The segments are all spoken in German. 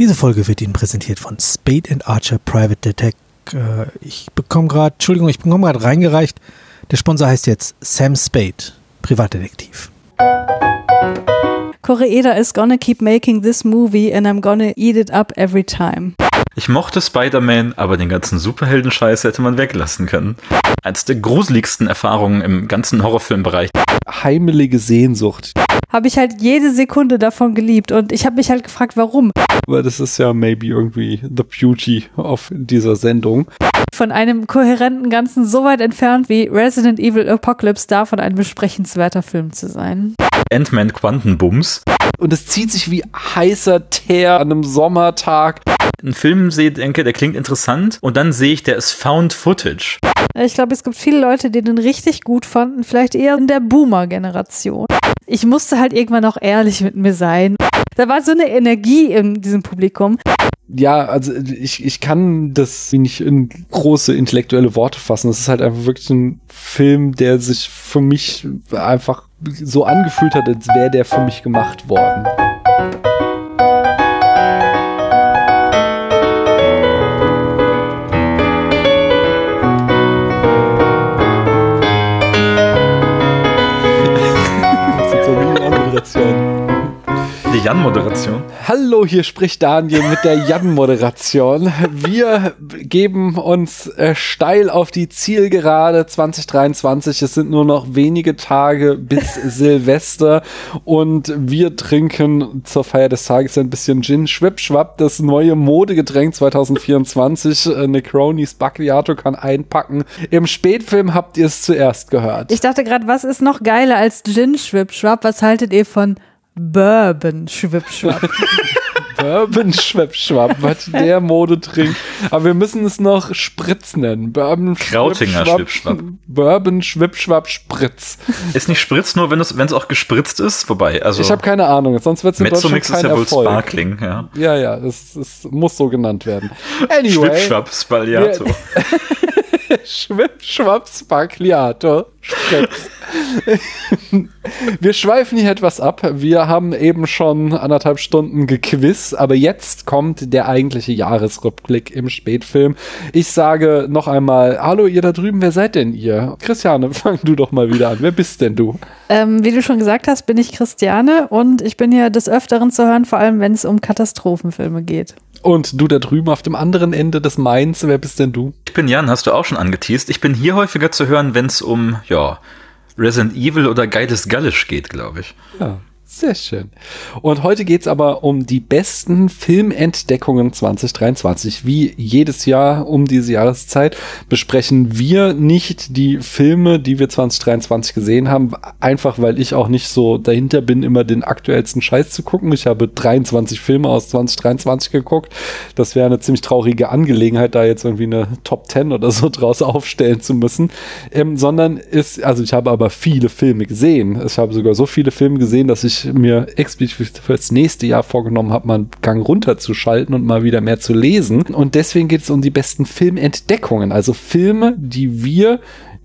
Diese Folge wird Ihnen präsentiert von Spade and Archer Private Detect. Äh, ich bekomme gerade, Entschuldigung, ich bekomme gerade reingereicht. Der Sponsor heißt jetzt Sam Spade, Privatdetektiv. Koreeda is gonna keep making this movie and I'm gonna eat it up every time. Ich mochte Spider-Man, aber den ganzen Superhelden-Scheiß hätte man weglassen können. Eins der gruseligsten Erfahrungen im ganzen Horrorfilmbereich. Heimelige Sehnsucht. Habe ich halt jede Sekunde davon geliebt und ich habe mich halt gefragt, warum. Aber das ist ja maybe irgendwie the beauty of dieser Sendung. Von einem kohärenten Ganzen so weit entfernt wie Resident Evil Apocalypse davon ein besprechenswerter Film zu sein. Ant-Man Quantenbums. Und es zieht sich wie heißer Teer an einem Sommertag. Einen Film sehe, denke, der klingt interessant und dann sehe ich, der ist Found Footage. Ich glaube, es gibt viele Leute, die den richtig gut fanden, vielleicht eher in der Boomer-Generation. Ich musste halt irgendwann auch ehrlich mit mir sein. Da war so eine Energie in diesem Publikum. Ja, also ich, ich kann das nicht in große intellektuelle Worte fassen. Das ist halt einfach wirklich ein Film, der sich für mich einfach so angefühlt hat, als wäre der für mich gemacht worden. Jan-Moderation. Hallo, hier spricht Daniel mit der Jan-Moderation. Wir geben uns äh, steil auf die Zielgerade 2023. Es sind nur noch wenige Tage bis Silvester und wir trinken zur Feier des Tages ein bisschen Gin Schwipschwapp, das neue Modegetränk 2024. Äh, Necronis Bacchiato kann einpacken. Im Spätfilm habt ihr es zuerst gehört. Ich dachte gerade, was ist noch geiler als Gin Schwipschwapp? Was haltet ihr von Bourbon Schwipschwapp? Bourbon Schwipschwapp, was der Mode trinkt. Aber wir müssen es noch Spritz nennen. Bourbon Krautinger Schwipschwapp. Bourbon Schwipschwapp Spritz. Ist nicht Spritz nur, wenn es wenn es auch gespritzt ist? Wobei, also Ich habe keine Ahnung, sonst wird es in Deutschland Mezzomix kein ist ja wohl. Sparkling, ja. Ja, ja, es, es muss so genannt werden. Anyway, Schwipschwapp, Spagliato. Schwipschwapp Sparkliato Spritz. Wir schweifen hier etwas ab. Wir haben eben schon anderthalb Stunden gequizt, aber jetzt kommt der eigentliche Jahresrückblick im Spätfilm. Ich sage noch einmal, hallo ihr da drüben, wer seid denn ihr? Christiane, fang du doch mal wieder an. Wer bist denn du? ähm, wie du schon gesagt hast, bin ich Christiane und ich bin hier des Öfteren zu hören, vor allem wenn es um Katastrophenfilme geht. Und du da drüben auf dem anderen Ende des Mains, wer bist denn du? Ich bin Jan, hast du auch schon angeteased. Ich bin hier häufiger zu hören, wenn es um, ja, Resident Evil oder Geiles Gallisch geht, glaube ich. Ja, sehr schön. Und heute geht's aber um die besten Filmentdeckungen 2023. Wie jedes Jahr um diese Jahreszeit besprechen wir nicht die Filme, die wir 2023 gesehen haben, einfach weil ich auch nicht so dahinter bin, immer den aktuellsten Scheiß zu gucken. Ich habe 23 Filme aus 2023 geguckt. Das wäre eine ziemlich traurige Angelegenheit, da jetzt irgendwie eine Top 10 oder so draus aufstellen zu müssen. Ähm, sondern ist, also ich habe aber viele Filme gesehen. Ich habe sogar so viele Filme gesehen, dass ich mir explizit fürs nächste Jahr vorgenommen habe, mal einen Gang runterzuschalten und mal wieder mehr zu lesen. Und deswegen geht es um die besten Filmentdeckungen, also Filme, die wir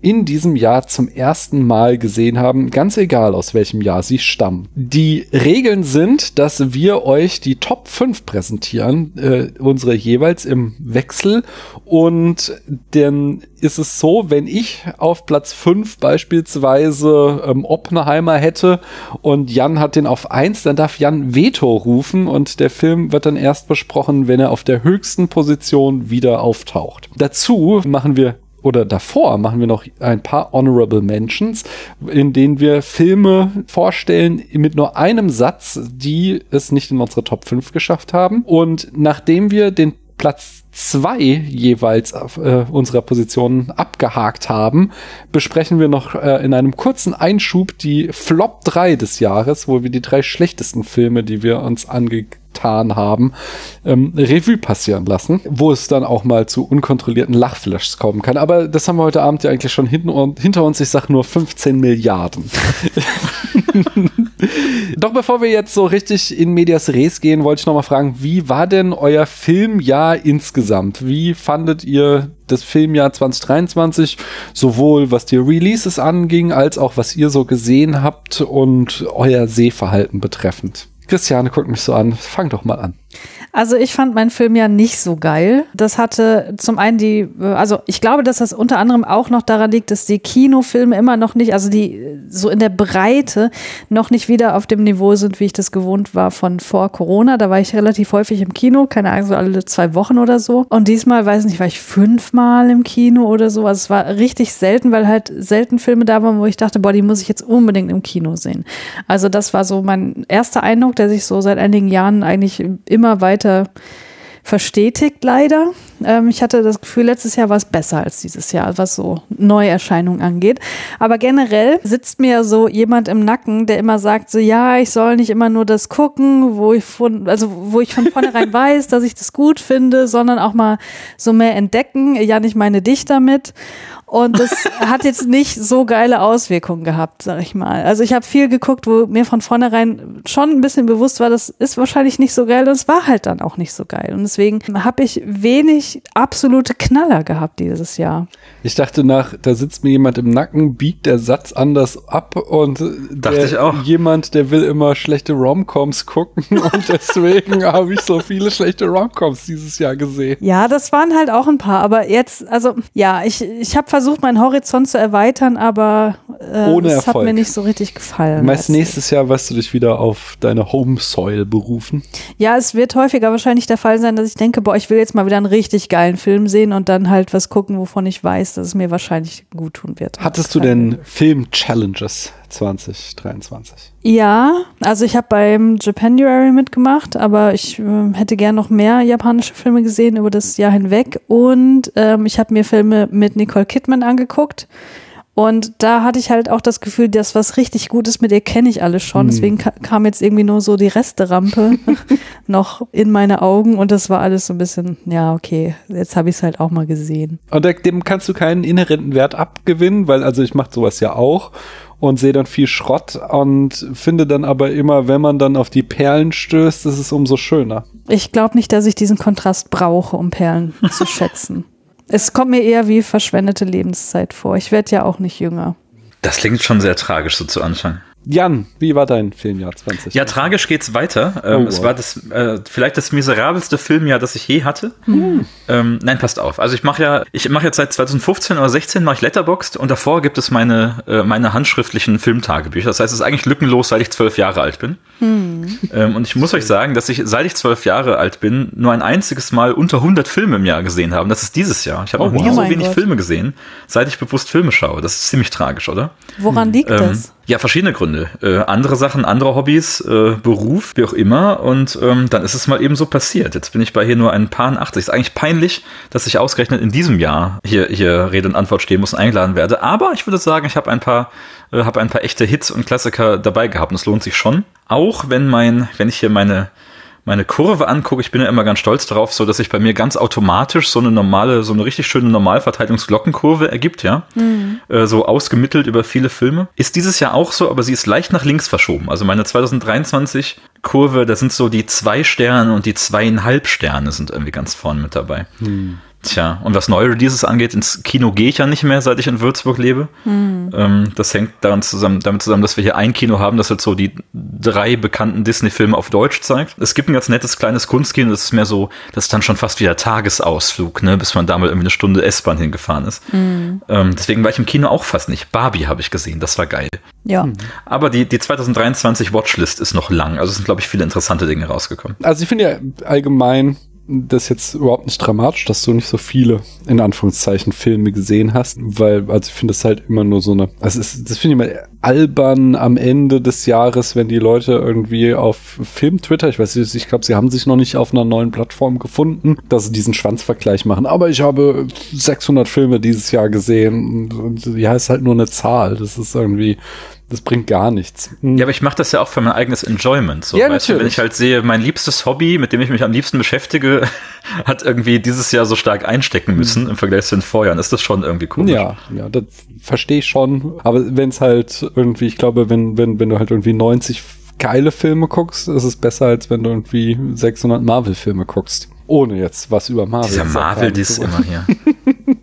in diesem Jahr zum ersten Mal gesehen haben, ganz egal aus welchem Jahr sie stammen. Die Regeln sind, dass wir euch die Top 5 präsentieren, äh, unsere jeweils im Wechsel. Und dann ist es so, wenn ich auf Platz 5 beispielsweise ähm, Oppenheimer hätte und Jan hat den auf 1, dann darf Jan Veto rufen und der Film wird dann erst besprochen, wenn er auf der höchsten Position wieder auftaucht. Dazu machen wir oder davor machen wir noch ein paar Honorable Mentions, in denen wir Filme vorstellen mit nur einem Satz, die es nicht in unsere Top 5 geschafft haben. Und nachdem wir den Platz zwei jeweils äh, unserer Positionen abgehakt haben, besprechen wir noch äh, in einem kurzen Einschub die Flop 3 des Jahres, wo wir die drei schlechtesten Filme, die wir uns angetan haben, ähm, Revue passieren lassen, wo es dann auch mal zu unkontrollierten Lachflashs kommen kann. Aber das haben wir heute Abend ja eigentlich schon hinter uns. Ich sag nur 15 Milliarden. Doch bevor wir jetzt so richtig in Medias Res gehen, wollte ich noch mal fragen, wie war denn euer Filmjahr insgesamt? Wie fandet ihr das Filmjahr 2023, sowohl was die Releases anging, als auch was ihr so gesehen habt und euer Sehverhalten betreffend? Christiane guckt mich so an. Fang doch mal an. Also ich fand meinen Film ja nicht so geil. Das hatte zum einen die, also ich glaube, dass das unter anderem auch noch daran liegt, dass die Kinofilme immer noch nicht, also die so in der Breite noch nicht wieder auf dem Niveau sind, wie ich das gewohnt war von vor Corona. Da war ich relativ häufig im Kino, keine Ahnung, so alle zwei Wochen oder so. Und diesmal, weiß nicht, war ich fünfmal im Kino oder so. Also es war richtig selten, weil halt selten Filme da waren, wo ich dachte, boah, die muss ich jetzt unbedingt im Kino sehen. Also das war so mein erster Eindruck, der sich so seit einigen Jahren eigentlich immer weiter verstetigt, leider. Ähm, ich hatte das Gefühl, letztes Jahr war es besser als dieses Jahr, was so Neuerscheinungen angeht. Aber generell sitzt mir so jemand im Nacken, der immer sagt, so ja, ich soll nicht immer nur das gucken, wo ich von, also wo ich von vornherein weiß, dass ich das gut finde, sondern auch mal so mehr entdecken. Ja, nicht meine dich damit. Und das hat jetzt nicht so geile Auswirkungen gehabt, sag ich mal. Also ich habe viel geguckt, wo mir von vornherein schon ein bisschen bewusst war, das ist wahrscheinlich nicht so geil und es war halt dann auch nicht so geil. Und deswegen habe ich wenig absolute Knaller gehabt dieses Jahr. Ich dachte nach, da sitzt mir jemand im Nacken, biegt der Satz anders ab und Dachte ich auch. jemand, der will immer schlechte Romcoms gucken und deswegen habe ich so viele schlechte Romcoms dieses Jahr gesehen. Ja, das waren halt auch ein paar, aber jetzt, also ja, ich, ich habe versucht, meinen Horizont zu erweitern, aber äh, Ohne es hat mir nicht so richtig gefallen. Meist nächstes Jahr wirst du dich wieder auf deine Home Soil berufen. Ja, es wird häufiger wahrscheinlich der Fall sein, dass ich denke, boah, ich will jetzt mal wieder einen richtig geilen Film sehen und dann halt was gucken, wovon ich weiß, dass es mir wahrscheinlich gut tun wird. Hattest du denn Film-Challenges 2023? Ja, also ich habe beim Japanuary mitgemacht, aber ich äh, hätte gern noch mehr japanische Filme gesehen über das Jahr hinweg und ähm, ich habe mir Filme mit Nicole Kidman angeguckt. Und da hatte ich halt auch das Gefühl, dass was richtig gut ist, mit ihr kenne ich alle schon. Deswegen ka kam jetzt irgendwie nur so die Resterampe noch in meine Augen und das war alles so ein bisschen, ja, okay, jetzt habe ich es halt auch mal gesehen. Und dem kannst du keinen inhärenten Wert abgewinnen, weil also ich mache sowas ja auch und sehe dann viel Schrott und finde dann aber immer, wenn man dann auf die Perlen stößt, ist es umso schöner. Ich glaube nicht, dass ich diesen Kontrast brauche, um Perlen zu schätzen. Es kommt mir eher wie verschwendete Lebenszeit vor. Ich werde ja auch nicht jünger. Das klingt schon sehr tragisch so zu Anfang. Jan, wie war dein Filmjahr 20? Ja, tragisch geht's weiter. Ähm, Oh, Es wow. war das äh, vielleicht das miserabelste Filmjahr, das ich je hatte. Ähm, nein, passt auf. Also ich mache ja, ich mache jetzt seit 2015 oder 16 mache ich Letterboxd und davor gibt es meine äh, meine handschriftlichen Filmtagebücher. Das heißt, es ist eigentlich lückenlos, seit ich zwölf Jahre alt bin. Ähm, und ich muss euch sagen, dass ich seit ich zwölf Jahre alt bin nur ein einziges Mal unter 100 Filme im Jahr gesehen habe. Und das ist dieses Jahr. Ich habe Oh, noch nie wow. Oh so mein wenig Gott. Filme gesehen, seit ich bewusst Filme schaue. Das ist ziemlich tragisch, oder? Woran liegt Ähm, das? Ja, verschiedene Gründe. Äh, andere Sachen, andere Hobbys, äh, Beruf, wie auch immer. Und ähm, dann ist es mal eben so passiert. Jetzt bin ich bei hier nur ein paar 80. Ist eigentlich peinlich, dass ich ausgerechnet in diesem Jahr hier, hier Rede und Antwort stehen muss und eingeladen werde. Aber ich würde sagen, ich habe ein paar, äh, habe ein paar echte Hits und Klassiker dabei gehabt. Und es lohnt sich schon. Auch wenn mein, wenn ich hier meine meine Kurve angucke, ich bin ja immer ganz stolz darauf, so dass sich bei mir ganz automatisch so eine normale, so eine richtig schöne Normalverteilungsglockenkurve ergibt, ja. Äh, so ausgemittelt über viele Filme. Ist dieses Jahr auch so, aber sie ist leicht nach links verschoben. Also meine 2023 Kurve, da sind so die zwei Sterne und die zweieinhalb Sterne sind irgendwie ganz vorne mit dabei. Tja, und was neue Releases angeht, ins Kino gehe ich ja nicht mehr, seit ich in Würzburg lebe. Ähm, das hängt daran zusammen, damit zusammen, dass wir hier ein Kino haben, das halt so die drei bekannten Disney-Filme auf Deutsch zeigt. Es gibt ein ganz nettes kleines Kunstkino, das ist mehr so, das ist dann schon fast wieder Tagesausflug, ne, bis man da mal irgendwie eine Stunde S-Bahn hingefahren ist. Ähm, deswegen war ich im Kino auch fast nicht. Barbie habe ich gesehen, das war geil. Ja. Aber die, die 2023 Watchlist ist noch lang. Also es sind, glaube ich, viele interessante Dinge rausgekommen. Also ich finde ja allgemein das jetzt überhaupt nicht dramatisch, dass du nicht so viele, in Anführungszeichen, Filme gesehen hast, weil, also ich finde es halt immer nur so eine, also es, das finde ich mal albern am Ende des Jahres, wenn die Leute irgendwie auf Film-Twitter, ich weiß nicht, ich glaube, sie haben sich noch nicht auf einer neuen Plattform gefunden, dass sie diesen Schwanzvergleich machen, aber ich habe 600 Filme dieses Jahr gesehen und, und ja, ist halt nur eine Zahl, das ist irgendwie, das bringt gar nichts. Ja, aber ich mache das ja auch für mein eigenes Enjoyment. So, Ja, weißt du, wenn natürlich. ich halt sehe, mein liebstes Hobby, mit dem ich mich am liebsten beschäftige, hat irgendwie dieses Jahr so stark einstecken müssen im Vergleich zu den Vorjahren, ist das schon irgendwie komisch. Ja, ja, das verstehe ich schon. Aber wenn es halt irgendwie, ich glaube, wenn, wenn, wenn du halt irgendwie 90 geile Filme guckst, ist es besser, als wenn du irgendwie 600 Marvel-Filme guckst. Ohne jetzt was über Marvel Dieser zu Marvel, sagen dies zu immer hier.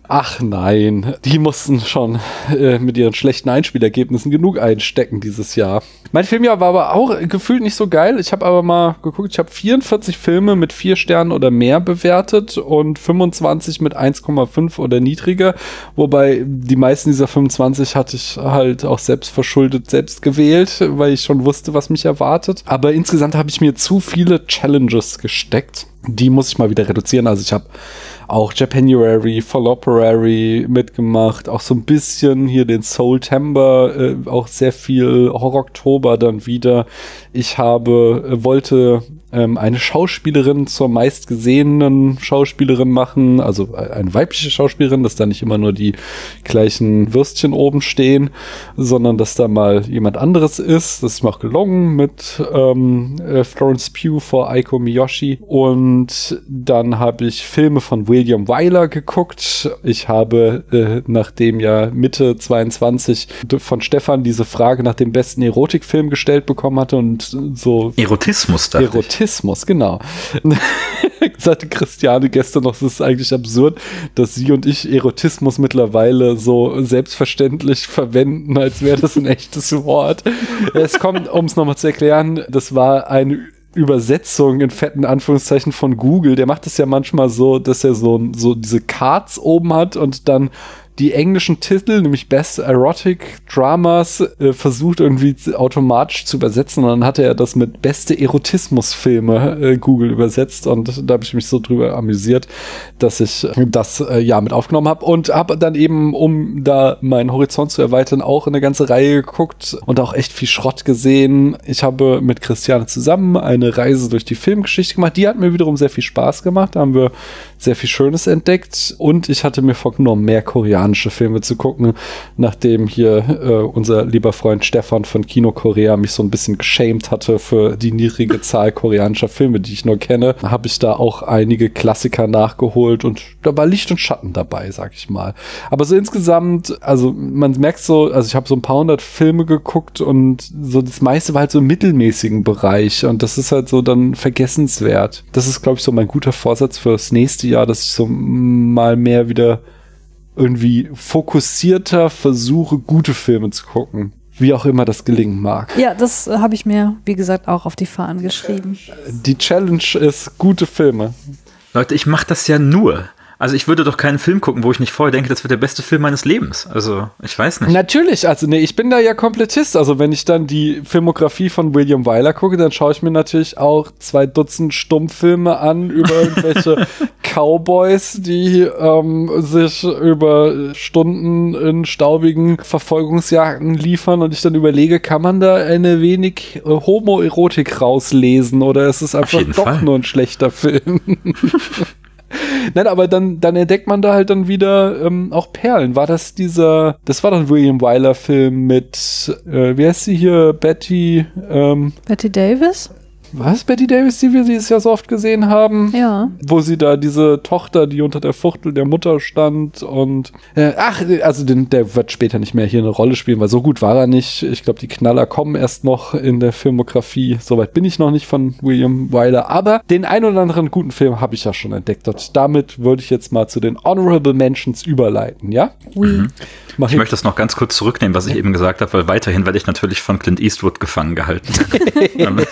Ach nein, die mussten schon äh, mit ihren schlechten Einspielergebnissen genug einstecken dieses Jahr. Mein Filmjahr war aber auch gefühlt nicht so geil. Ich habe aber mal geguckt, ich habe 44 Filme mit vier Sternen oder mehr bewertet und 25 mit 1,5 oder niedriger. Wobei die meisten dieser 25 hatte ich halt auch selbst verschuldet selbst gewählt, weil ich schon wusste, was mich erwartet. Aber insgesamt habe ich mir zu viele Challenges gesteckt. Die muss ich mal wieder reduzieren. Also ich habe auch Japanuary, Falloperary mitgemacht, auch so ein bisschen hier den Soul Timber, äh, auch sehr viel Horror-Oktober dann wieder. Ich habe, äh, wollte ähm, eine Schauspielerin zur meistgesehenen Schauspielerin machen, also eine weibliche Schauspielerin, dass da nicht immer nur die gleichen Würstchen oben stehen, sondern dass da mal jemand anderes ist. Das ist mir auch gelungen mit ähm, äh, Florence Pugh vor Aiko Miyoshi. Und dann habe ich Filme von William Wyler geguckt. Ich habe, äh, nachdem ja Mitte 22 von Stefan diese Frage nach dem besten Erotikfilm gestellt bekommen hatte und so Erotismus da. Erotismus, genau. sagte Christiane gestern noch, es ist eigentlich absurd, dass sie und ich Erotismus mittlerweile so selbstverständlich verwenden, als wäre das ein echtes Wort. Es kommt, um es nochmal zu erklären, das war eine Übersetzung in fetten Anführungszeichen von Google. Der macht es ja manchmal so, dass er so, so diese Cards oben hat und dann die englischen Titel, nämlich Best Erotic Dramas, äh, versucht irgendwie automatisch zu übersetzen. Und dann hatte er das mit beste Erotismusfilme äh, Google übersetzt. Und da habe ich mich so drüber amüsiert, dass ich das äh, ja mit aufgenommen habe. Und habe dann eben, um da meinen Horizont zu erweitern, auch eine ganze Reihe geguckt und auch echt viel Schrott gesehen. Ich habe mit Christiane zusammen eine Reise durch die Filmgeschichte gemacht. Die hat mir wiederum sehr viel Spaß gemacht. Da haben wir sehr viel Schönes entdeckt. Und ich hatte mir vorgenommen, mehr Koreaner koreanische Filme zu gucken, nachdem hier äh, unser lieber Freund Stefan von Kino Korea mich so ein bisschen geschämt hatte für die niedrige Zahl koreanischer Filme, die ich nur kenne, habe ich da auch einige Klassiker nachgeholt und da war Licht und Schatten dabei, sag ich mal. Aber so insgesamt, also man merkt so, also ich habe so ein paar hundert Filme geguckt und so das meiste war halt so im mittelmäßigen Bereich und das ist halt so dann vergessenswert. Das ist, glaube ich, so mein guter Vorsatz fürs nächste Jahr, dass ich so mal mehr wieder irgendwie fokussierter versuche, gute Filme zu gucken. Wie auch immer das gelingen mag. Ja, das äh, habe ich mir, wie gesagt, auch auf die Fahnen geschrieben. Die Challenge ist gute Filme. Leute, ich mache das ja nur. Also ich würde doch keinen Film gucken, wo ich nicht vorher denke, das wird der beste Film meines Lebens. Also ich weiß nicht. Natürlich, also nee, ich bin da ja Komplettist. Also wenn ich dann die Filmografie von William Wyler gucke, dann schaue ich mir natürlich auch zwei Dutzend Stummfilme an über irgendwelche Cowboys, die ähm, sich über Stunden in staubigen Verfolgungsjagden liefern und ich dann überlege, kann man da eine wenig äh, Homoerotik rauslesen oder ist es einfach doch Fall. nur ein schlechter Film? Nein, aber dann, dann entdeckt man da halt dann wieder ähm, auch Perlen. War das dieser, das war doch William Wyler Film mit, äh, wie heißt sie hier, Betty? Ähm, Betty Davis? Was, Betty Davis, die wir dieses Jahr so oft gesehen haben? Ja. Wo sie da diese Tochter, die unter der Fuchtel der Mutter stand und äh, ach, also den, der wird später nicht mehr hier eine Rolle spielen, weil so gut war er nicht. Ich glaube, die Knaller kommen erst noch in der Filmografie. Soweit bin ich noch nicht von William Wyler, aber den ein oder anderen guten Film habe ich ja schon entdeckt. Und damit würde ich jetzt mal zu den Honorable Mentions überleiten, ja? Oui. Mhm. Ich möchte das noch ganz kurz zurücknehmen, was ich eben gesagt habe, weil weiterhin werde ich natürlich von Clint Eastwood gefangen gehalten. damit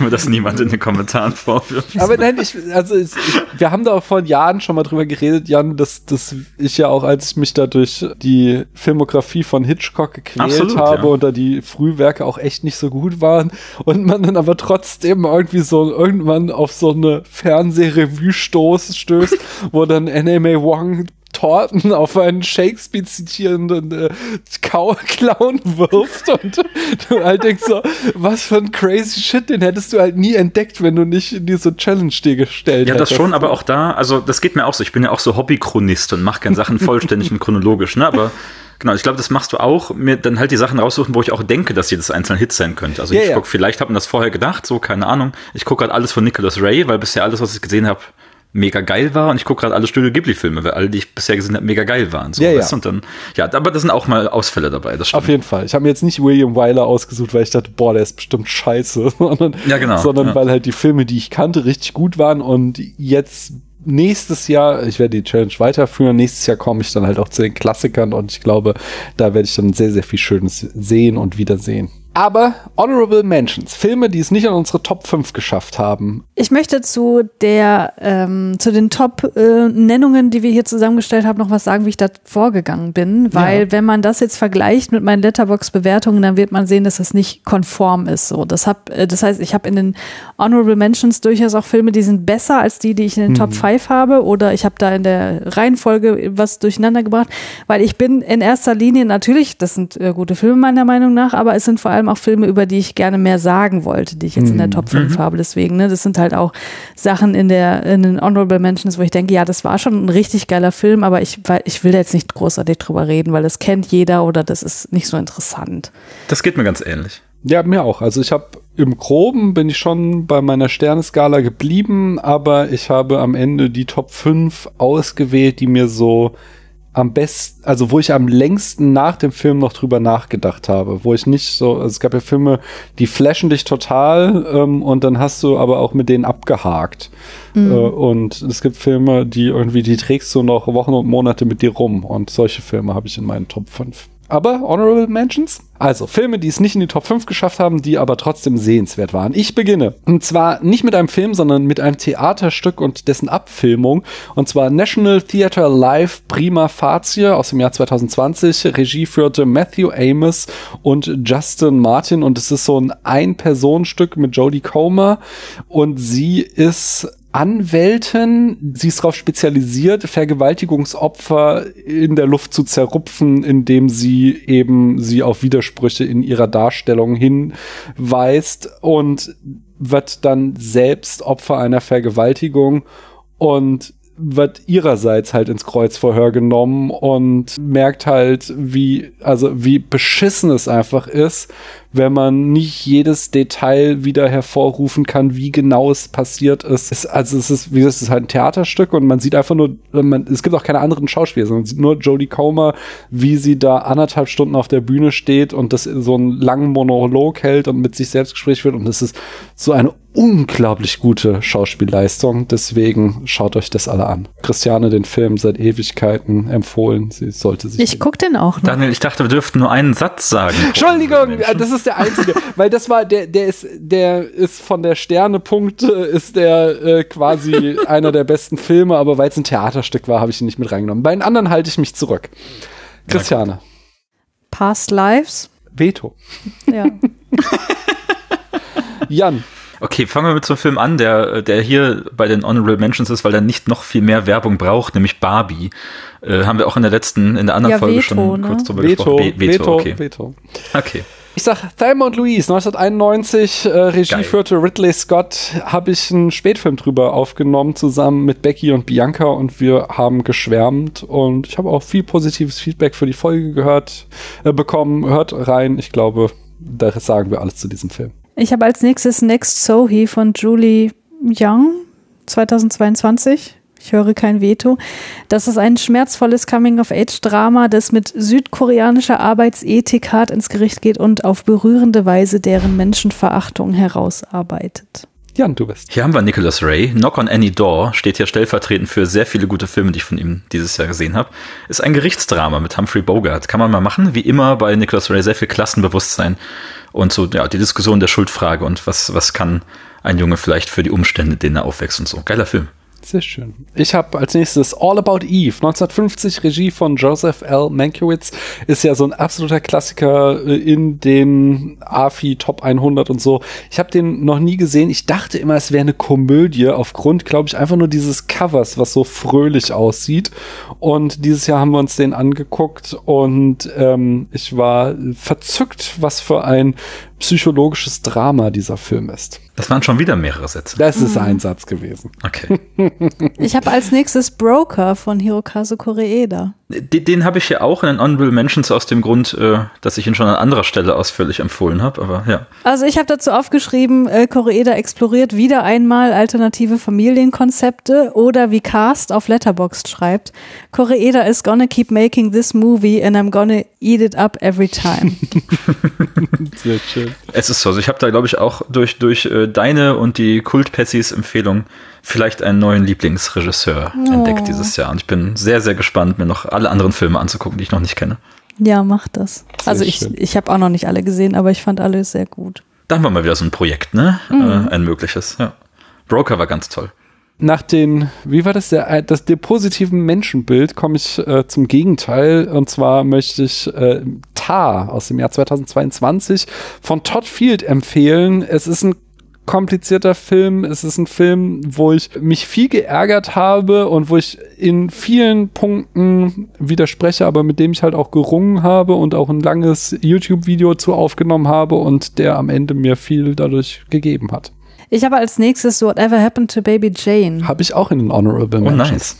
mir das niemand in den Kommentaren vorwirft. Aber nein, ich, also ich, wir haben da auch vor Jahren schon mal drüber geredet, Jan, dass, dass ich ja auch, als ich mich da durch die Filmografie von Hitchcock gequält Absolut, habe ja. und da die Frühwerke auch echt nicht so gut waren und man dann aber trotzdem irgendwie so irgendwann auf so eine Fernsehrevue stoß, stößt, wo dann NMA Wong Torten auf einen Shakespeare zitierenden äh, Clown wirft und du halt denkst so, was für ein crazy Shit, den hättest du halt nie entdeckt, wenn du nicht in diese Challenge dir gestellt hättest. Ja, das schon, aber auch da, also das geht mir auch so. Ich bin ja auch so Hobbychronist und mache gerne Sachen vollständig und chronologisch, ne? Aber Genau, ich glaube, das machst du auch, mir dann halt die Sachen raussuchen, wo ich auch denke, dass jedes einzelne Hit sein könnte. Also ja, ich ja. guck, vielleicht hat man das vorher gedacht, so, keine Ahnung. Ich gucke halt alles von Nicholas Ray, weil bisher alles, was ich gesehen habe, mega geil war und ich gucke gerade alle Studio Ghibli-Filme, weil alle, die ich bisher gesehen habe, mega geil waren. So, ja, ja. Und dann, ja, aber da sind auch mal Ausfälle dabei. Das Auf jeden Fall. Ich habe mir jetzt nicht William Wyler ausgesucht, weil ich dachte, boah, der ist bestimmt scheiße, sondern, ja, genau, sondern ja. weil halt die Filme, die ich kannte, richtig gut waren und jetzt nächstes Jahr, ich werde die Challenge weiterführen, nächstes Jahr komme ich dann halt auch zu den Klassikern und ich glaube, da werde ich dann sehr, sehr viel Schönes sehen und wiedersehen. Aber Honorable Mentions, Filme, die es nicht in unsere Top 5 geschafft haben. Ich möchte zu der, ähm, zu den Top-Nennungen, äh, die wir hier zusammengestellt haben, noch was sagen, wie ich da vorgegangen bin. Weil ja. wenn man das jetzt vergleicht mit meinen Letterbox-Bewertungen, dann wird man sehen, dass das nicht konform ist. So, das, hab, äh, das heißt, ich habe in den Honorable Mentions durchaus auch Filme, die sind besser als die, die ich in den mhm. Top 5 habe. Oder ich habe da in der Reihenfolge was durcheinander gebracht. Weil ich bin in erster Linie natürlich, das sind äh, gute Filme meiner Meinung nach, aber es sind vor allem auch Filme, über die ich gerne mehr sagen wollte, die ich jetzt mhm. in der mhm. Top 5 mhm. habe. Deswegen, ne, das sind halt auch Sachen in der, in den Honorable Mentions, wo ich denke, ja, das war schon ein richtig geiler Film, aber ich, weil, ich will jetzt nicht großartig drüber reden, weil das kennt jeder oder das ist nicht so interessant. Das geht mir ganz ähnlich. Ja, mir auch. Also ich habe im Groben bin ich schon bei meiner Sterneskala geblieben, aber ich habe am Ende die Top 5 ausgewählt, die mir so am besten, also wo ich am längsten nach dem Film noch drüber nachgedacht habe, wo ich nicht so, also es gab ja Filme, die flashen dich total ähm, und dann hast du aber auch mit denen abgehakt. Mhm. Äh, und es gibt Filme, die irgendwie, die trägst du noch Wochen und Monate mit dir rum und solche Filme habe ich in meinen Top 5. Aber Honorable Mentions? Also Filme, die es nicht in die Top 5 geschafft haben, die aber trotzdem sehenswert waren. Ich beginne. Und zwar nicht mit einem Film, sondern mit einem Theaterstück und dessen Abfilmung. Und zwar National Theatre Live Prima Facie aus dem Jahr 2020. Regie führte Matthew Amos und Justin Martin. Und es ist so ein Ein-Personen-Stück mit Jodie Comer. Und sie ist Anwälten, sie ist darauf spezialisiert, Vergewaltigungsopfer in der Luft zu zerrupfen, indem sie eben sie auf Widersprüche in ihrer Darstellung hinweist und wird dann selbst Opfer einer Vergewaltigung und wird ihrerseits halt ins Kreuzverhör genommen und merkt halt, wie, also wie beschissen es einfach ist, wenn man nicht jedes Detail wieder hervorrufen kann, wie genau es passiert ist. Es, also es ist, wie gesagt, es ist halt ein Theaterstück und man sieht einfach nur, man, es gibt auch keine anderen Schauspieler, sondern man sieht nur Jodie Comer, wie sie da anderthalb Stunden auf der Bühne steht und das so einen langen Monolog hält und mit sich selbst Gespräch führt und es ist so eine unglaublich gute Schauspielleistung. Deswegen schaut euch das alle an. Christiane den Film seit Ewigkeiten empfohlen. Sie sollte sich. Ich guck den auch. Noch. Daniel, ich dachte, wir dürften nur einen Satz sagen. Entschuldigung, das ist der einzige, weil das war der, der ist, der ist von der Sternepunkt ist der äh, quasi einer der besten Filme, aber weil es ein Theaterstück war, habe ich ihn nicht mit reingenommen. Bei den anderen halte ich mich zurück. Christiane. Past Lives. Veto. Ja. Jan. Okay, fangen wir mit so einem Film an, der, der hier bei den Honorable Mentions ist, weil er nicht noch viel mehr Werbung braucht, nämlich Barbie. Äh, haben wir auch in der letzten, in der anderen ja, Folge Veto, schon ne? kurz drüber Veto, gesprochen. Be Veto, okay. Veto. Okay. Ich sag Thelma und Louise, 1991, äh, Regie Geil. führte Ridley Scott, habe ich einen Spätfilm drüber aufgenommen, zusammen mit Becky und Bianca und wir haben geschwärmt und ich habe auch viel positives Feedback für die Folge gehört, äh, bekommen. Hört rein, ich glaube, da sagen wir alles zu diesem Film. Ich habe als nächstes Next Sohi von Julie Young 2022. Ich höre kein Veto. Das ist ein schmerzvolles Coming-of-Age-Drama, das mit südkoreanischer Arbeitsethik hart ins Gericht geht und auf berührende Weise deren Menschenverachtung herausarbeitet. Jan, du bist. Hier haben wir Nicholas Ray. Knock on Any Door steht hier stellvertretend für sehr viele gute Filme, die ich von ihm dieses Jahr gesehen habe. Ist ein Gerichtsdrama mit Humphrey Bogart. Kann man mal machen. Wie immer bei Nicholas Ray sehr viel Klassenbewusstsein und so, ja, die Diskussion der Schuldfrage und was, was kann ein Junge vielleicht für die Umstände, denen er aufwächst und so. Geiler Film. Sehr schön. Ich habe als nächstes All About Eve, 1950, Regie von Joseph L. Mankiewicz. Ist ja so ein absoluter Klassiker äh, in den AFI Top 100 und so. Ich habe den noch nie gesehen. Ich dachte immer, es wäre eine Komödie, aufgrund, glaube ich, einfach nur dieses Covers, was so fröhlich aussieht. Und dieses Jahr haben wir uns den angeguckt und ähm, ich war verzückt, was für ein psychologisches Drama dieser Film ist. Das waren schon wieder mehrere Sätze. Das ist mhm. ein Satz gewesen. Okay. ich habe als nächstes Broker von Hirokazu Koreeda. Den, den habe ich hier auch in den Honorable Mentions aus dem Grund, äh, dass ich ihn schon an anderer Stelle ausführlich empfohlen habe, aber ja. Also ich habe dazu aufgeschrieben, äh, Koreeda exploriert wieder einmal alternative Familienkonzepte oder wie Cast auf Letterboxd schreibt, Koreeda is gonna keep making this movie and I'm gonna eat it up every time. Sehr schön. Es ist so, also ich habe da glaube ich auch durch, durch äh, deine und die Kult-Pessys Empfehlung vielleicht einen neuen Lieblingsregisseur Oh. entdeckt dieses Jahr. Und ich bin sehr, sehr gespannt, mir noch alle anderen Filme anzugucken, die ich noch nicht kenne. Ja, mach das. Also ich, schön. ich habe auch noch nicht alle gesehen, aber ich fand alle sehr gut. Da haben wir mal wieder so ein Projekt, ne? Äh, ein mögliches, ja. Broker war ganz toll. Nach den, wie war das, der, das dem positiven Menschenbild komme ich äh, zum Gegenteil. Und zwar möchte ich äh, Tar aus dem Jahr 2022 von Todd Field empfehlen. Es ist ein komplizierter Film. Es ist ein Film, wo ich mich viel geärgert habe und wo ich in vielen Punkten widerspreche, aber mit dem ich halt auch gerungen habe und auch ein langes YouTube-Video zu aufgenommen habe und der am Ende mir viel dadurch gegeben hat. Ich habe als nächstes Whatever Happened to Baby Jane Habe ich auch in den Honorable Oh, Mentions. nice.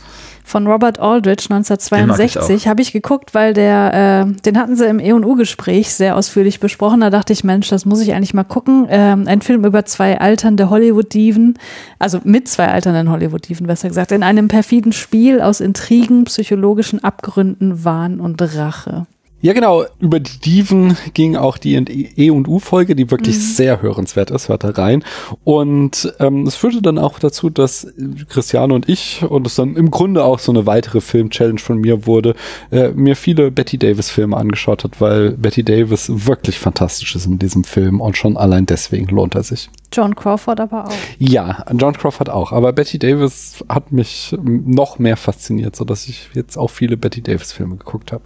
Von Robert Aldrich Den mag ich 1962 habe ich geguckt, weil der, äh, den hatten sie im E&U-Gespräch sehr ausführlich besprochen. Da dachte ich, Mensch, das muss ich eigentlich mal gucken. Ähm, ein Film über zwei alternde Hollywood-Diven, also mit zwei alternden Hollywood-Diven, besser gesagt, in einem perfiden Spiel aus Intrigen, psychologischen Abgründen, Wahn und Rache. Ja, genau. Über die Diven ging auch die E und U-Folge, die wirklich sehr hörenswert ist. Hört da rein. Und ähm, es führte dann auch dazu, dass Christiane und ich, und es dann im Grunde auch so eine weitere Film-Challenge von mir wurde, äh, mir viele Betty Davis-Filme angeschaut hat, weil Betty Davis wirklich fantastisch ist in diesem Film und schon allein deswegen lohnt er sich. John Crawford aber auch. Ja, John Crawford auch, aber Betty Davis hat mich noch mehr fasziniert, so dass ich jetzt auch viele Betty Davis-Filme geguckt habe.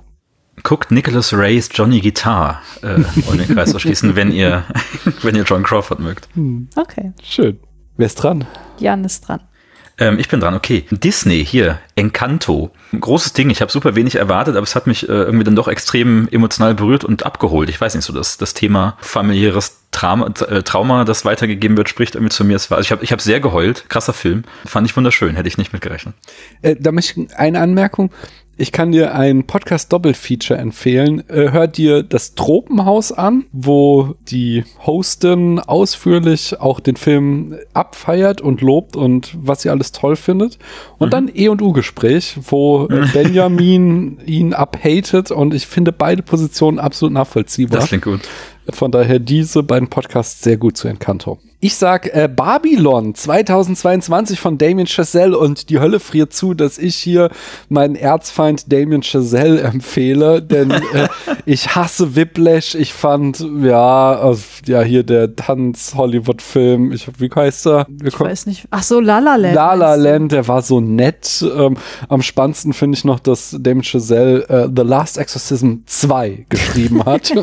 Guckt Nicholas Rays Johnny Guitar, äh, um den Kreis zu schließen, wenn ihr, wenn ihr John Crawford mögt. Okay, Schön. Wer ist dran? Jan ist dran. Ähm, ich bin dran, okay. Disney hier, Encanto. Großes Ding, ich habe super wenig erwartet, aber es hat mich äh, irgendwie dann doch extrem emotional berührt und abgeholt. Ich weiß nicht, so das, das Thema familiäres Trauma, äh, Trauma, das weitergegeben wird, spricht irgendwie zu mir. Es war, also ich habe ich hab sehr geheult, krasser Film. Fand ich wunderschön, hätte ich nicht mitgerechnet. Äh, da möchte ich eine Anmerkung. Ich kann dir ein Podcast-Doppelfeature empfehlen. Äh, hör dir das Tropenhaus an, wo die Hostin ausführlich auch den Film abfeiert und lobt und was sie alles toll findet. Und dann E und U-Gespräch, wo äh, Benjamin ihn abhatet und ich finde beide Positionen absolut nachvollziehbar. Das klingt gut. Von daher diese beiden Podcasts sehr gut zu Encanto. Ich sag äh, Babylon 2022 von Damien Chazelle und die Hölle friert zu, dass ich hier meinen Erzfeind Damien Chazelle empfehle, denn äh, ich hasse Whiplash. Ich fand ja äh, ja hier der Tanz Hollywood Film. Ich wie heißt er? Wir Ich weiß nicht. Ach so, La La Land. La La? Land, der war so nett. Ähm, am spannendsten finde ich noch, dass Damien Chazelle äh, The Last Exorcism 2 geschrieben hat.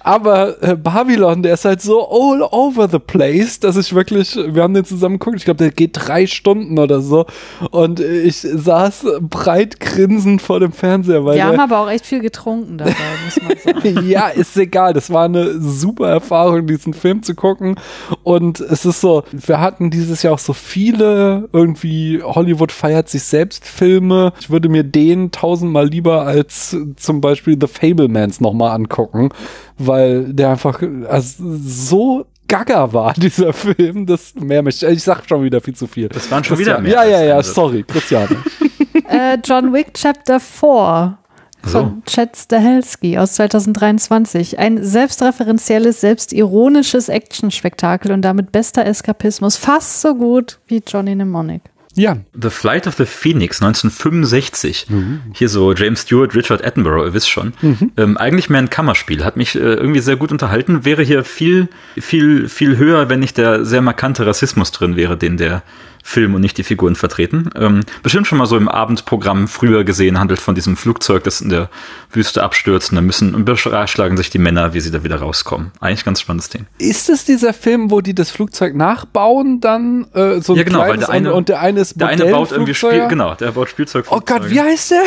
Aber äh, Babylon, der ist halt so all over the place, dass ich wirklich, wir haben den zusammen geguckt, ich glaube, der geht drei Stunden oder so. Und ich saß breit grinsend vor dem Fernseher, weil Wir haben aber auch echt viel getrunken dabei, muss man sagen. ja, ist egal. Das war eine super Erfahrung, diesen Film zu gucken. Und es ist so, wir hatten dieses Jahr auch so viele irgendwie Hollywood feiert sich selbst Filme. Ich würde mir den tausendmal lieber als zum Beispiel The Fablemans nochmal angucken, weil der einfach also, so gaga war, dieser Film. Das mehr möchte ich, ich sag schon wieder viel zu viel. Das waren schon Christian, wieder mehr Ja, ja, ja, sorry, Christiane. äh, John Wick Chapter 4 So. von Chad Stahelski aus 2023. Ein selbstreferenzielles, selbstironisches Actionspektakel und damit bester Eskapismus. Fast so gut wie Johnny Mnemonic. Ja, The Flight of the Phoenix 1965. Mhm. Hier so James Stewart, Richard Attenborough, ihr wisst schon. Ähm, eigentlich mehr ein Kammerspiel. Hat mich äh, irgendwie sehr gut unterhalten. Wäre hier viel, viel, viel höher, wenn nicht der sehr markante Rassismus drin wäre, den der Film und nicht die Figuren vertreten. Ähm, bestimmt schon mal so im Abendprogramm früher gesehen, handelt von diesem Flugzeug, das in der Wüste abstürzt. Und dann müssen und beschlagen sich die Männer, wie sie da wieder rauskommen. Eigentlich ganz spannendes Ding. Ist es dieser Film, wo die das Flugzeug nachbauen, dann äh, so ein Ja, genau, weil der eine- und, der eine ist Der eine baut irgendwie? Spiel, genau, der baut Spielzeug. Oh Gott, wie heißt der?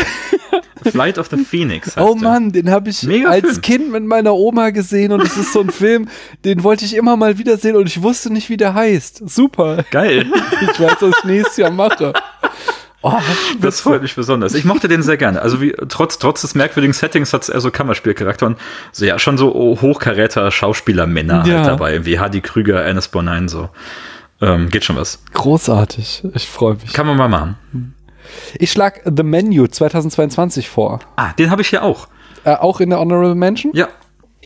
Flight of the Phoenix. Oh. Mann, den habe ich Mega als Film. Kind mit meiner Oma gesehen und es ist so ein Film, den wollte ich immer mal wiedersehen und ich wusste nicht, wie der heißt. Super. Geil. Ich weiß, was ich nächstes Jahr mache. Oh, Das freut mich besonders. Ich mochte den sehr gerne. Also wie, trotz, trotz des merkwürdigen Settings hat es eher so Kammerspielcharakter und so, ja, schon so hochkaräter Schauspielermänner Ja. halt dabei, wie Hardy Krüger, Ernest Borgnine, so. Ähm, geht schon was. großartig. Ich freue mich. Kann man mal machen. Ich schlag The Menu 2022 vor. Ah, den habe ich hier auch. Äh, auch in der Honorable Mention? Ja.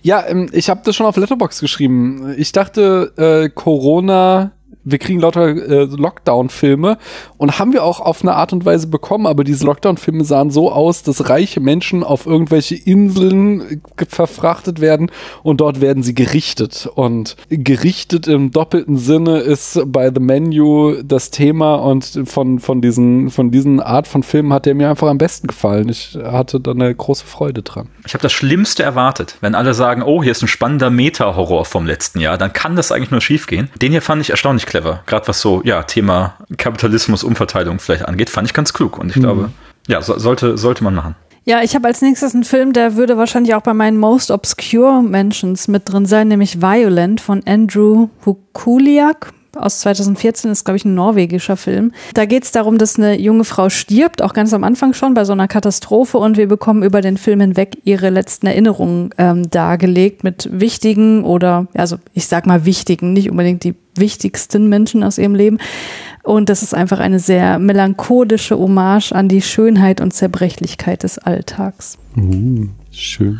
Ja, ähm, ich habe das schon auf Letterbox geschrieben. Ich dachte, äh, Corona, wir kriegen lauter äh, Lockdown-Filme und haben wir auch auf eine Art und Weise bekommen, aber diese Lockdown-Filme sahen so aus, dass reiche Menschen auf irgendwelche Inseln äh, verfrachtet werden und dort werden sie gerichtet. Und gerichtet im doppelten Sinne ist bei The Menu das Thema und von, von, diesen, von diesen Art von Filmen hat der mir einfach am besten gefallen. Ich hatte da eine große Freude dran. Ich habe das Schlimmste erwartet. Wenn alle sagen, oh, hier ist ein spannender Meta-Horror vom letzten Jahr, dann kann das eigentlich nur schiefgehen. Den hier fand ich erstaunlich clever. Gerade was so, ja, Thema Kapitalismus, Umverteilung vielleicht angeht, fand ich ganz klug. Und ich glaube, ja, so, sollte, sollte man machen. Ja, ich habe als nächstes einen Film, der würde wahrscheinlich auch bei meinen Most Obscure Mentions mit drin sein, nämlich Violent von Andrew Hukuliak. Aus 2014 ist, glaube ich, ein norwegischer Film. Da geht es darum, dass eine junge Frau stirbt, auch ganz am Anfang schon bei so einer Katastrophe und wir bekommen über den Film hinweg ihre letzten Erinnerungen ähm, dargelegt mit wichtigen oder, also ich sag mal wichtigen, nicht unbedingt die wichtigsten Menschen aus ihrem Leben. Und das ist einfach eine sehr melancholische Hommage an die Schönheit und Zerbrechlichkeit des Alltags. Schön.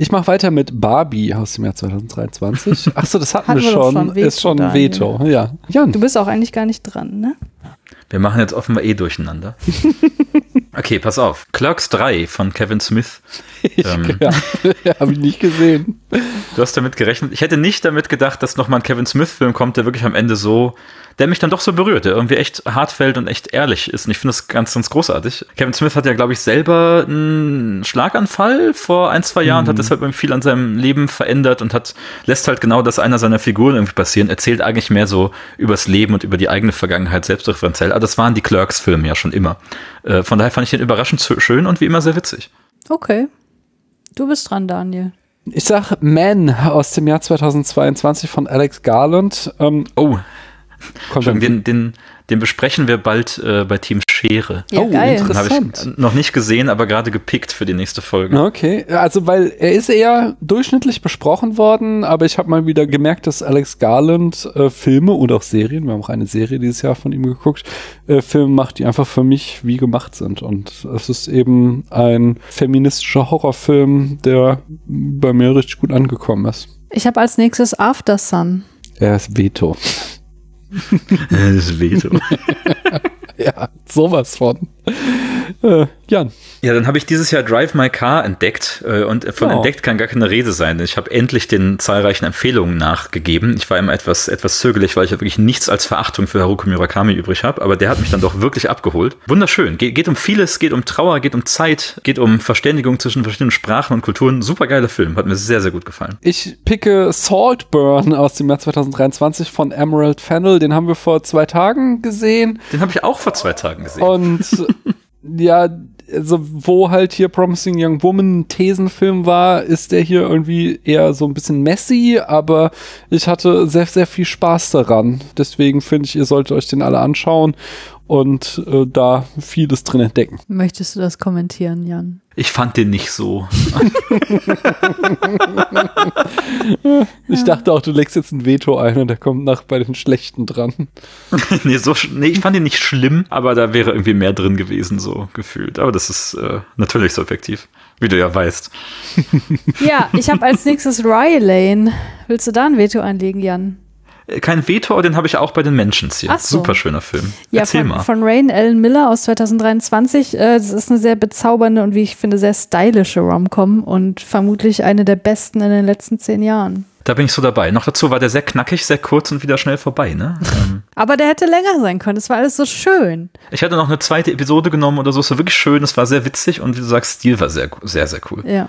Ich mache weiter mit Barbie aus dem Jahr 2023. Achso, das hatten, Hatten wir schon. schon. Veto, ist schon ein. Veto. Ja. Jan. Du bist auch eigentlich gar nicht dran, ne? Wir machen jetzt offenbar eh durcheinander. Okay, pass auf. Clerks 3 von Kevin Smith. Ähm, ja, habe ich nicht gesehen. Du hast damit gerechnet. Ich hätte nicht damit gedacht, dass nochmal ein Kevin Smith-Film kommt, der wirklich am Ende so, der mich dann doch so berührt, der irgendwie echt hart fällt und echt ehrlich ist. Und ich finde das ganz, ganz großartig. Kevin Smith hat ja, glaube ich, selber einen Schlaganfall vor ein, zwei Jahren und hat deshalb irgendwie viel an seinem Leben verändert und hat, lässt halt genau das einer seiner Figuren irgendwie passieren, erzählt eigentlich mehr so übers Leben und über die eigene Vergangenheit selbstreferenziell. Aber das waren die Clerks-Filme ja schon immer. Äh, von daher fand ich den überraschend schön und wie immer sehr witzig. Okay. Du bist dran, Daniel. Ich sag Man aus dem Jahr 2022 von Alex Garland. Ähm, Oh, Schon, dann- den, den, den besprechen wir bald äh, bei Team Schere. Ja, Oh, geil. Den habe Interessant. ich noch nicht gesehen, aber gerade gepickt für die nächste Folge. Okay, also weil er ist eher durchschnittlich besprochen worden, aber ich habe mal wieder gemerkt, dass Alex Garland äh, Filme und auch Serien, wir haben auch eine Serie dieses Jahr von ihm geguckt, äh, Filme macht, die einfach für mich wie gemacht sind. Und es ist eben ein feministischer Horrorfilm, der bei mir richtig gut angekommen ist. Ich habe als nächstes After Sun. Er ist Veto. Das Veto. Ja, sowas von. Jan. Ja, dann habe ich dieses Jahr Drive My Car entdeckt äh, und von Oh. entdeckt kann gar keine Rede sein. denn Ich habe endlich den zahlreichen Empfehlungen nachgegeben. Ich war immer etwas etwas zögerlich, weil ich ja wirklich nichts als Verachtung für Haruki Murakami übrig habe, aber der hat mich dann doch wirklich abgeholt. Wunderschön. Ge geht um vieles, geht um Trauer, geht um Zeit, geht um Verständigung zwischen verschiedenen Sprachen und Kulturen. Supergeiler Film, hat mir sehr sehr gut gefallen. Ich picke Saltburn aus dem Jahr 2023 von Emerald Fennel. Den haben wir vor zwei Tagen gesehen. Den habe ich auch vor zwei Tagen gesehen. Und ja, also wo halt hier Promising Young Woman Thesenfilm war, ist der hier irgendwie eher so ein bisschen messy, aber ich hatte sehr, sehr viel Spaß daran. Deswegen finde ich, ihr solltet euch den alle anschauen und äh, da vieles drin entdecken. Möchtest du das kommentieren, Jan? Ich fand den nicht so. Ich dachte auch, du legst jetzt ein Veto ein und der kommt nach bei den Schlechten dran. nee, so, nee, ich fand ihn nicht schlimm, aber da wäre irgendwie mehr drin gewesen, so gefühlt. Aber das ist äh, natürlich subjektiv, wie du ja weißt. Ja, ich habe als nächstes Rylane. Willst du da ein Veto einlegen, Jan? Äh, Kein Veto, den habe ich auch bei den Mentions hier. So. Super schöner Film. Ja, Erzähl von, mal. von Rain Ellen Miller aus 2023. Äh, Das ist eine sehr bezaubernde und wie ich finde sehr stylische Rom-Com und vermutlich eine der besten in den letzten zehn Jahren. Da bin ich so dabei. Noch dazu war der sehr knackig, sehr kurz und wieder schnell vorbei. Ne? ähm, Aber der hätte länger sein können. Es war alles so schön. ich hatte noch eine zweite Episode genommen oder so. Es war wirklich schön, es war sehr witzig und wie du sagst, Stil war sehr, sehr, sehr cool. Ja.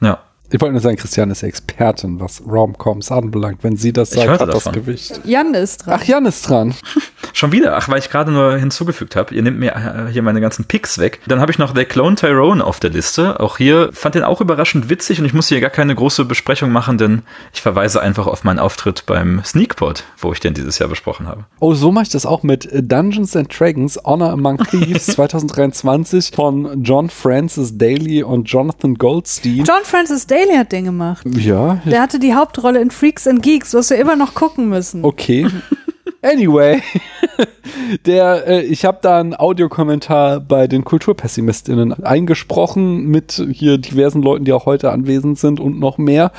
Ja. Ich wollte nur sagen, Christian ist Expertin, was Romcoms anbelangt. Wenn sie das sagt, hat das davon. Gewicht. Jan ist dran. Ach, Jan ist dran. Schon wieder? Ach, weil ich gerade nur hinzugefügt habe, ihr nehmt mir äh, hier meine ganzen Picks weg. Dann habe ich noch The Clone Tyrone auf der Liste. Auch hier fand den auch überraschend witzig und ich muss hier gar keine große Besprechung machen, denn ich verweise einfach auf meinen Auftritt beim Sneakpot, wo ich den dieses Jahr besprochen habe. Oh, so mache ich das auch mit Dungeons and Dragons Honor Among Thieves 2023 von John Francis Daly und Jonathan Goldstein. John Francis Daly hat den gemacht. ja, Der hatte die Hauptrolle in Freaks and Geeks, was wir immer noch gucken müssen. okay. Anyway, der, äh, ich habe da einen Audiokommentar bei den KulturpessimistInnen eingesprochen mit hier diversen Leuten, die auch heute anwesend sind und noch mehr.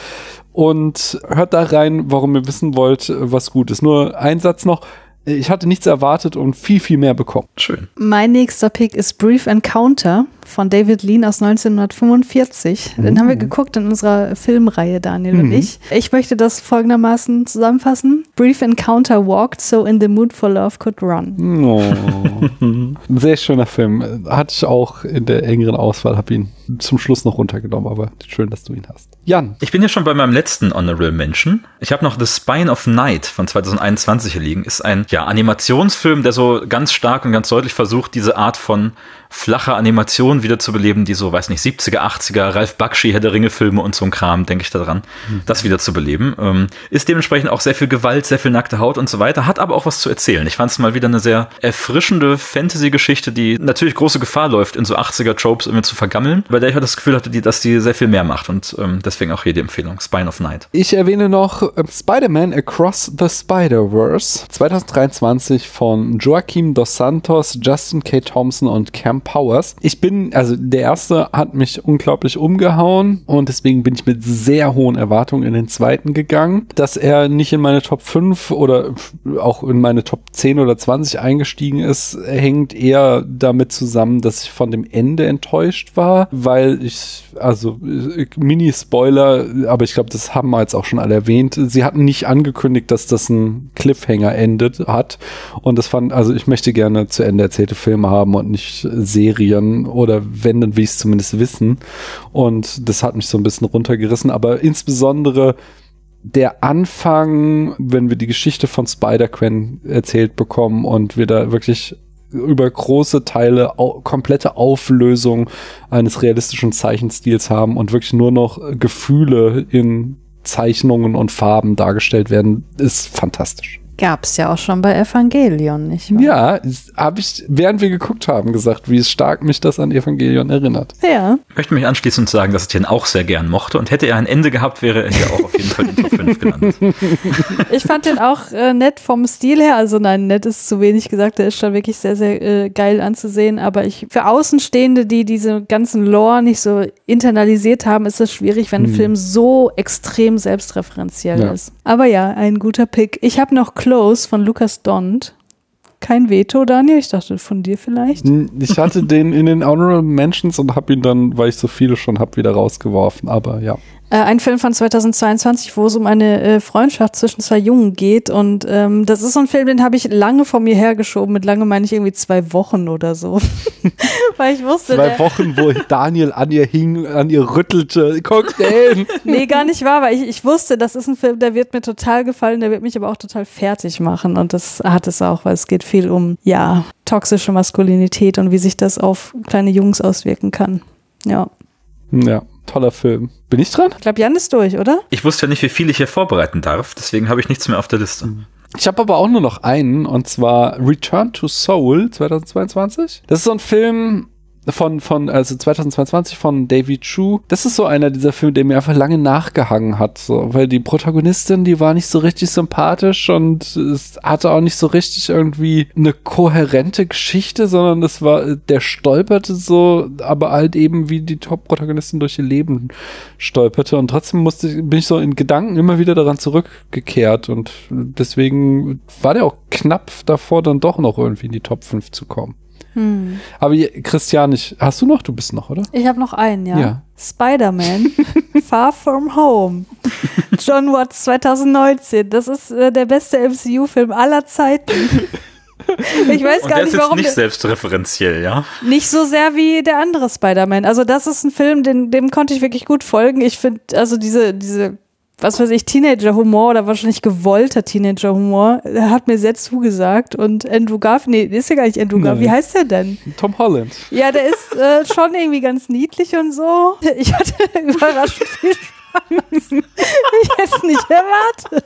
Und hört da rein, warum ihr wissen wollt, was gut ist. Nur ein Satz noch. Ich hatte nichts erwartet und viel, viel mehr bekommen. Schön. Mein nächster Pick ist Brief Encounter von David Lean aus 1945. Den haben wir geguckt in unserer Filmreihe, Daniel und ich. Ich möchte das folgendermaßen zusammenfassen. Brief Encounter walked, so in the mood for love could run. Oh. Ein sehr schöner Film. Hatte ich auch in der engeren Auswahl, habe ihn zum Schluss noch runtergenommen, aber schön, dass du ihn hast. Jan. Ich bin ja schon bei meinem letzten Honorable Mention. Ich habe noch The Spine of Night von 2021 hier liegen. Ist ein ja, Animationsfilm, der so ganz stark und ganz deutlich versucht, diese Art von flacher Animation wiederzubeleben, die so, weiß nicht, 70er, 80er, Ralf Bakshi, Herr der Ringe-Filme und so ein Kram, denke ich da dran, das wiederzubeleben. Ähm, ist dementsprechend auch sehr viel Gewalt, sehr viel nackte Haut und so weiter, hat aber auch was zu erzählen. Ich fand es mal wieder eine sehr erfrischende Fantasy-Geschichte, die natürlich große Gefahr läuft, in so 80er-Tropes irgendwie zu vergammeln, bei der ich halt das Gefühl hatte, die, dass die sehr viel mehr macht und ähm, deswegen auch hier die Empfehlung, Spine of Night. Ich erwähne noch äh, Spider-Man Across the Spider-Verse 2023 von Joaquim Dos Santos, Justin K. Thompson und Cam Powers. Ich bin, also der erste hat mich unglaublich umgehauen und deswegen bin ich mit sehr hohen Erwartungen in den zweiten gegangen. Dass er nicht in meine Top 5 oder auch in meine Top 10 oder 20 eingestiegen ist, hängt eher damit zusammen, dass ich von dem Ende enttäuscht war, weil ich, also äh, Mini-Spoiler, aber ich glaube, das haben wir jetzt auch schon alle erwähnt. Sie hatten nicht angekündigt, dass das ein Cliffhanger endet hat. Und das fand, also ich möchte gerne zu Ende erzählte Filme haben und nicht Serien oder wenn, dann will ich es zumindest wissen. Und das hat mich so ein bisschen runtergerissen. Aber insbesondere der Anfang, wenn wir die Geschichte von Spider-Quen erzählt bekommen und wir da wirklich über große Teile au komplette Auflösung eines realistischen Zeichenstils haben und wirklich nur noch Gefühle in Zeichnungen und Farben dargestellt werden, ist fantastisch. Gab's ja auch schon bei Evangelion, nicht wahr? Ja, habe ich, während wir geguckt haben, gesagt, wie stark mich das an Evangelion erinnert. Ja. Ich möchte mich anschließend sagen, dass ich den auch sehr gern mochte und hätte er ein Ende gehabt, wäre er hier auch auf jeden Fall in die Top 5 gelandet. Ich fand den auch äh, nett vom Stil her. Also nein, nett ist zu wenig gesagt. Der ist schon wirklich sehr, sehr äh, geil anzusehen. Aber ich für Außenstehende, die diese ganzen Lore nicht so internalisiert haben, ist es schwierig, wenn ein Film so extrem selbstreferenziell Ja. ist. Aber ja, ein guter Pick. Ich habe noch Close von Lukas Dont. Kein Veto, Daniel. Ich dachte von dir vielleicht. Ich hatte den in den Honorable Mentions und habe ihn dann, weil ich so viele schon habe, wieder rausgeworfen. Aber ja. Äh, ein Film von 2022, wo es um eine äh, Freundschaft zwischen zwei Jungen geht. Und ähm, das ist so ein Film, den habe ich lange vor mir hergeschoben. Mit lange meine ich irgendwie zwei Wochen oder so. Weil ich wusste, Zwei Wochen, wo Daniel an ihr hing, an ihr rüttelte. Guck den! nee, gar nicht wahr, weil ich, ich wusste, das ist ein Film, der wird mir total gefallen, der wird mich aber auch total fertig machen. Und das hat es auch, weil es geht viel um, ja, toxische Maskulinität und wie sich das auf kleine Jungs auswirken kann. Ja. Ja, toller Film. Bin ich dran? Ich glaube, Jan ist durch, oder? Ich wusste ja nicht, wie viel ich hier vorbereiten darf, deswegen habe ich nichts mehr auf der Liste. Ich habe aber auch nur noch einen, und zwar Return to Soul 2022. Das ist so ein Film von, von, also 2022 von David Chu. Das ist so einer dieser Filme, der mir einfach lange nachgehangen hat, so, weil die Protagonistin, die war nicht so richtig sympathisch und es hatte auch nicht so richtig irgendwie eine kohärente Geschichte, sondern es war, der stolperte so, aber halt eben wie die Top-Protagonistin durch ihr Leben stolperte und trotzdem musste ich, bin ich so in Gedanken immer wieder daran zurückgekehrt und deswegen war der auch knapp davor, dann doch noch irgendwie in die Top 5 zu kommen. Hm. Aber Christian, ich, hast du noch? Du bist noch, oder? Ich habe noch einen, ja. Ja. Spider-Man Far From Home. John Watts 2019. Das ist äh, der beste MCU-Film aller Zeiten. Ich weiß Und gar der nicht, ist jetzt warum. nicht der- selbstreferenziell, ja? Nicht so sehr wie der andere Spider-Man. Also das ist ein Film, den, dem konnte ich wirklich gut folgen. Ich finde, also diese, diese, was weiß ich, Teenager-Humor oder wahrscheinlich gewollter Teenager-Humor, der hat mir sehr zugesagt. Und Andrew Garfield, nee, ist ja gar nicht Andrew Garfield. Wie heißt der denn? Tom Holland. Ja, der ist äh, schon irgendwie ganz niedlich und so. Ich hatte überraschend viel Spaß. Ich hätte es nicht erwartet.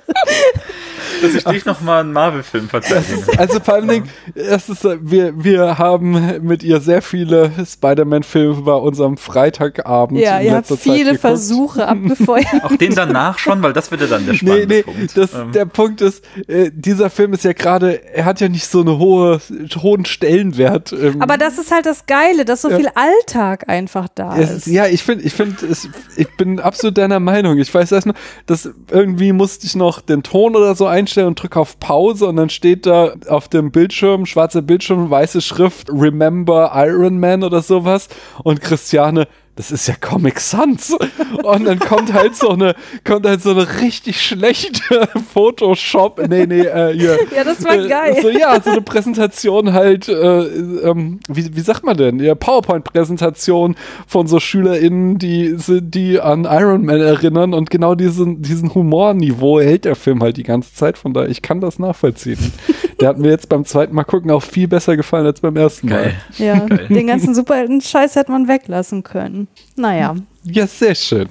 Dass ich dich nochmal einen Marvel-Film verteidige. Also vor allem, Dingen, es ist, wir, wir haben mit ihr sehr viele Spider-Man-Filme bei unserem Freitagabend Ja, ihr habt viele. Versuche abgefeuert. Auch den danach schon, weil das wird ja dann der Nee, spannende nee, Punkt. das, Ähm, der Punkt ist, äh, dieser Film ist ja gerade, er hat ja nicht so einen hohe, hohen Stellenwert. Ähm, Aber das ist halt das Geile, dass so Ja. viel Alltag einfach da es, ist. ist- ja, ich finde, ich finde, es- ich bin absolut deiner Meinung. Ich weiß erst nur, dass irgendwie musste ich noch den Ton oder so einstellen und drücke auf Pause und dann steht da auf dem Bildschirm, schwarzer Bildschirm, weiße Schrift, Remember Iron Man oder sowas und Christiane, das ist ja Comic Sans. Und dann kommt halt so eine, kommt halt so eine richtig schlechte Photoshop, nee, nee, äh, hier. Ja, das war Äh, geil. So, ja, so eine Präsentation halt, äh, ähm, wie, wie sagt man denn? Ja, PowerPoint-Präsentation von so SchülerInnen, die, die an Iron Man erinnern und genau diesen, diesen Humorniveau hält der Film halt die ganze Zeit. Von daher, ich kann das nachvollziehen. der hat mir jetzt beim zweiten Mal gucken auch viel besser gefallen als beim ersten Mal. Geil. Ja, Geil. den ganzen Superhelden-Scheiß hätte man weglassen können. Naja. Ja, sehr schön.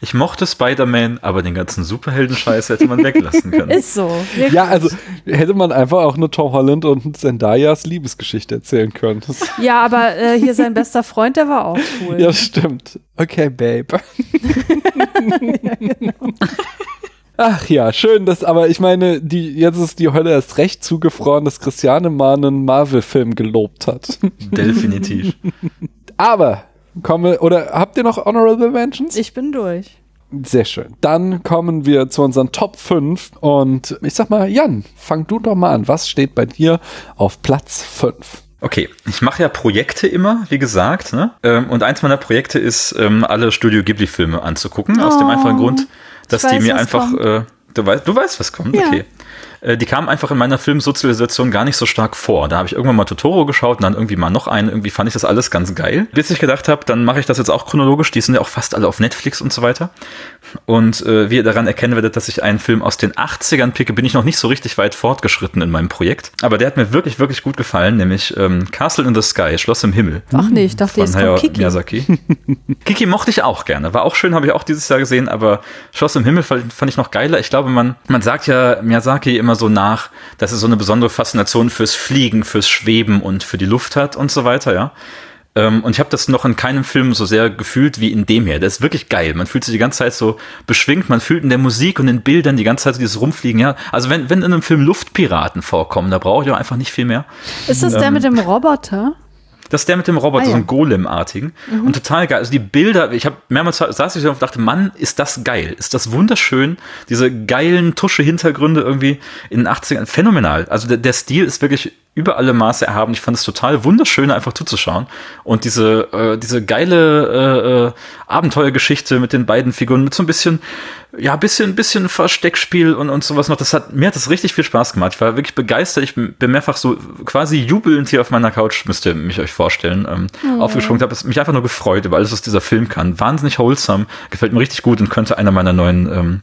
Ich mochte Spider-Man, aber den ganzen Superhelden-Scheiß hätte man weglassen können. Ist so. Wirklich. Ja, also hätte man einfach auch nur Tom Holland und Zendayas Liebesgeschichte erzählen können. Das, Ja, aber äh, hier sein bester Freund, der war auch cool. ja, stimmt. Okay, Babe. Ach ja, schön, dass, aber ich meine, die, jetzt ist die Hölle erst recht zugefroren, dass Christiane mal einen Marvel-Film gelobt hat. Definitiv. Aber, komme, oder habt ihr noch Honorable Mentions? Ich bin durch. Sehr schön. Dann kommen wir zu unseren Top 5 und ich sag mal, Jan, fang du doch mal an. Was steht bei dir auf Platz 5? Okay, ich mache ja Projekte immer, wie gesagt, ne? Ähm, Und eins meiner Projekte ist, ähm, alle Studio Ghibli-Filme anzugucken, aus dem Oh, einfachen Grund, dass ich die mir einfach, äh, du, weißt, du weißt, was kommt, Ja. okay. Äh, Die kamen einfach in meiner Filmsozialisation gar nicht so stark vor. Da habe ich irgendwann mal Totoro geschaut und dann irgendwie mal noch einen. Irgendwie fand ich das alles ganz geil. Bis ich gedacht habe, dann mache ich das jetzt auch chronologisch. Die sind ja auch fast alle auf Netflix und so weiter. Und äh, wie ihr daran erkennen werdet, dass ich einen Film aus den 80ern picke, bin ich noch nicht so richtig weit fortgeschritten in meinem Projekt. Aber der hat mir wirklich, wirklich gut gefallen, nämlich ähm, Castle in the Sky, Schloss im Himmel. Ach nee, ich dachte, jetzt Hayao kommt Kiki. Miyazaki. Kiki mochte ich auch gerne. War auch schön, habe ich auch dieses Jahr gesehen, aber Schloss im Himmel fand, fand ich noch geiler. Ich glaube, man, man sagt ja Miyazaki immer so nach, dass er so eine besondere Faszination fürs Fliegen, fürs Schweben und für die Luft hat und so weiter, ja. Ähm, Und ich habe das noch in keinem Film so sehr gefühlt wie in dem hier. Der ist wirklich geil. Man fühlt sich die ganze Zeit so beschwingt. Man fühlt in der Musik und den Bildern die ganze Zeit so dieses Rumfliegen. Ja, also wenn, wenn in einem Film Luftpiraten vorkommen, da brauche ich auch einfach nicht viel mehr. Ist das der mit dem Roboter? Das ist der mit dem Roboter, Ah, so ja. ein Golem-artigen. Und total geil. Also die Bilder, ich habe mehrmals saß ich da und dachte, Mann, ist das geil. Ist das wunderschön. Diese geilen Tusche-Hintergründe irgendwie in den 80ern. Phänomenal. Also der, der Stil ist wirklich über alle Maße erhaben. Ich fand es total wunderschön, einfach zuzuschauen. Und diese, äh, diese geile äh, äh, Abenteuergeschichte mit den beiden Figuren, mit so ein bisschen, ja, bisschen, bisschen Versteckspiel und, und sowas noch. Das hat, mir hat das richtig viel Spaß gemacht. Ich war wirklich begeistert. Ich bin mehrfach so quasi jubelnd hier auf meiner Couch, müsst ihr mich euch vorstellen, ähm, aufgesprungen. Ich habe mich einfach nur gefreut über alles, was dieser Film kann. Wahnsinnig wholesome, gefällt mir richtig gut und könnte einer meiner neuen ähm,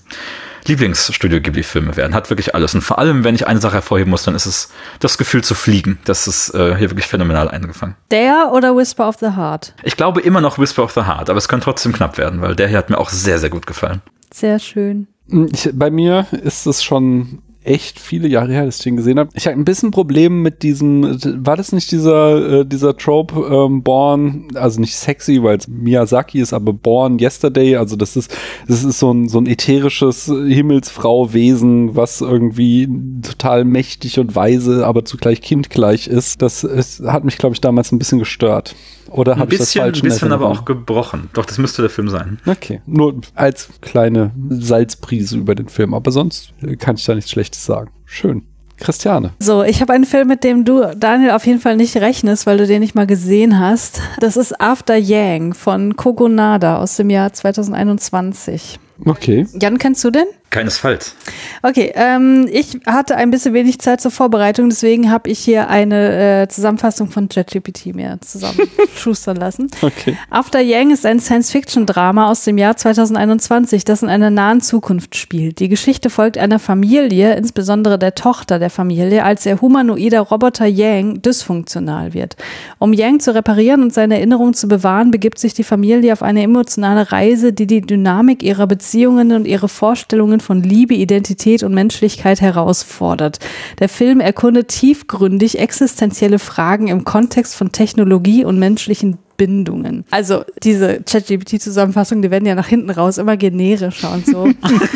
Lieblingsstudio Ghibli-Filme werden. Hat wirklich alles. Und vor allem, wenn ich eine Sache hervorheben muss, dann ist es das Gefühl zu fliegen. Das ist äh, hier wirklich phänomenal eingefangen. Der oder Whisper of the Heart? Ich glaube immer noch Whisper of the Heart, aber es kann trotzdem knapp werden, weil der hier hat mir auch sehr, sehr gut gefallen. Sehr schön. Ich, bei mir ist es schon echt viele Jahre her, dass ich den gesehen habe. Ich habe ein bisschen Problem mit diesem, war das nicht dieser, äh, dieser Trope ähm, Born, also nicht sexy, weil es Miyazaki ist, aber Born Yesterday, also das ist, das ist so ein, so ein ätherisches Himmelsfrau-Wesen, was irgendwie total mächtig und weise, aber zugleich kindgleich ist. Das ist, hat mich, glaube ich, damals ein bisschen gestört. Oder Ein habe ich das bisschen, falsch ein in bisschen aber auch gebrochen. Doch, das müsste der Film sein. Okay, nur als kleine Salzprise über den Film, aber sonst kann ich da nichts Schlechtes sagen. Schön. Christiane. So, ich habe einen Film, mit dem du, Daniel, auf jeden Fall nicht rechnest, weil du den nicht mal gesehen hast. Das ist After Yang von Kogonada aus dem Jahr 2021. Okay. Jan, kennst du den? Keinesfalls. Okay, ähm, ich hatte ein bisschen wenig Zeit zur Vorbereitung, deswegen habe ich hier eine äh, Zusammenfassung von ChatGPT mir zusammenschustern lassen. Okay. After Yang ist ein Science-Fiction-Drama aus dem Jahr 2021, das in einer nahen Zukunft spielt. Die Geschichte folgt einer Familie, insbesondere der Tochter der Familie, als der humanoide Roboter Yang dysfunktional wird. Um Yang zu reparieren und seine Erinnerung zu bewahren, begibt sich die Familie auf eine emotionale Reise, die die Dynamik ihrer Beziehungen und ihre Vorstellungen von Liebe, Identität und Menschlichkeit herausfordert. Der Film erkundet tiefgründig existenzielle Fragen im Kontext von Technologie und menschlichen Bindungen. Also diese ChatGPT-Zusammenfassungen, die werden ja nach hinten raus immer generischer und so.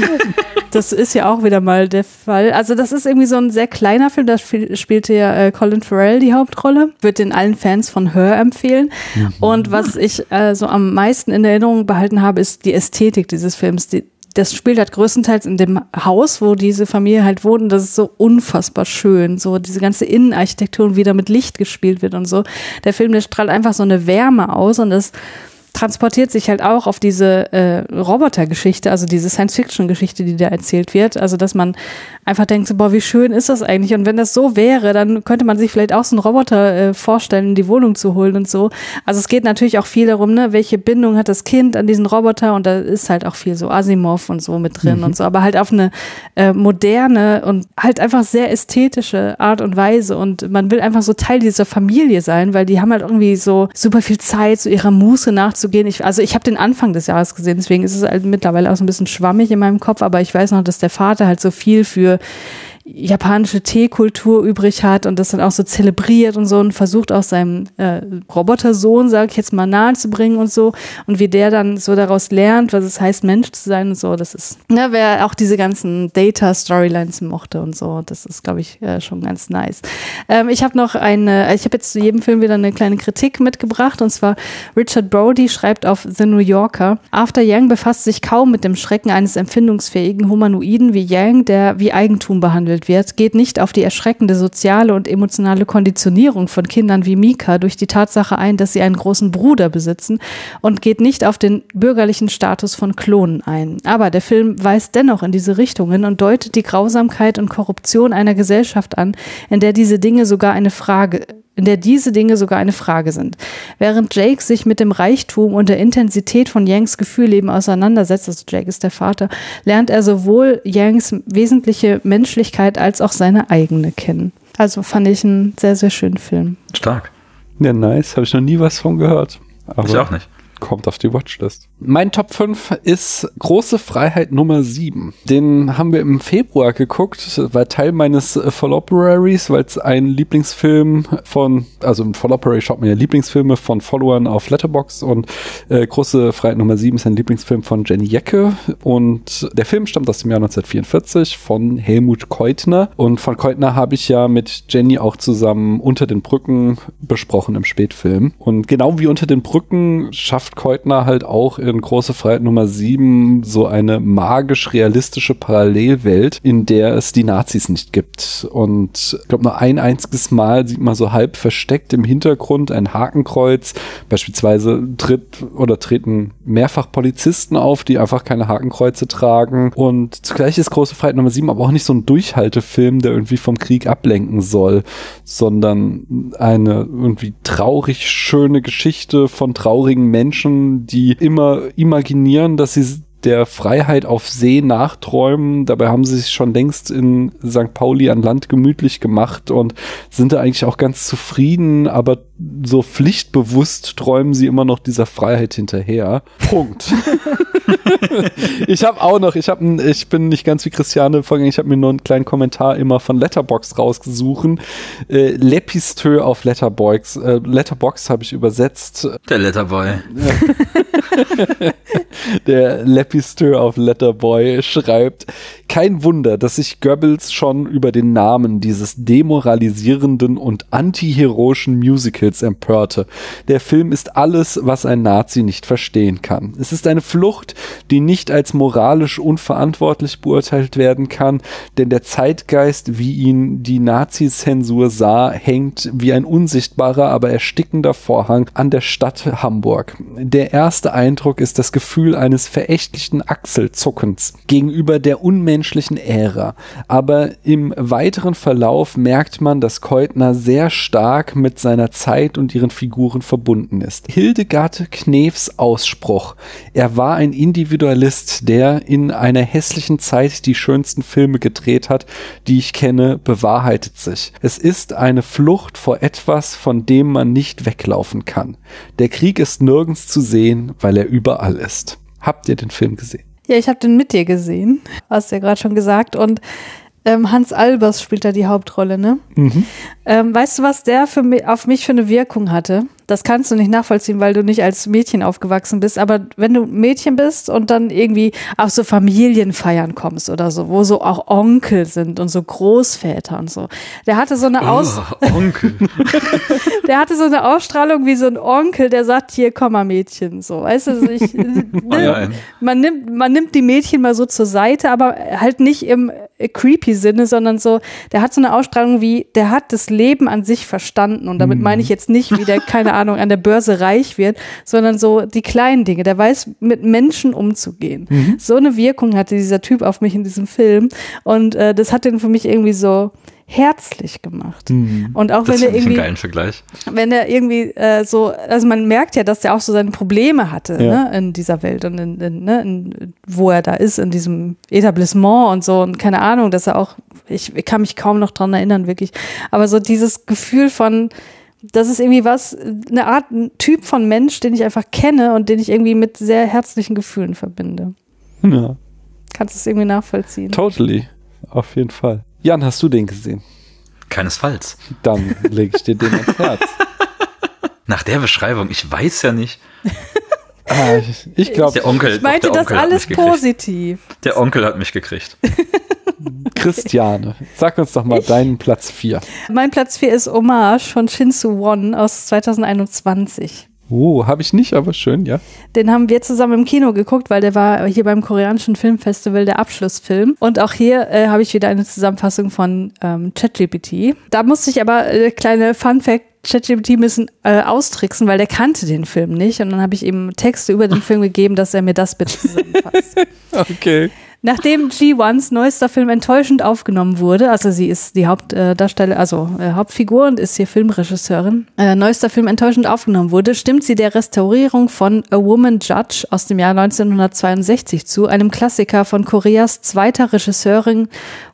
das ist ja auch wieder mal der Fall. Also das ist irgendwie so ein sehr kleiner Film, da spielte ja äh, Colin Farrell die Hauptrolle. Würde den allen Fans von Her empfehlen. Mhm. Und was ich äh, so am meisten in Erinnerung behalten habe, ist die Ästhetik dieses Films. Die, das spielt halt größtenteils in dem Haus, wo diese Familie halt wohnt. Das ist so unfassbar schön. So diese ganze Innenarchitektur und wie da mit Licht gespielt wird und so. Der Film, der strahlt einfach so eine Wärme aus und das transportiert sich halt auch auf diese äh, Roboter-Geschichte, also diese Science-Fiction-Geschichte, die da erzählt wird. Also, dass man einfach denkt, so, boah, wie schön ist das eigentlich? Und wenn das so wäre, dann könnte man sich vielleicht auch so einen Roboter äh, vorstellen, in die Wohnung zu holen und so. Also, es geht natürlich auch viel darum, ne, welche Bindung hat das Kind an diesen Roboter? Und da ist halt auch viel so Asimov und so mit drin mhm. und so, aber halt auf eine äh, moderne und halt einfach sehr ästhetische Art und Weise. Und man will einfach so Teil dieser Familie sein, weil die haben halt irgendwie so super viel Zeit, so ihrer Muße gehen. Ich, also ich habe den Anfang des Jahres gesehen, deswegen ist es halt mittlerweile auch so ein bisschen schwammig in meinem Kopf, aber ich weiß noch, dass der Vater halt so viel für japanische Teekultur übrig hat und das dann auch so zelebriert und so und versucht auch seinem äh, Robotersohn, sage ich jetzt mal, nahe zu bringen und so und wie der dann so daraus lernt, was es heißt, Mensch zu sein und so, das ist, ne, wer auch diese ganzen Data-Storylines mochte und so, das ist, glaube ich, äh, schon ganz nice. Ähm, ich habe noch eine, ich habe jetzt zu jedem Film wieder eine kleine Kritik mitgebracht und zwar Richard Brody schreibt auf The New Yorker, After Yang befasst sich kaum mit dem Schrecken eines empfindungsfähigen Humanoiden wie Yang, der wie Eigentum behandelt behandelt wird, geht nicht auf die erschreckende soziale und emotionale Konditionierung von Kindern wie Mika durch die Tatsache ein, dass sie einen großen Bruder besitzen und geht nicht auf den bürgerlichen Status von Klonen ein. Aber der Film weist dennoch in diese Richtungen und deutet die Grausamkeit und Korruption einer Gesellschaft an, in der diese Dinge sogar eine Frage in der diese Dinge sogar eine Frage sind. Während Jake sich mit dem Reichtum und der Intensität von Yanks Gefühlleben auseinandersetzt, also Jake ist der Vater, lernt er sowohl Yanks wesentliche Menschlichkeit als auch seine eigene kennen. Also fand ich einen sehr, sehr schönen Film. Stark. Ja, nice. Habe ich noch nie was von gehört. Aber ich auch nicht kommt auf die Watchlist. Mein Top 5 ist Große Freiheit Nummer 7. Den haben wir im Februar geguckt, war Teil meines äh, Followeraries, weil es ein Lieblingsfilm von, also im Followerary schaut man ja Lieblingsfilme von Followern auf Letterbox und äh, Große Freiheit Nummer 7 ist ein Lieblingsfilm von Jenny Jecke und der Film stammt aus dem Jahr 1944 von Helmut Keutner und von Keutner habe ich ja mit Jenny auch zusammen Unter den Brücken besprochen im Spätfilm und genau wie Unter den Brücken schafft Keutner halt auch in Große Freiheit Nummer 7 so eine magisch-realistische Parallelwelt, in der es die Nazis nicht gibt. Und ich glaube, nur ein einziges Mal sieht man so halb versteckt im Hintergrund ein Hakenkreuz. Beispielsweise tritt oder treten mehrfach Polizisten auf, die einfach keine Hakenkreuze tragen. Und zugleich ist Große Freiheit Nummer 7 aber auch nicht so ein Durchhaltefilm, der irgendwie vom Krieg ablenken soll, sondern eine irgendwie traurig schöne Geschichte von traurigen Menschen, Menschen, die immer imaginieren, dass sie der Freiheit auf See nachträumen. Dabei haben sie sich schon längst in St. Pauli an Land gemütlich gemacht und sind da eigentlich auch ganz zufrieden, aber so pflichtbewusst träumen sie immer noch dieser Freiheit hinterher. Punkt. ich habe auch noch, ich habe, ich bin nicht ganz wie Christiane vorgegangen, ich habe mir nur einen kleinen Kommentar immer von Letterbox rausgesucht. Äh, Lepistö auf Letterbox. Äh, Letterbox habe ich übersetzt. Der Letterboy. Der Lepistö auf Letterboy schreibt, kein Wunder, dass sich Goebbels schon über den Namen dieses demoralisierenden und antiheroischen Musicals empörte. Der Film ist alles, was ein Nazi nicht verstehen kann. Es ist eine Flucht die nicht als moralisch unverantwortlich beurteilt werden kann, denn der Zeitgeist, wie ihn die Nazi-Zensur sah, hängt wie ein unsichtbarer, aber erstickender Vorhang an der Stadt Hamburg. Der erste Eindruck ist das Gefühl eines verächtlichen Achselzuckens gegenüber der unmenschlichen Ära, aber im weiteren Verlauf merkt man, dass Keutner sehr stark mit seiner Zeit und ihren Figuren verbunden ist. Hildegard Knefs Ausspruch, er war ein Individualist, der in einer hässlichen Zeit die schönsten Filme gedreht hat, die ich kenne, bewahrheitet sich. Es ist eine Flucht vor etwas, von dem man nicht weglaufen kann. Der Krieg ist nirgends zu sehen, weil er überall ist. Habt ihr den Film gesehen? Ja, ich habe den mit dir gesehen, hast du ja gerade schon gesagt. Und ähm, Hans Albers spielt da die Hauptrolle, ne? Mhm. Ähm, weißt du, was der für mich, auf mich für eine Wirkung hatte? Das kannst du nicht nachvollziehen, weil du nicht als Mädchen aufgewachsen bist. Aber wenn du Mädchen bist und dann irgendwie auf so Familienfeiern kommst oder so, wo so auch Onkel sind und so Großväter und so. Der hatte so eine Aus Oh, Onkel. der hatte so eine Ausstrahlung wie so ein Onkel, der sagt, hier komm mal Mädchen, so, weißt du, also ich, ne, nein. man nimmt, man nimmt die Mädchen mal so zur Seite, aber halt nicht im creepy Sinne, sondern so, der hat so eine Ausstrahlung wie, der hat das Leben an sich verstanden. Und damit meine ich jetzt nicht, wie der, keine Ahnung, an der Börse reich wird, sondern so die kleinen Dinge, der weiß, mit Menschen umzugehen. So eine Wirkung hatte dieser Typ auf mich in diesem Film. Und äh, das hat den für mich irgendwie so herzlich gemacht. Und auch Das wenn er ich einen irgendwie geilen Vergleich. wenn er irgendwie äh, so, also man merkt ja, dass er auch so seine Probleme hatte Ja. ne, in dieser Welt und in, in, ne, in, wo er da ist, in diesem Etablissement und so und keine Ahnung, dass er auch, ich, ich kann mich kaum noch dran erinnern, wirklich, aber so dieses Gefühl von, das ist irgendwie was, eine Art, ein Typ von Mensch, den ich einfach kenne und den ich irgendwie mit sehr herzlichen Gefühlen verbinde. Ja, Kannst du es irgendwie nachvollziehen? totally. Auf jeden Fall. Jan, hast du den gesehen? Keinesfalls. Dann lege ich dir den ans Herz. Nach der Beschreibung, ich weiß ja nicht. Ah, ich ich glaube, Der Onkel, Ich meinte doch, der das alles mich gekriegt. positiv. Der Onkel hat mich gekriegt. Christiane, sag uns doch mal deinen Platz 4. Mein Platz 4 ist Hommage von Shinsu Won aus 2021. Oh, habe ich nicht, aber schön, ja. Den haben wir zusammen im Kino geguckt, weil der war hier beim koreanischen Filmfestival der Abschlussfilm. Und auch hier äh, habe ich wieder eine Zusammenfassung von ähm, ChatGPT. Da musste ich aber äh, kleine Fun Fact ChatGPT ein bisschen äh, austricksen, weil der kannte den Film nicht. Und dann habe ich ihm Texte über den Film gegeben, dass er mir das bitte zusammenfasst. Okay. Nachdem G1s neuester Film enttäuschend aufgenommen wurde, also sie ist die Hauptdarsteller, also äh, Hauptfigur und ist hier Filmregisseurin, äh, neuester Film enttäuschend aufgenommen wurde, stimmt sie der Restaurierung von A Woman Judge aus dem Jahr 1962 zu, einem Klassiker von Koreas zweiter Regisseurin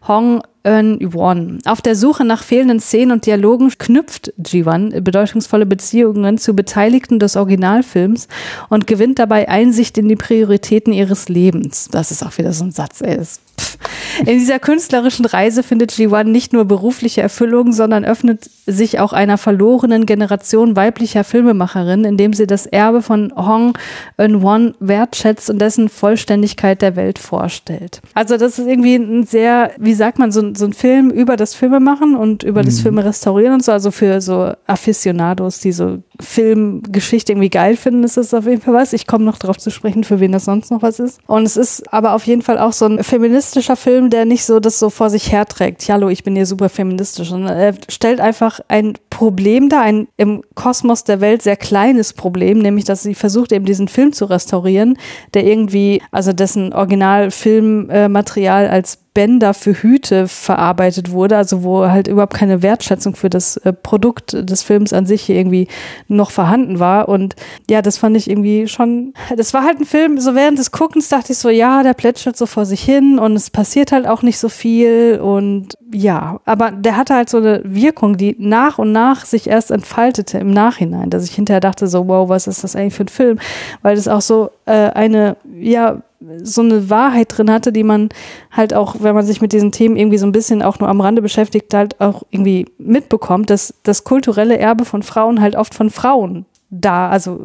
Hong Eun-won. Auf der Suche nach fehlenden Szenen und Dialogen knüpft Ji-won bedeutungsvolle Beziehungen zu Beteiligten des Originalfilms und gewinnt dabei Einsicht in die Prioritäten ihres Lebens. Das ist auch wieder so ein Satz, ey. Das, pff. In dieser künstlerischen Reise findet Ji-won nicht nur berufliche Erfüllung, sondern öffnet sich auch einer verlorenen Generation weiblicher Filmemacherinnen, indem sie das Erbe von Hong Eun-won wertschätzt und dessen Vollständigkeit der Welt vorstellt. Also das ist irgendwie ein sehr, wie sagt man, so, ein- so ein Film über das Filmemachen und über das Filme restaurieren und so, also für so Aficionados, die so Filmgeschichte irgendwie geil finden, ist das auf jeden Fall was. Ich komme noch darauf zu sprechen, für wen das sonst noch was ist. Und es ist aber auf jeden Fall auch so ein feministischer Film, der nicht so das so vor sich herträgt. Hallo, ich bin hier super feministisch. Und er stellt einfach ein Problem dar, ein im Kosmos der Welt sehr kleines Problem, nämlich dass sie versucht eben diesen Film zu restaurieren, der irgendwie, also dessen Originalfilmmaterial als Bänder für Hüte verarbeitet wurde, also wo halt überhaupt keine Wertschätzung für das äh, Produkt des Films an sich hier irgendwie noch vorhanden war. Und ja, das fand ich irgendwie schon, das war halt ein Film, so während des Guckens dachte ich so, ja, der plätschert so vor sich hin und es passiert halt auch nicht so viel und ja, aber der hatte halt so eine Wirkung, die nach und nach sich erst entfaltete im Nachhinein, dass ich hinterher dachte so, wow, was ist das eigentlich für ein Film? Weil das auch so äh, eine, ja, so eine Wahrheit drin hatte, die man halt auch, wenn man sich mit diesen Themen irgendwie so ein bisschen auch nur am Rande beschäftigt, halt auch irgendwie mitbekommt, dass das kulturelle Erbe von Frauen halt oft von Frauen da, also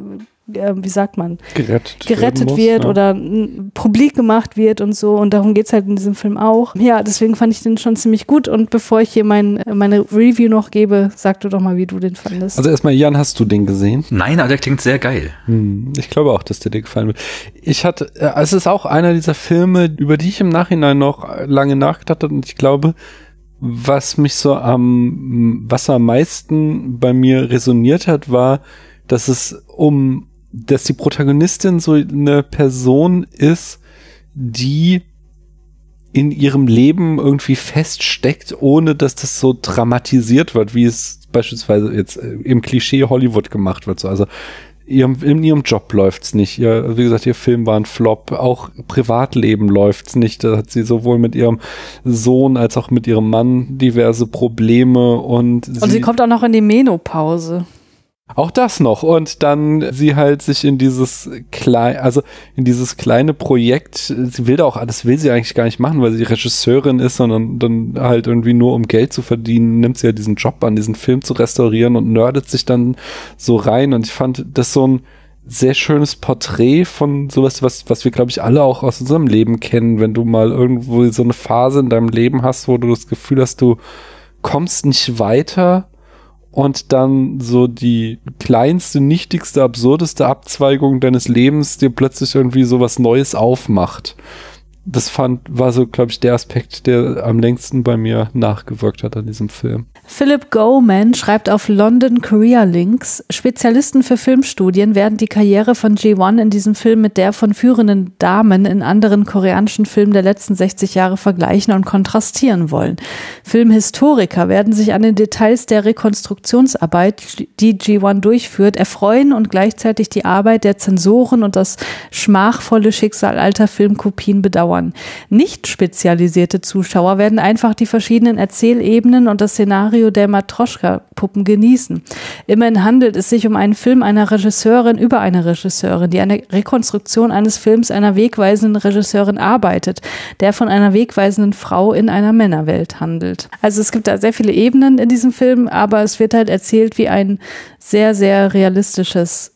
äh, wie sagt man, gerettet, gerettet muss, wird ja. oder mm, publik gemacht wird und so. Und darum geht es halt in diesem Film auch. Ja, deswegen fand ich den schon ziemlich gut. Und bevor ich hier mein, meine Review noch gebe, sag du doch mal, wie du den fandest. Also erstmal, Jan, hast du den gesehen? Nein, aber der klingt sehr geil. Hm, ich glaube auch, dass der dir gefallen wird. Ich hatte, äh, es ist auch einer dieser Filme, über die ich im Nachhinein noch lange nachgedacht habe und ich glaube, was mich so am, was am meisten bei mir resoniert hat, war, dass es um, dass die Protagonistin so eine Person ist, die in ihrem Leben irgendwie feststeckt, ohne dass das so dramatisiert wird, wie es beispielsweise jetzt äh, im Klischee Hollywood gemacht wird. So, also ihrem, in ihrem Job läuft's nicht. Ihr, wie gesagt, ihr Film war ein Flop. Auch Privatleben läuft's nicht. Da hat sie sowohl mit ihrem Sohn als auch mit ihrem Mann diverse Probleme und, und sie kommt auch noch in die Menopause. Auch das noch. Und dann sie halt sich in dieses klein, also in dieses kleine Projekt, sie will da auch, das will sie eigentlich gar nicht machen, weil sie Regisseurin ist, sondern dann halt irgendwie nur um Geld zu verdienen, nimmt sie ja diesen Job an, diesen Film zu restaurieren und nerdet sich dann so rein. Und ich fand das so ein sehr schönes Porträt von sowas, was, was wir, glaube ich, alle auch aus unserem Leben kennen, wenn du mal irgendwo so eine Phase in deinem Leben hast, wo du das Gefühl hast, du kommst nicht weiter und dann so die kleinste, nichtigste, absurdeste Abzweigung deines Lebens dir plötzlich irgendwie so was Neues aufmacht. Das fand, war so, glaube ich, der Aspekt, der am längsten bei mir nachgewirkt hat an diesem Film. Philip Goman schreibt auf London Career Links, Spezialisten für Filmstudien werden die Karriere von G1 in diesem Film mit der von führenden Damen in anderen koreanischen Filmen der letzten 60 Jahre vergleichen und kontrastieren wollen. Filmhistoriker werden sich an den Details der Rekonstruktionsarbeit, die G1 durchführt, erfreuen und gleichzeitig die Arbeit der Zensoren und das schmachvolle Schicksal alter Filmkopien bedauern. Nicht spezialisierte Zuschauer werden einfach die verschiedenen Erzählebenen und das Szenario der Matroschka-Puppen genießen. Immerhin handelt es sich um einen Film einer Regisseurin über eine Regisseurin, die eine Rekonstruktion eines Films einer wegweisenden Regisseurin arbeitet, der von einer wegweisenden Frau in einer Männerwelt handelt. Also es gibt da sehr viele Ebenen in diesem Film, aber es wird halt erzählt wie ein sehr, sehr realistisches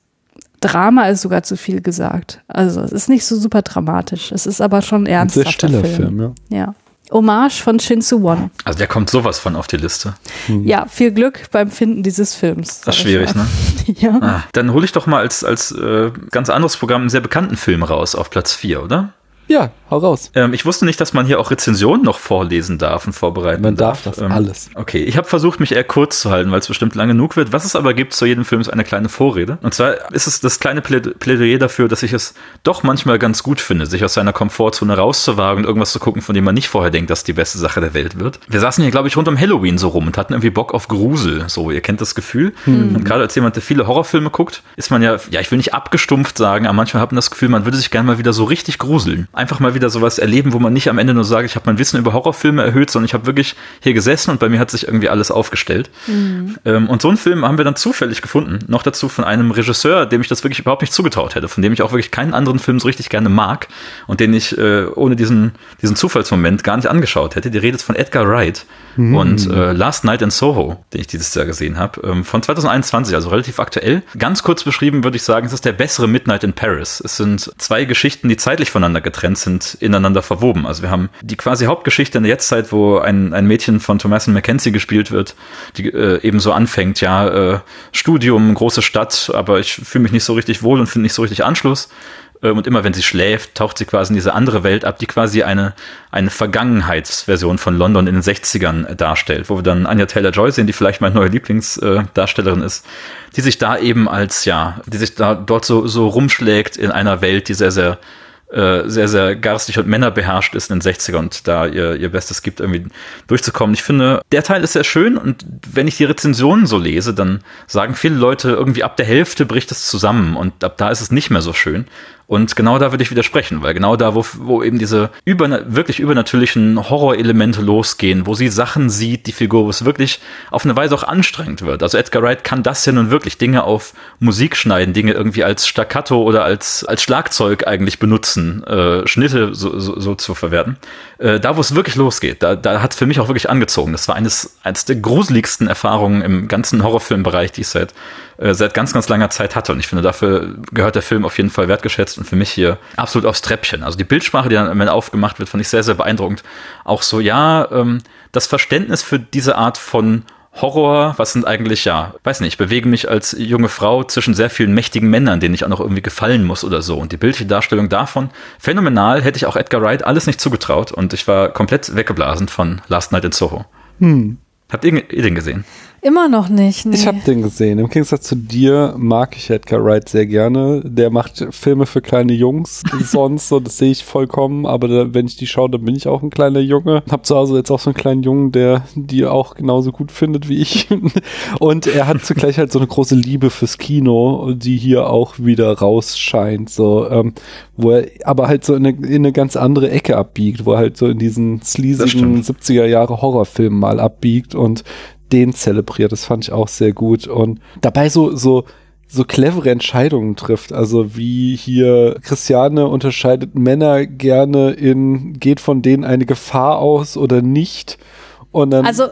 Drama ist sogar zu viel gesagt. Also es ist nicht so super dramatisch. Es ist aber schon Ein ernst. sehr stiller Film, ja. Ja. Hommage von Shinsu Won. Also der kommt sowas von auf die Liste. Ja, viel Glück beim Finden dieses Films. Das ist schwierig, ne? Ja. Ah, dann hole ich doch mal als, als äh, ganz anderes Programm einen sehr bekannten Film raus auf Platz 4, oder? Ja, hau raus. Ähm, ich wusste nicht, dass man hier auch Rezensionen noch vorlesen darf und vorbereiten Man darf darf. das alles. Okay, ich habe versucht, mich eher kurz zu halten, weil es bestimmt lang genug wird. Was es aber gibt zu jedem Film ist eine kleine Vorrede. Und zwar ist es das kleine Pläd- Plädoyer dafür, dass ich es doch manchmal ganz gut finde, sich aus seiner Komfortzone rauszuwagen und irgendwas zu gucken, von dem man nicht vorher denkt, dass die beste Sache der Welt wird. Wir saßen hier, glaube ich, rund um Halloween so rum und hatten irgendwie Bock auf Grusel. So, ihr kennt das Gefühl. Und gerade als jemand, der viele Horrorfilme guckt, ist man ja, ja, ich will nicht abgestumpft sagen, aber manchmal hat man das Gefühl, man würde sich gerne mal wieder so richtig gruseln. Einfach mal wieder sowas erleben, wo man nicht am Ende nur sagt, ich habe mein Wissen über Horrorfilme erhöht, sondern ich habe wirklich hier gesessen und bei mir hat sich irgendwie alles aufgestellt. Ähm, und so einen Film haben wir dann zufällig gefunden. Noch dazu von einem Regisseur, dem ich das wirklich überhaupt nicht zugetraut hätte, von dem ich auch wirklich keinen anderen Film so richtig gerne mag und den ich äh, ohne diesen, diesen Zufallsmoment gar nicht angeschaut hätte. Die Rede ist von Edgar Wright und äh, Last Night in Soho, den ich dieses Jahr gesehen habe, ähm, von 2021, also relativ aktuell. Ganz kurz beschrieben würde ich sagen, es ist der bessere Midnight in Paris. Es sind zwei Geschichten, die zeitlich voneinander getrennt sind, ineinander verwoben. Also wir haben die quasi Hauptgeschichte in der Jetztzeit, wo ein, ein Mädchen von Thomasin McKenzie gespielt wird, die äh, eben so anfängt, ja, äh, Studium, große Stadt, aber ich fühle mich nicht so richtig wohl und finde nicht so richtig Anschluss. Ähm, Und immer wenn sie schläft, taucht sie quasi in diese andere Welt ab, die quasi eine, eine Vergangenheitsversion von London in den 60ern darstellt, wo wir dann Anya Taylor-Joy sehen, die vielleicht meine neue Lieblingsdarstellerin ist, die sich da eben als, ja, die sich da dort so, so rumschlägt in einer Welt, die sehr, sehr äh, sehr, sehr garstig und männerbeherrscht ist in den 60er und da ihr, ihr Bestes gibt, irgendwie durchzukommen. Ich finde, der Teil ist sehr schön und wenn ich die Rezensionen so lese, dann sagen viele Leute, irgendwie ab der Hälfte bricht es zusammen und ab da ist es nicht mehr so schön. Und genau da würde ich widersprechen, weil genau da, wo, wo eben diese über, wirklich übernatürlichen Horrorelemente losgehen, wo sie Sachen sieht, die Figur, wo es wirklich auf eine Weise auch anstrengend wird. Also Edgar Wright kann das ja nun wirklich Dinge auf Musik schneiden, Dinge irgendwie als Staccato oder als, als Schlagzeug eigentlich benutzen, äh, Schnitte so, so, so zu verwerten. Äh, da, wo es wirklich losgeht, da, da hat es für mich auch wirklich angezogen. Das war eines, eines der gruseligsten Erfahrungen im ganzen Horrorfilmbereich, die ich seit äh, seit ganz, ganz langer Zeit hatte. Und ich finde, dafür gehört der Film auf jeden Fall wertgeschätzt und für mich hier absolut aufs Treppchen. Also die Bildsprache, die dann am Ende aufgemacht wird, fand ich sehr, sehr beeindruckend. Auch so, ja, ähm, das Verständnis für diese Art von Horror, was sind eigentlich, ja, weiß nicht, ich bewege mich als junge Frau zwischen sehr vielen mächtigen Männern, denen ich auch noch irgendwie gefallen muss oder so. Und die bildliche Darstellung davon, phänomenal, hätte ich auch Edgar Wright alles nicht zugetraut und ich war komplett weggeblasen von Last Night in Soho. Hm. Habt ihr, ihr den gesehen? Immer noch nicht. Nee. Ich habe den gesehen. Im Gegensatz zu dir mag ich Edgar Wright sehr gerne. Der macht Filme für kleine Jungs sonst, so das sehe ich vollkommen. Aber da, wenn ich die schaue, dann bin ich auch ein kleiner Junge. Hab zu Hause jetzt auch so einen kleinen Jungen, der die auch genauso gut findet wie ich. Und er hat zugleich halt so eine große Liebe fürs Kino, die hier auch wieder rausscheint. So, ähm, wo er aber halt so in eine, in eine ganz andere Ecke abbiegt, wo er halt so in diesen sleasigen 70er Jahre Horrorfilmen mal abbiegt und den zelebriert. Das fand ich auch sehr gut. Und dabei so, so, so clevere Entscheidungen trifft. Also wie hier Christiane unterscheidet Männer gerne in, geht von denen eine Gefahr aus oder nicht. Und dann also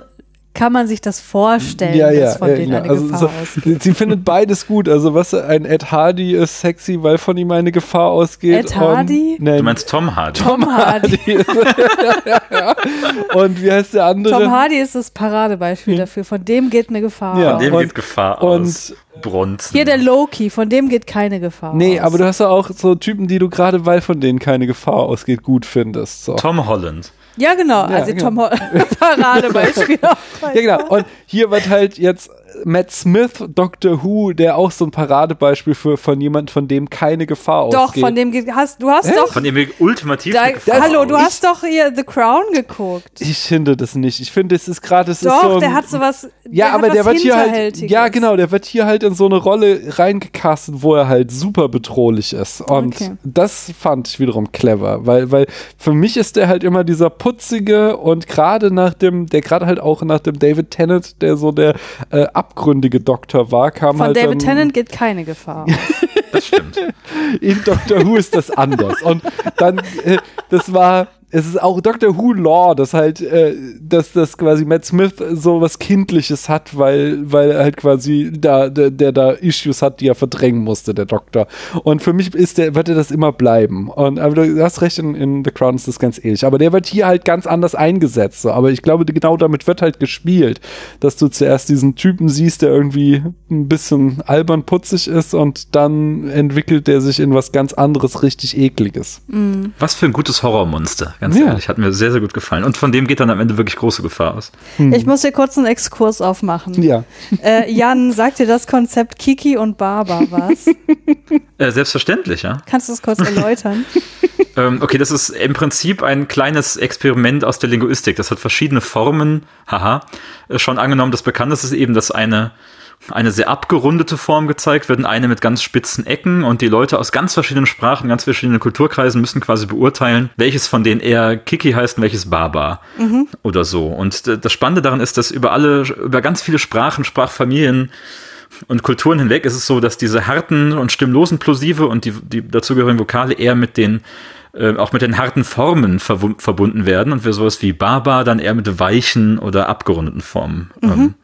kann man sich das vorstellen, ja, ja, dass von ja, denen genau. eine also Gefahr so, ausgeht. Sie findet beides gut. Also was ein Ed Hardy ist sexy, weil von ihm eine Gefahr ausgeht. Ed Hardy? Und, nein, Du meinst Tom Hardy? Tom Hardy. und wie heißt der andere? Tom Hardy ist das Paradebeispiel dafür. Von dem geht eine Gefahr Ja. aus. Dem Und- geht Gefahr und- aus. Bronzen. Hier der Loki, von dem geht keine Gefahr Nee, aus. aber du hast ja auch so Typen, die du gerade, weil von denen keine Gefahr ausgeht, gut findest. So. Tom Holland. Ja, genau. also genau. Tom Ho Paradebeispiel. Ja, genau. Und hier wird halt jetzt Matt Smith, Doctor Who, der auch so ein Paradebeispiel für von jemand, von dem keine Gefahr Doch, ausgeht. von dem hast du hast doch Von dem ultimativ da, Hallo, du aus. hast doch hier The Crown geguckt. ich finde das nicht. Ich finde, es ist gerade, es ist Doch, so. ein- der hat sowas. ja, der aber hat der was wird hier halt, ja genau, der wird hier halt in so eine Rolle reingecastet, wo er halt super bedrohlich ist. Und Okay. das fand ich wiederum clever, weil, weil für mich ist der halt immer dieser putzige und gerade nach dem, der gerade halt auch nach dem David Tennant, der so der äh, abgründige Doktor war, kam Von halt David dann, Tennant geht keine Gefahr. Das stimmt. in Doctor Who ist das anders. Und dann, äh, das war, es ist auch Doctor Who Law, dass halt, äh, dass das quasi Matt Smith so was Kindliches hat, weil, weil er halt quasi da, der, der da Issues hat, die er verdrängen musste, der Doktor. Und für mich ist der, wird er das immer bleiben. Und aber du hast recht, in, in The Crown ist das ganz ähnlich. Aber der wird hier halt ganz anders eingesetzt. So. Aber ich glaube, genau damit wird halt gespielt, dass du zuerst diesen Typen siehst, der irgendwie ein bisschen albern putzig ist und dann entwickelt der sich in was ganz anderes, richtig ekliges. Was für ein gutes Horrormonster, ganz Ja. ehrlich. Hat mir sehr, sehr gut gefallen. Und von dem geht dann am Ende wirklich große Gefahr aus. Ich muss hier kurz einen Exkurs aufmachen. Ja. Äh, Jan, sagt dir das Konzept Kiki und Baba was? Äh, selbstverständlich, ja. Kannst du das kurz erläutern? Ähm, okay, das ist im Prinzip ein kleines Experiment aus der Linguistik. Das hat verschiedene Formen, haha, äh, schon angenommen. Das Bekannteste ist eben, dass eine, eine sehr abgerundete Form gezeigt wird und eine mit ganz spitzen Ecken und die Leute aus ganz verschiedenen Sprachen, ganz verschiedenen Kulturkreisen müssen quasi beurteilen, welches von denen eher Kiki heißt und welches Baba oder so. Und das Spannende daran ist, dass über alle, über ganz viele Sprachen, Sprachfamilien und Kulturen hinweg ist es so, dass diese harten und stimmlosen Plosive und die, die dazugehörigen Vokale eher mit den äh, auch mit den harten Formen verbunden werden und wir sowas wie Baba dann eher mit weichen oder abgerundeten Formen. Ähm,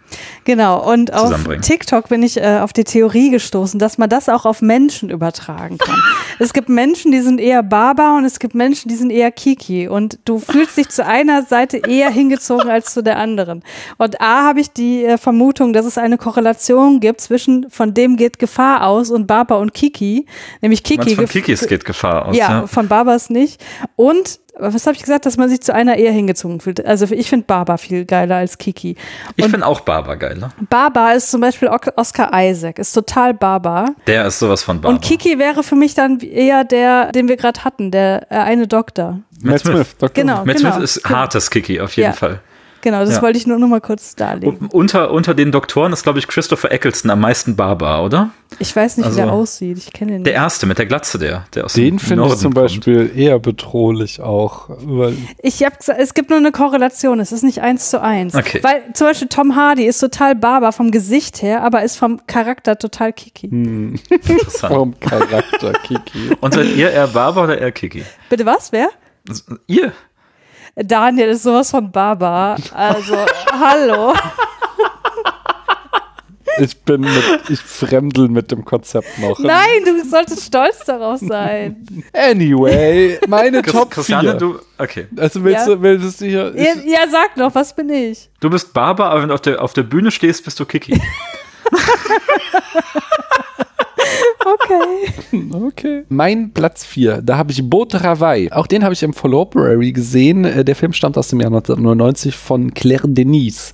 Genau, und auf. TikTok bin ich äh, auf die Theorie gestoßen, dass man das auch auf Menschen übertragen kann. es gibt Menschen, die sind eher Baba und es gibt Menschen, die sind eher Kiki. Und du fühlst dich zu einer Seite eher hingezogen als zu der anderen. Und A habe ich die äh, Vermutung, dass es eine Korrelation gibt zwischen von dem geht Gefahr aus und Baba und Kiki. Nämlich Kiki. Meinst, von Kikis geht Gefahr aus. ja, Ja, von Babas nicht. Und was habe ich gesagt, dass man sich zu einer eher hingezogen fühlt? Also ich finde Baba viel geiler als Kiki. Ich Und finde auch Baba geil. Ne? Baba ist zum Beispiel Oscar Isaac, ist total Baba. Der ist sowas von Baba. Und Kiki wäre für mich dann eher der, den wir gerade hatten, der äh, eine Doktor. Matt Smith, Dr. Genau. Matt genau. Smith ist hartes Kiki, auf jeden Ja. Fall. Genau, das Ja. wollte ich nur noch mal kurz darlegen. Und unter, unter den Doktoren ist, glaube ich, Christopher Eccleston am meisten barbar, oder? Ich weiß nicht, wie also- der aussieht. Ich kenne den Der nicht. erste mit der Glatze, der, der aus Den dem finde ich zum kommt. Beispiel eher bedrohlich auch. Weil Ich habe gesagt, es gibt nur eine Korrelation. Es ist nicht eins zu eins. Okay. Weil zum Beispiel Tom Hardy ist total barbar vom Gesicht her, aber ist vom Charakter total kiki. Hm. Interessant. vom Charakter, Kiki. Und seid ihr eher Barber oder eher Kiki? Bitte was? Wer? Ihr? Daniel ist sowas von barbar. Also, hallo. Ich bin mit, ich fremdel mit dem Konzept noch. Nein, du solltest stolz darauf sein. Anyway, meine Chris, Top Christiane, 4. du, okay. also willst Ja. du, willst du hier, Ja, ja, sag noch, was bin ich? Du bist Barber, aber wenn du auf der, auf der Bühne stehst, bist du Kiki. Okay. Okay. Mein Platz 4, da habe ich Beau Travail. Auch den habe ich im Library gesehen. Äh, Der Film stammt aus dem Jahr 1999 von Claire Denis.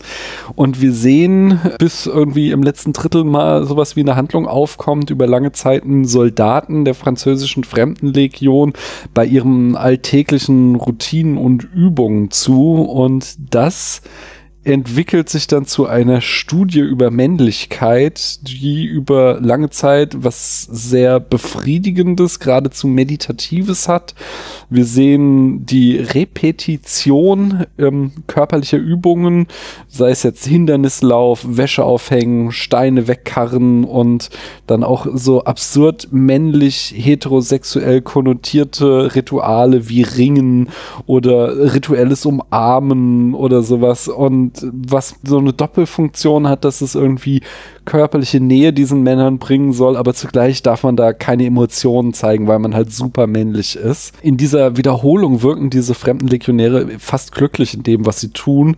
Und wir sehen, bis irgendwie im letzten Drittel mal sowas wie eine Handlung aufkommt, über lange Zeiten Soldaten der französischen Fremdenlegion bei ihren alltäglichen Routinen und Übungen zu. Und das entwickelt sich dann zu einer Studie über Männlichkeit, die über lange Zeit was sehr befriedigendes, geradezu meditatives hat. Wir sehen die Repetition ähm, körperlicher Übungen, sei es jetzt Hindernislauf, Wäsche aufhängen, Steine wegkarren und dann auch so absurd männlich heterosexuell konnotierte Rituale wie Ringen oder rituelles Umarmen oder sowas und was so eine Doppelfunktion hat, dass es irgendwie körperliche Nähe diesen Männern bringen soll, aber zugleich darf man da keine Emotionen zeigen, weil man halt super männlich ist. In dieser Wiederholung wirken diese fremden Legionäre fast glücklich in dem, was sie tun.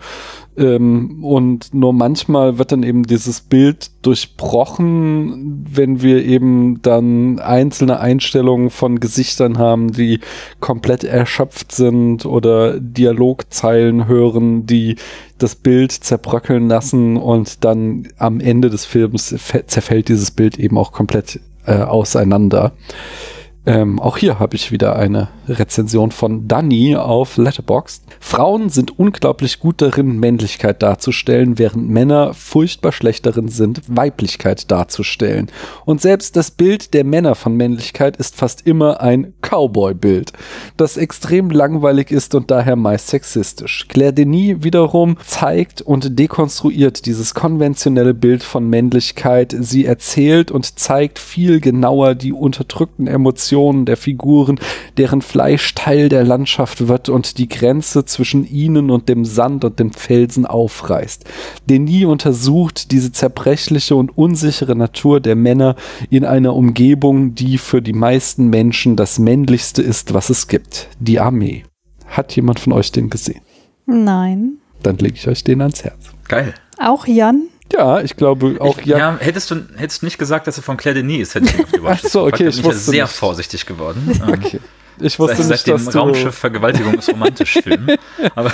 Ähm, und nur manchmal wird dann eben dieses Bild durchbrochen, wenn wir eben dann einzelne Einstellungen von Gesichtern haben, die komplett erschöpft sind oder Dialogzeilen hören, die das Bild zerbröckeln lassen und dann am Ende des Films zerfällt dieses Bild eben auch komplett äh, auseinander. Ähm, auch hier habe ich wieder eine Rezension von Danny auf Letterboxd. Frauen sind unglaublich gut darin, Männlichkeit darzustellen, während Männer furchtbar schlecht darin sind, Weiblichkeit darzustellen. Und selbst das Bild der Männer von Männlichkeit ist fast immer ein Cowboy-Bild, das extrem langweilig ist und daher meist sexistisch. Claire Denis wiederum zeigt und dekonstruiert dieses konventionelle Bild von Männlichkeit. Sie erzählt und zeigt viel genauer die unterdrückten Emotionen der Figuren, deren Fleisch Teil der Landschaft wird und die Grenze zwischen ihnen und dem Sand und dem Felsen aufreißt. Denis untersucht diese zerbrechliche und unsichere Natur der Männer in einer Umgebung, die für die meisten Menschen das männlichste ist, was es gibt. Die Armee. Hat jemand von euch den gesehen? Nein. Dann lege ich euch den ans Herz. Geil. Auch Jan? Ja, ich glaube auch ich, ja. ja. hättest du hättest nicht gesagt, dass er von Claire Denis ist, hätte ich die Ach so, okay, ich bin wusste sehr nicht. vorsichtig geworden. Okay. Ich wusste Seit, nicht, seit dem Raumschiff Vergewaltigung ist romantisch Film. Aber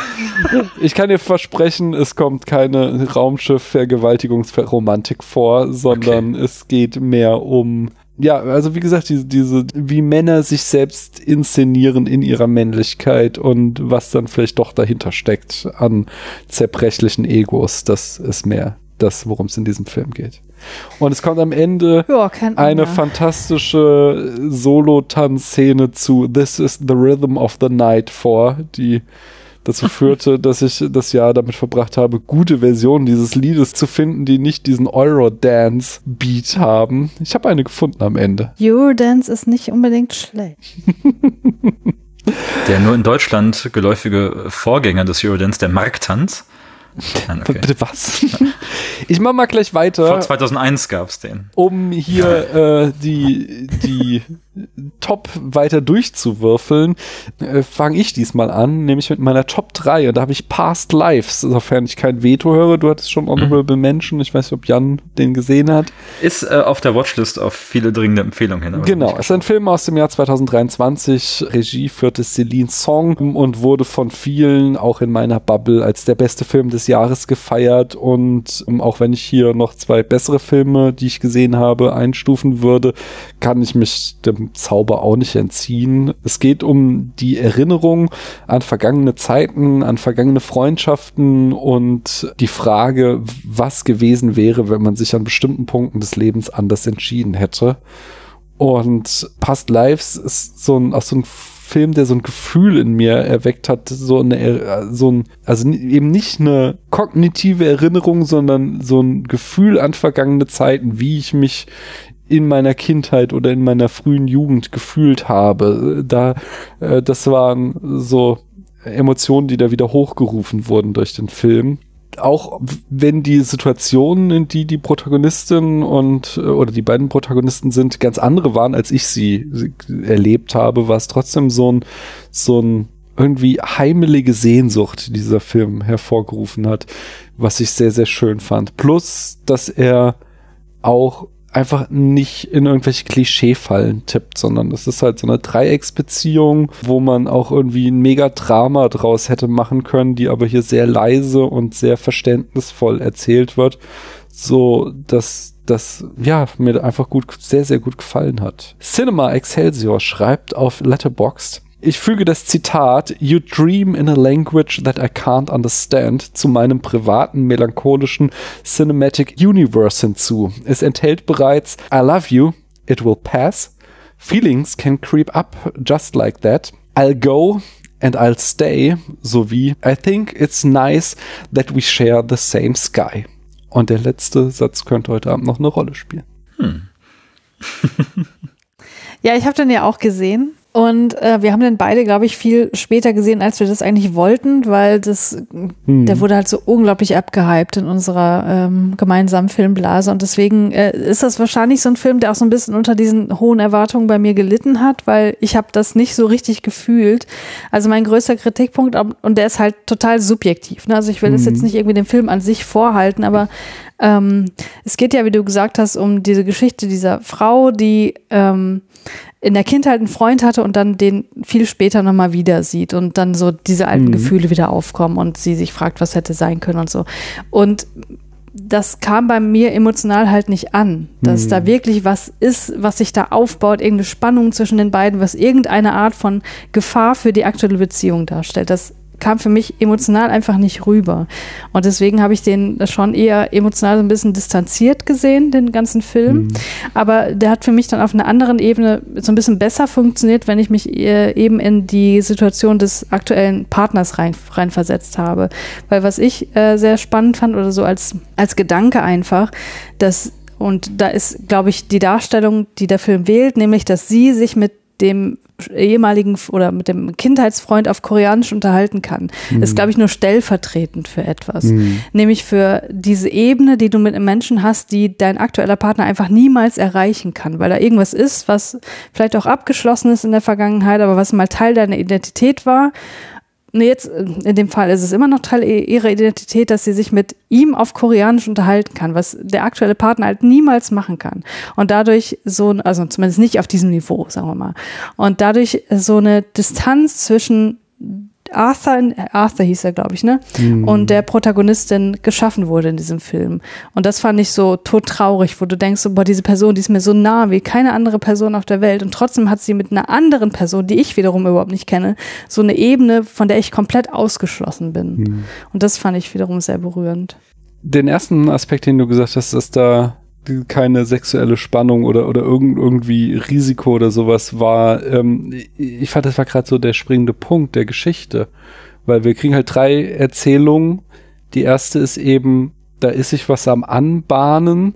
Ich kann dir versprechen, es kommt keine Raumschiff-Vergewaltigungsromantik vor, sondern es geht mehr um, ja, also wie gesagt, diese, diese, wie Männer sich selbst inszenieren in ihrer Männlichkeit und was dann vielleicht doch dahinter steckt an zerbrechlichen Egos. Das ist mehr das, worum es in diesem Film geht. Und es kommt am Ende Ja, eine fantastische Solo-Tanzszene zu This is the Rhythm of the Night vor, die dazu führte, dass ich das Jahr damit verbracht habe, gute Versionen dieses Liedes zu finden, die nicht diesen Eurodance-Beat haben. Ich habe eine gefunden am Ende. Eurodance ist nicht unbedingt schlecht. der nur in Deutschland geläufige Vorgänger des Eurodance, der Marktanz. Okay. Bitte was? ich mach mal gleich Vor weiter. 2001 gab's den. um hier äh, die, die Top weiter durchzuwürfeln, äh, fange ich diesmal an, nämlich mit meiner Top 3. Und da habe ich Past Lives, sofern ich kein Veto höre. Du hattest schon Honorable Mention. Ich weiß nicht, ob Jan den gesehen hat. Ist äh, auf der Watchlist auf viele dringende Empfehlungen hin. Genau, ist ein Film aus dem Jahr 2023. Regie führte Celine Song und wurde von vielen, auch in meiner Bubble, als der beste Film des Jahres gefeiert. Und ähm, auch wenn ich hier noch zwei bessere Filme, die ich gesehen habe, einstufen würde, kann ich mich dem Zauber auch nicht entziehen. Es geht um die Erinnerung an vergangene Zeiten, an vergangene Freundschaften und die Frage, was gewesen wäre, wenn man sich an bestimmten Punkten des Lebens anders entschieden hätte. Und Past Lives ist so ein, auch so ein Film, der so ein Gefühl in mir erweckt hat, so eine, so ein, also eben nicht eine kognitive Erinnerung, sondern so ein Gefühl an vergangene Zeiten, wie ich mich in meiner Kindheit oder in meiner frühen Jugend gefühlt habe. Da, äh, das waren so Emotionen, die da wieder hochgerufen wurden durch den Film auch wenn die Situationen, in die die Protagonistin und äh, oder die beiden Protagonisten sind, ganz andere waren, als ich sie erlebt habe, war es trotzdem so ein so ein irgendwie heimelige Sehnsucht, die dieser Film hervorgerufen hat, was ich sehr sehr schön fand. Plus, dass er auch einfach nicht in irgendwelche Klischeefallen tippt, sondern es ist halt so eine Dreiecksbeziehung, wo man auch irgendwie ein Mega-Drama draus hätte machen können, die aber hier sehr leise und sehr verständnisvoll erzählt wird, so dass das ja mir einfach gut, sehr, sehr gut gefallen hat. Cinema Excelsior schreibt auf Letterboxd, ich füge das Zitat You dream in a language that I can't understand zu meinem privaten melancholischen Cinematic Universe hinzu. Es enthält bereits I love you, it will pass. Feelings can creep up just like that. I'll go and I'll stay sowie I think it's nice that we share the same sky. Und der letzte Satz könnte heute Abend noch eine Rolle spielen. Hm. ja, ich habe den ja auch gesehen und äh, wir haben den beide, glaube ich, viel später gesehen, als wir das eigentlich wollten, weil das, hm. der wurde halt so unglaublich abgehypt in unserer ähm, gemeinsamen Filmblase. Und deswegen äh, ist das wahrscheinlich so ein Film, der auch so ein bisschen unter diesen hohen Erwartungen bei mir gelitten hat, weil ich habe das nicht so richtig gefühlt. Also mein größter Kritikpunkt, und der ist halt total subjektiv. Ne? Also ich will hm. das jetzt nicht irgendwie dem Film an sich vorhalten, aber ähm, es geht ja, wie du gesagt hast, um diese Geschichte dieser Frau, die ähm, in der Kindheit einen Freund hatte und dann den viel später nochmal wieder sieht und dann so diese alten mhm. Gefühle wieder aufkommen und sie sich fragt, was hätte sein können und so. Und das kam bei mir emotional halt nicht an, dass mhm. da wirklich was ist, was sich da aufbaut, irgendeine Spannung zwischen den beiden, was irgendeine Art von Gefahr für die aktuelle Beziehung darstellt. Das kam für mich emotional einfach nicht rüber. Und deswegen habe ich den schon eher emotional so ein bisschen distanziert gesehen, den ganzen Film. Mhm. Aber der hat für mich dann auf einer anderen Ebene so ein bisschen besser funktioniert, wenn ich mich eben in die Situation des aktuellen Partners rein, reinversetzt habe. Weil was ich äh, sehr spannend fand oder so als, als Gedanke einfach, dass und da ist, glaube ich, die Darstellung, die der Film wählt, nämlich, dass sie sich mit dem ehemaligen oder mit dem Kindheitsfreund auf Koreanisch unterhalten kann, mhm. ist, glaube ich, nur stellvertretend für etwas. Mhm. Nämlich für diese Ebene, die du mit einem Menschen hast, die dein aktueller Partner einfach niemals erreichen kann, weil da irgendwas ist, was vielleicht auch abgeschlossen ist in der Vergangenheit, aber was mal Teil deiner Identität war Nee, jetzt äh, in dem Fall ist es immer noch Teil ihrer Identität, dass sie sich mit ihm auf Koreanisch unterhalten kann, was der aktuelle Partner halt niemals machen kann. Und dadurch so, also zumindest nicht auf diesem Niveau, sagen wir mal. Und dadurch so eine Distanz zwischen Arthur, Arthur hieß er, glaube ich, ne? Mhm. Und der Protagonistin geschaffen wurde in diesem Film. Und das fand ich so todtraurig, wo du denkst, boah, diese Person, die ist mir so nah wie keine andere Person auf der Welt. Und trotzdem hat sie mit einer anderen Person, die ich wiederum überhaupt nicht kenne, so eine Ebene, von der ich komplett ausgeschlossen bin. Mhm. Und das fand ich wiederum sehr berührend. Den ersten Aspekt, den du gesagt hast, ist da keine sexuelle Spannung oder, oder irgend, irgendwie Risiko oder sowas war. Ähm, ich fand, das war gerade so der springende Punkt der Geschichte. Weil wir kriegen halt drei Erzählungen. Die erste ist eben, da ist sich was am Anbahnen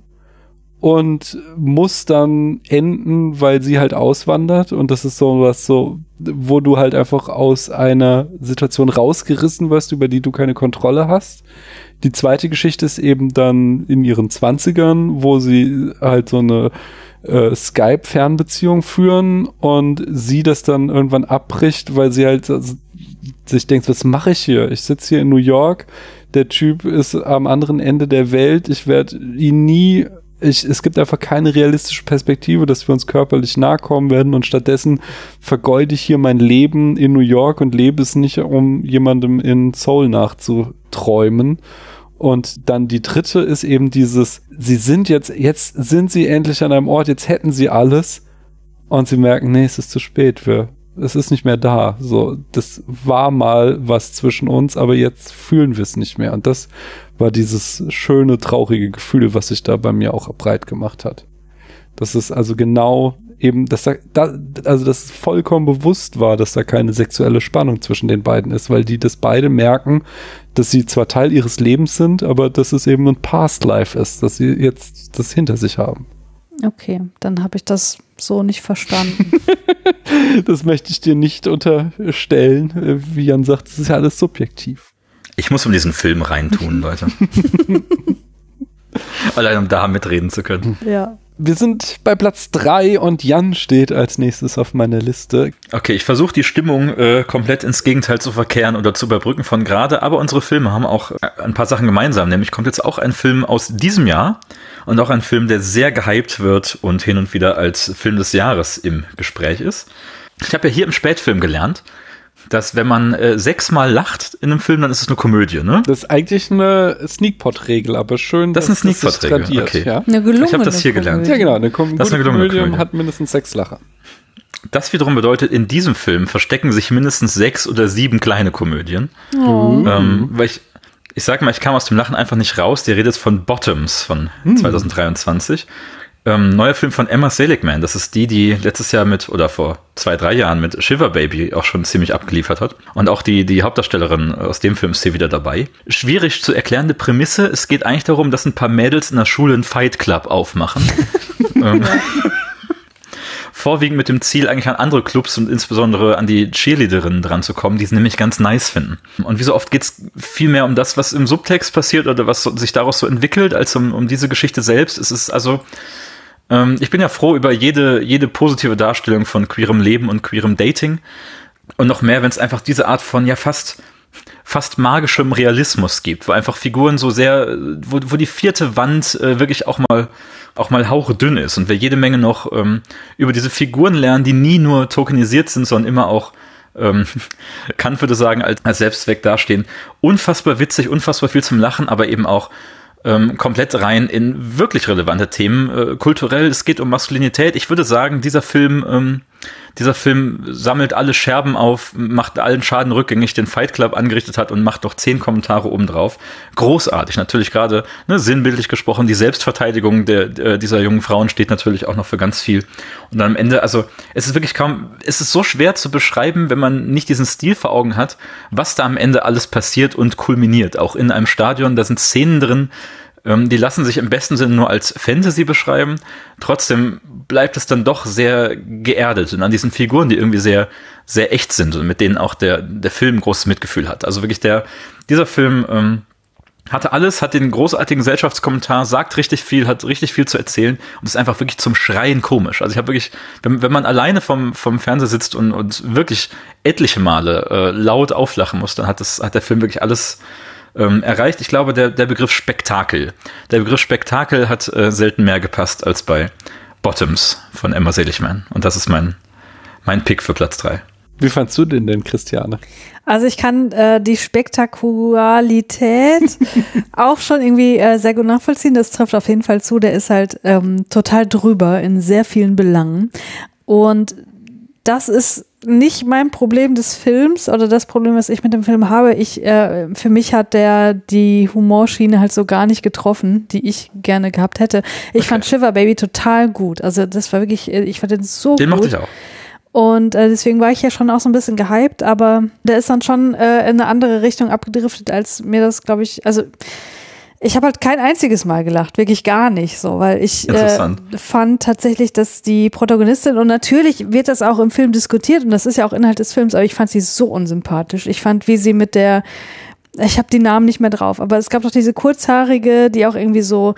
und muss dann enden, weil sie halt auswandert. Und das ist so was so, wo du halt einfach aus einer Situation rausgerissen wirst, über die du keine Kontrolle hast. Die zweite Geschichte ist eben dann in ihren Zwanzigern, wo sie halt so eine äh, Skype-Fernbeziehung führen und sie das dann irgendwann abbricht, weil sie halt also, sich denkt, was mache ich hier? Ich sitze hier in New York, der Typ ist am anderen Ende der Welt, ich werde ihn nie ich, es gibt einfach keine realistische Perspektive, dass wir uns körperlich nahe kommen werden und stattdessen vergeude ich hier mein Leben in New York und lebe es nicht, um jemandem in Seoul nachzuträumen. Und dann die dritte ist eben dieses, sie sind jetzt, jetzt sind sie endlich an einem Ort, jetzt hätten sie alles und sie merken, nee, es ist zu spät, wir, es ist nicht mehr da. So, das war mal was zwischen uns, aber jetzt fühlen wir es nicht mehr. Und das war dieses schöne, traurige Gefühl, was sich da bei mir auch breit gemacht hat. Das ist also genau eben, dass da, da, also dass vollkommen bewusst war, dass da keine sexuelle Spannung zwischen den beiden ist, weil die das beide merken, dass sie zwar Teil ihres Lebens sind, aber dass es eben ein Past Life ist, dass sie jetzt das hinter sich haben. Okay, dann habe ich das so nicht verstanden. das möchte ich dir nicht unterstellen. Wie Jan sagt, das ist ja alles subjektiv. Ich muss um diesen Film reintun, Leute. Allein um da mitreden zu können. Ja. Wir sind bei Platz 3 und Jan steht als nächstes auf meiner Liste. Okay, ich versuche die Stimmung äh, komplett ins Gegenteil zu verkehren oder zu überbrücken von gerade, aber unsere Filme haben auch äh, ein paar Sachen gemeinsam. Nämlich kommt jetzt auch ein Film aus diesem Jahr und auch ein Film, der sehr gehypt wird und hin und wieder als Film des Jahres im Gespräch ist. Ich habe ja hier im Spätfilm gelernt, dass wenn man äh, sechsmal lacht in einem Film, dann ist es eine Komödie, ne? Das ist eigentlich eine Sneakpot-Regel, aber schön, das ist eine Sneakpot-Regel. Okay. Ja? Eine gelungene ich habe das hier gelernt. Ja, genau. Eine, Kom das ist eine gelungene Komödie Komödie. hat mindestens sechs Lacher. Das wiederum bedeutet, in diesem Film verstecken sich mindestens sechs oder sieben kleine Komödien. Oh. Ähm, weil ich, ich sag mal, ich kam aus dem Lachen einfach nicht raus. Die Rede ist von Bottoms von 2023. Ähm, neuer Film von Emma Seligman. Das ist die, die letztes Jahr mit, oder vor zwei, drei Jahren mit Shiver Baby auch schon ziemlich abgeliefert hat. Und auch die, die Hauptdarstellerin aus dem Film ist hier wieder dabei. Schwierig zu erklärende Prämisse. Es geht eigentlich darum, dass ein paar Mädels in der Schule einen Fight Club aufmachen. ähm, vorwiegend mit dem Ziel, eigentlich an andere Clubs und insbesondere an die Cheerleaderinnen dran zu kommen, die sie nämlich ganz nice finden. Und wie so oft geht es viel mehr um das, was im Subtext passiert oder was sich daraus so entwickelt, als um, um diese Geschichte selbst. Es ist also, ähm, ich bin ja froh über jede, jede positive Darstellung von queerem Leben und queerem Dating. Und noch mehr, wenn es einfach diese Art von ja fast fast magischem Realismus gibt, wo einfach Figuren so sehr, wo, wo die vierte Wand äh, wirklich auch mal auch mal hauchdünn ist und wir jede Menge noch ähm, über diese Figuren lernen, die nie nur tokenisiert sind, sondern immer auch ähm, Kant würde sagen, als, als Selbstzweck dastehen. Unfassbar witzig, unfassbar viel zum Lachen, aber eben auch ähm, komplett rein in wirklich relevante Themen. Äh, kulturell, es geht um Maskulinität. Ich würde sagen, dieser Film, ähm, dieser Film sammelt alle Scherben auf, macht allen Schaden rückgängig, den Fight Club angerichtet hat und macht noch zehn Kommentare obendrauf. Großartig, natürlich gerade ne, sinnbildlich gesprochen, die Selbstverteidigung der, der, dieser jungen Frauen steht natürlich auch noch für ganz viel. Und am Ende, also es ist wirklich kaum, es ist so schwer zu beschreiben, wenn man nicht diesen Stil vor Augen hat, was da am Ende alles passiert und kulminiert. Auch in einem Stadion, da sind Szenen drin, ähm, die lassen sich im besten Sinne nur als Fantasy beschreiben. Trotzdem bleibt es dann doch sehr geerdet und an diesen Figuren, die irgendwie sehr, sehr echt sind und mit denen auch der, der Film großes Mitgefühl hat. Also wirklich der, dieser Film, ähm, hatte alles, hat den großartigen Gesellschaftskommentar, sagt richtig viel, hat richtig viel zu erzählen und ist einfach wirklich zum Schreien komisch. Also ich habe wirklich, wenn, wenn man alleine vom, vom Fernseher sitzt und, und wirklich etliche Male äh, laut auflachen muss, dann hat, das, hat der Film wirklich alles ähm, erreicht. Ich glaube, der, der Begriff Spektakel. Der Begriff Spektakel hat äh, selten mehr gepasst als bei Bottoms von Emma Seligman. Und das ist mein, mein Pick für Platz drei. Wie fandst du den denn, Christiane? Also ich kann äh, die Spektakulalität auch schon irgendwie äh, sehr gut nachvollziehen. Das trifft auf jeden Fall zu. Der ist halt ähm, total drüber in sehr vielen Belangen. Und das ist nicht mein Problem des Films oder das Problem, was ich mit dem Film habe. Ich, äh, für mich hat der die Humorschiene halt so gar nicht getroffen, die ich gerne gehabt hätte. Ich Okay. fand Shiver Baby total gut. Also das war wirklich, äh, ich fand den so Den gut. mochte ich auch. Und äh, deswegen war ich ja schon auch so ein bisschen gehypt, aber der ist dann schon äh, in eine andere Richtung abgedriftet, als mir das, glaube ich, also ich habe halt kein einziges Mal gelacht, wirklich gar nicht so, weil ich äh, fand tatsächlich, dass die Protagonistin, und natürlich wird das auch im Film diskutiert und das ist ja auch Inhalt des Films, aber ich fand sie so unsympathisch. Ich fand, wie sie mit der, ich habe die Namen nicht mehr drauf, aber es gab doch diese kurzhaarige, die auch irgendwie so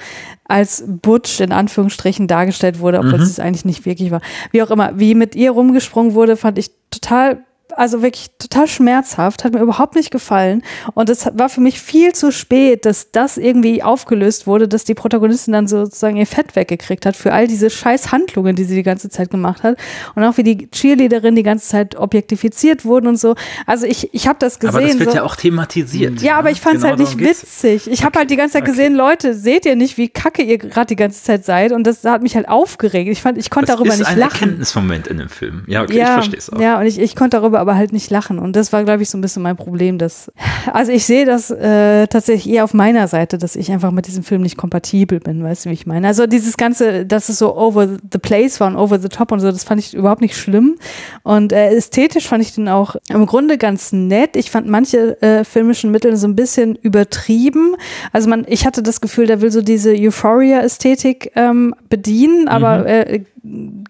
als Butch in Anführungsstrichen dargestellt wurde, obwohl Mhm. es eigentlich nicht wirklich war. Wie auch immer, wie mit ihr rumgesprungen wurde, fand ich total also wirklich total schmerzhaft, hat mir überhaupt nicht gefallen. Und es war für mich viel zu spät, dass das irgendwie aufgelöst wurde, dass die Protagonistin dann sozusagen ihr Fett weggekriegt hat für all diese scheiß Handlungen, die sie die ganze Zeit gemacht hat. Und auch wie die Cheerleaderin die ganze Zeit objektifiziert wurden und so. Also ich, ich habe das gesehen. Aber das wird so. ja auch thematisiert. Ja, aber ich fand es Genau halt nicht witzig. Ich habe halt die ganze Zeit Okay. gesehen, Leute, seht ihr nicht, wie kacke ihr gerade die ganze Zeit seid? Und das hat mich halt aufgeregt. Ich fand, ich konnte Das darüber ist nicht ein lachen. Erkenntnismoment in dem Film. Ja, okay, ich ja, verstehe es auch. ja, und ich, ich konnte darüber aber halt nicht lachen. Und das war, glaube ich, so ein bisschen mein Problem. Dass, also ich sehe das äh, tatsächlich eher auf meiner Seite, dass ich einfach mit diesem Film nicht kompatibel bin, weißt du, wie ich meine? Also dieses Ganze, dass es so over the place war und over the top und so, das fand ich überhaupt nicht schlimm. Und äh, ästhetisch fand ich den auch im Grunde ganz nett. Ich fand manche äh, filmischen Mittel so ein bisschen übertrieben. Also man, ich hatte das Gefühl, der will so diese Euphoria-Ästhetik ähm, bedienen, aber äh,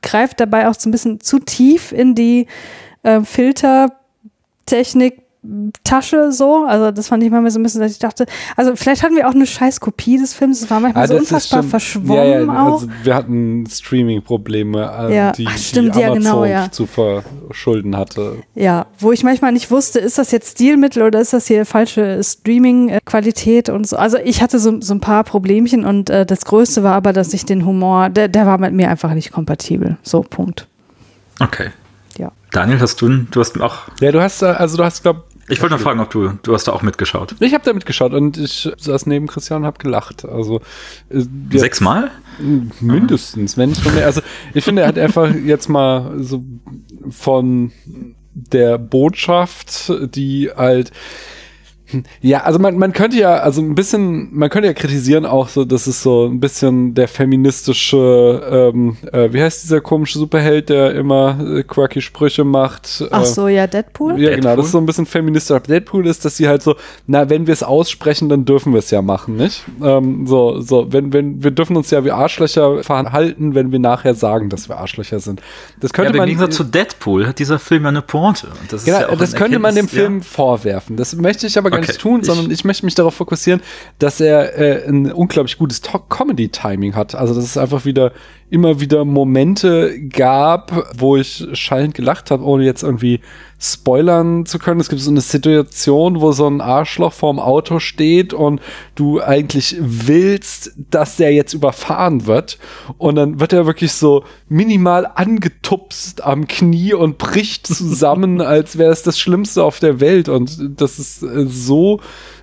greift dabei auch so ein bisschen zu tief in die äh, Filtertechnik. Tasche so, also das fand ich manchmal so ein bisschen, dass ich dachte, also vielleicht hatten wir auch eine scheiß Kopie des Films, es war manchmal Ah, so das unfassbar schon- verschwommen ja, ja, auch. Also wir hatten Streaming-Probleme, äh, Ja, die, ach, stimmt, die ja, Amazon genau, ja. zu verschulden hatte. Ja, wo ich manchmal nicht wusste, ist das jetzt Stilmittel oder ist das hier falsche Streaming-Qualität und so. Also ich hatte so, so ein paar Problemchen und äh, das Größte war aber, dass ich den Humor, der, der war mit mir einfach nicht kompatibel. So, Punkt. Okay. Ja. Daniel, hast du, du hast auch, Ja, du hast, äh, also du hast, glaub ich wollte noch fragen, ob du, du hast da auch mitgeschaut. ich habe da mitgeschaut und ich saß neben Christian und habe gelacht. Also äh, jetzt- Sechsmal? Mindestens, wenn schon mehr. Also ich finde, er hat einfach jetzt mal so von der Botschaft, die halt ja, also man, man könnte ja, also ein bisschen, man könnte ja kritisieren auch so, dass es so ein bisschen der feministische, ähm, äh, wie heißt dieser komische Superheld, der immer äh, quirky Sprüche macht? Ach äh, so, ja, Deadpool? ja, Deadpool? genau, das ist so ein bisschen feministisch. Aber Deadpool ist, dass sie halt so, na, wenn wir es aussprechen, dann dürfen wir es ja machen, nicht? Ähm, so, so, wenn, wenn, wir dürfen uns ja wie Arschlöcher verhalten, wenn wir nachher sagen, dass wir Arschlöcher sind. Das Ja, könnte aber im man. Gegensatz zu Deadpool hat dieser Film ja eine Pointe. Und das ist Genau, ja auch das könnte man dem Film vorwerfen. Das möchte ich aber gar Okay, nicht tun, sondern ich möchte mich darauf fokussieren, dass er äh, ein unglaublich gutes Comedy-Timing hat. Also, dass es einfach wieder immer wieder Momente gab, wo ich schallend gelacht habe, ohne jetzt irgendwie spoilern zu können. Es gibt so eine Situation, wo so ein Arschloch vorm Auto steht und du eigentlich willst, dass der jetzt überfahren wird. Und dann wird er wirklich so minimal angetupst am Knie und bricht zusammen, als wäre es das Schlimmste auf der Welt. Und das ist äh, so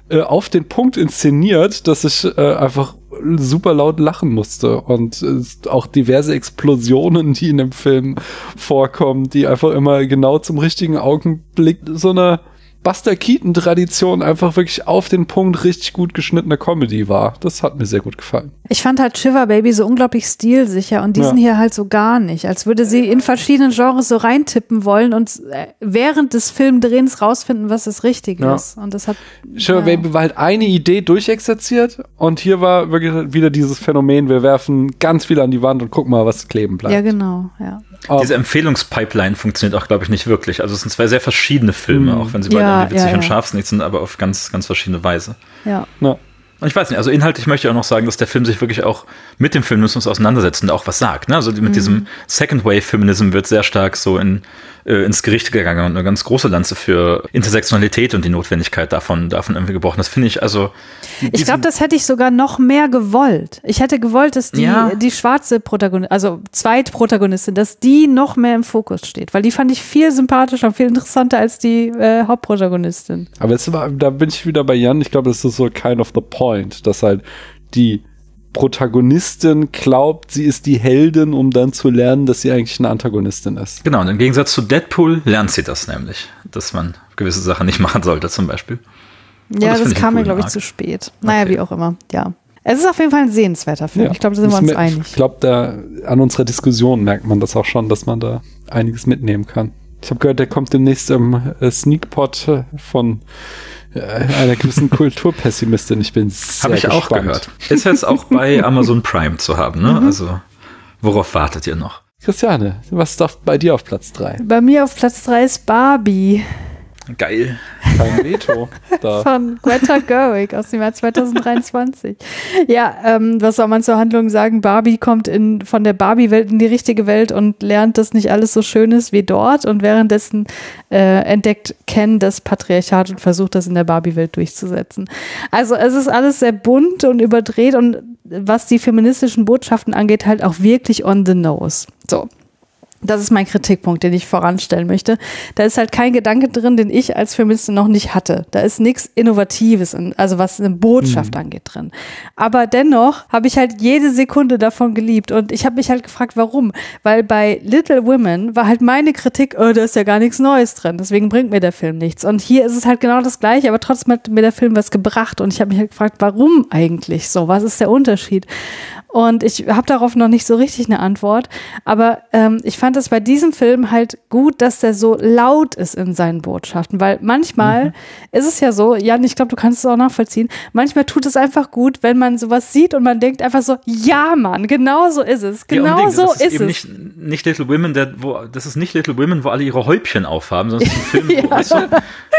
äh, auf den Punkt inszeniert, dass ich äh, einfach super laut lachen musste. Und äh, auch diverse Explosionen, die in dem Film vorkommen, die einfach immer genau zum richtigen Augenblick so eine Buster Keaton-Tradition einfach wirklich auf den Punkt richtig gut geschnittene Comedy war. Das hat mir sehr gut gefallen. Ich fand halt Shiver Baby so unglaublich stilsicher und diesen Ja. hier halt so gar nicht. Als würde sie in verschiedenen Genres so reintippen wollen und äh, während des Filmdrehens rausfinden, was das Richtige Ja. ist. Und das hat. Shiver ja. Baby war halt eine Idee durchexerziert und hier war wirklich wieder dieses Phänomen, wir werfen ganz viel an die Wand und gucken mal, was kleben bleibt. Ja, genau, ja. Diese Empfehlungspipeline funktioniert auch, glaube ich, nicht wirklich. Also es sind zwei sehr verschiedene Filme, Mhm. auch wenn sie beide Ja, irgendwie witzig ja, und ja. scharfsinnig sind, aber auf ganz, ganz verschiedene Weise. Ja. ja. Und ich weiß nicht, also inhaltlich möchte ich auch noch sagen, dass der Film sich wirklich auch mit dem Feminismus auseinandersetzt und auch was sagt. Ne? Also mit Mhm. diesem Second Wave Feminism wird sehr stark so in, äh, ins Gericht gegangen und eine ganz große Lanze für Intersektionalität und die Notwendigkeit davon, davon irgendwie gebrochen. Das finde ich also. Ich glaube, das hätte ich sogar noch mehr gewollt. Ich hätte gewollt, dass die, Ja. die schwarze Protagonistin, also Zweitprotagonistin, dass die noch mehr im Fokus steht. Weil die fand ich viel sympathischer und viel interessanter als die äh, Hauptprotagonistin. Aber war, da bin ich wieder bei Jan. Ich glaube, das ist so kind of the point, dass halt die Protagonistin glaubt, sie ist die Heldin, um dann zu lernen, dass sie eigentlich eine Antagonistin ist. Genau, und im Gegensatz zu Deadpool lernt sie das nämlich, dass man gewisse Sachen nicht machen sollte, zum Beispiel. Ja, das das, kam mir, glaube ich, Arc. zu spät. Naja, Okay. wie auch immer, ja. Es ist auf jeden Fall ein sehenswerter Film. Ich glaube, da sind wir uns einig. Ich glaube, da an unserer Diskussion merkt man das auch schon, dass man da einiges mitnehmen kann. Ich habe gehört, der kommt demnächst im äh, Sneakpot äh, von äh, einer gewissen Kulturpessimistin. Ich bin sehr Habe ich gespannt. auch gehört. Ist jetzt auch bei Amazon Prime zu haben, ne? Mhm. Also, worauf wartet ihr noch? Christiane, was darf bei dir auf Platz 3? Bei mir auf Platz 3 ist Barbie. Geil. Kein Veto da. Von Greta Gerwig aus dem Jahr 2023. ja, ähm, was soll man zur Handlung sagen? Barbie kommt in, von der Barbie-Welt in die richtige Welt und lernt, dass nicht alles so schön ist wie dort. Und währenddessen äh, entdeckt Ken das Patriarchat und versucht, das in der Barbie-Welt durchzusetzen. Also es ist alles sehr bunt und überdreht und was die feministischen Botschaften angeht, halt auch wirklich on the nose. So, das ist mein Kritikpunkt, den ich voranstellen möchte. Da ist halt kein Gedanke drin, den ich als Feministin noch nicht hatte. Da ist nichts Innovatives, in, also was eine Botschaft mhm. angeht drin. Aber dennoch habe ich halt jede Sekunde davon geliebt und ich habe mich halt gefragt, warum? Weil bei Little Women war halt meine Kritik, oh, da ist ja gar nichts Neues drin, deswegen bringt mir der Film nichts. Und hier ist es halt genau das Gleiche, aber trotzdem hat mir der Film was gebracht und ich habe mich halt gefragt, warum eigentlich so? Was ist der Unterschied? Und ich habe darauf noch nicht so richtig eine Antwort. Aber ähm, ich fand es bei diesem Film halt gut, dass der so laut ist in seinen Botschaften. Weil manchmal mhm. ist es ja so, Jan, ich glaube, du kannst es auch nachvollziehen, manchmal tut es einfach gut, wenn man sowas sieht und man denkt einfach so, ja, Mann, genau so ist es. Genau ja, so ist, ist es. Nicht, nicht Little Women, der, wo, das ist nicht Little Women, wo alle ihre Häubchen aufhaben, sondern es ist ein Film, ja. wo, weißt du,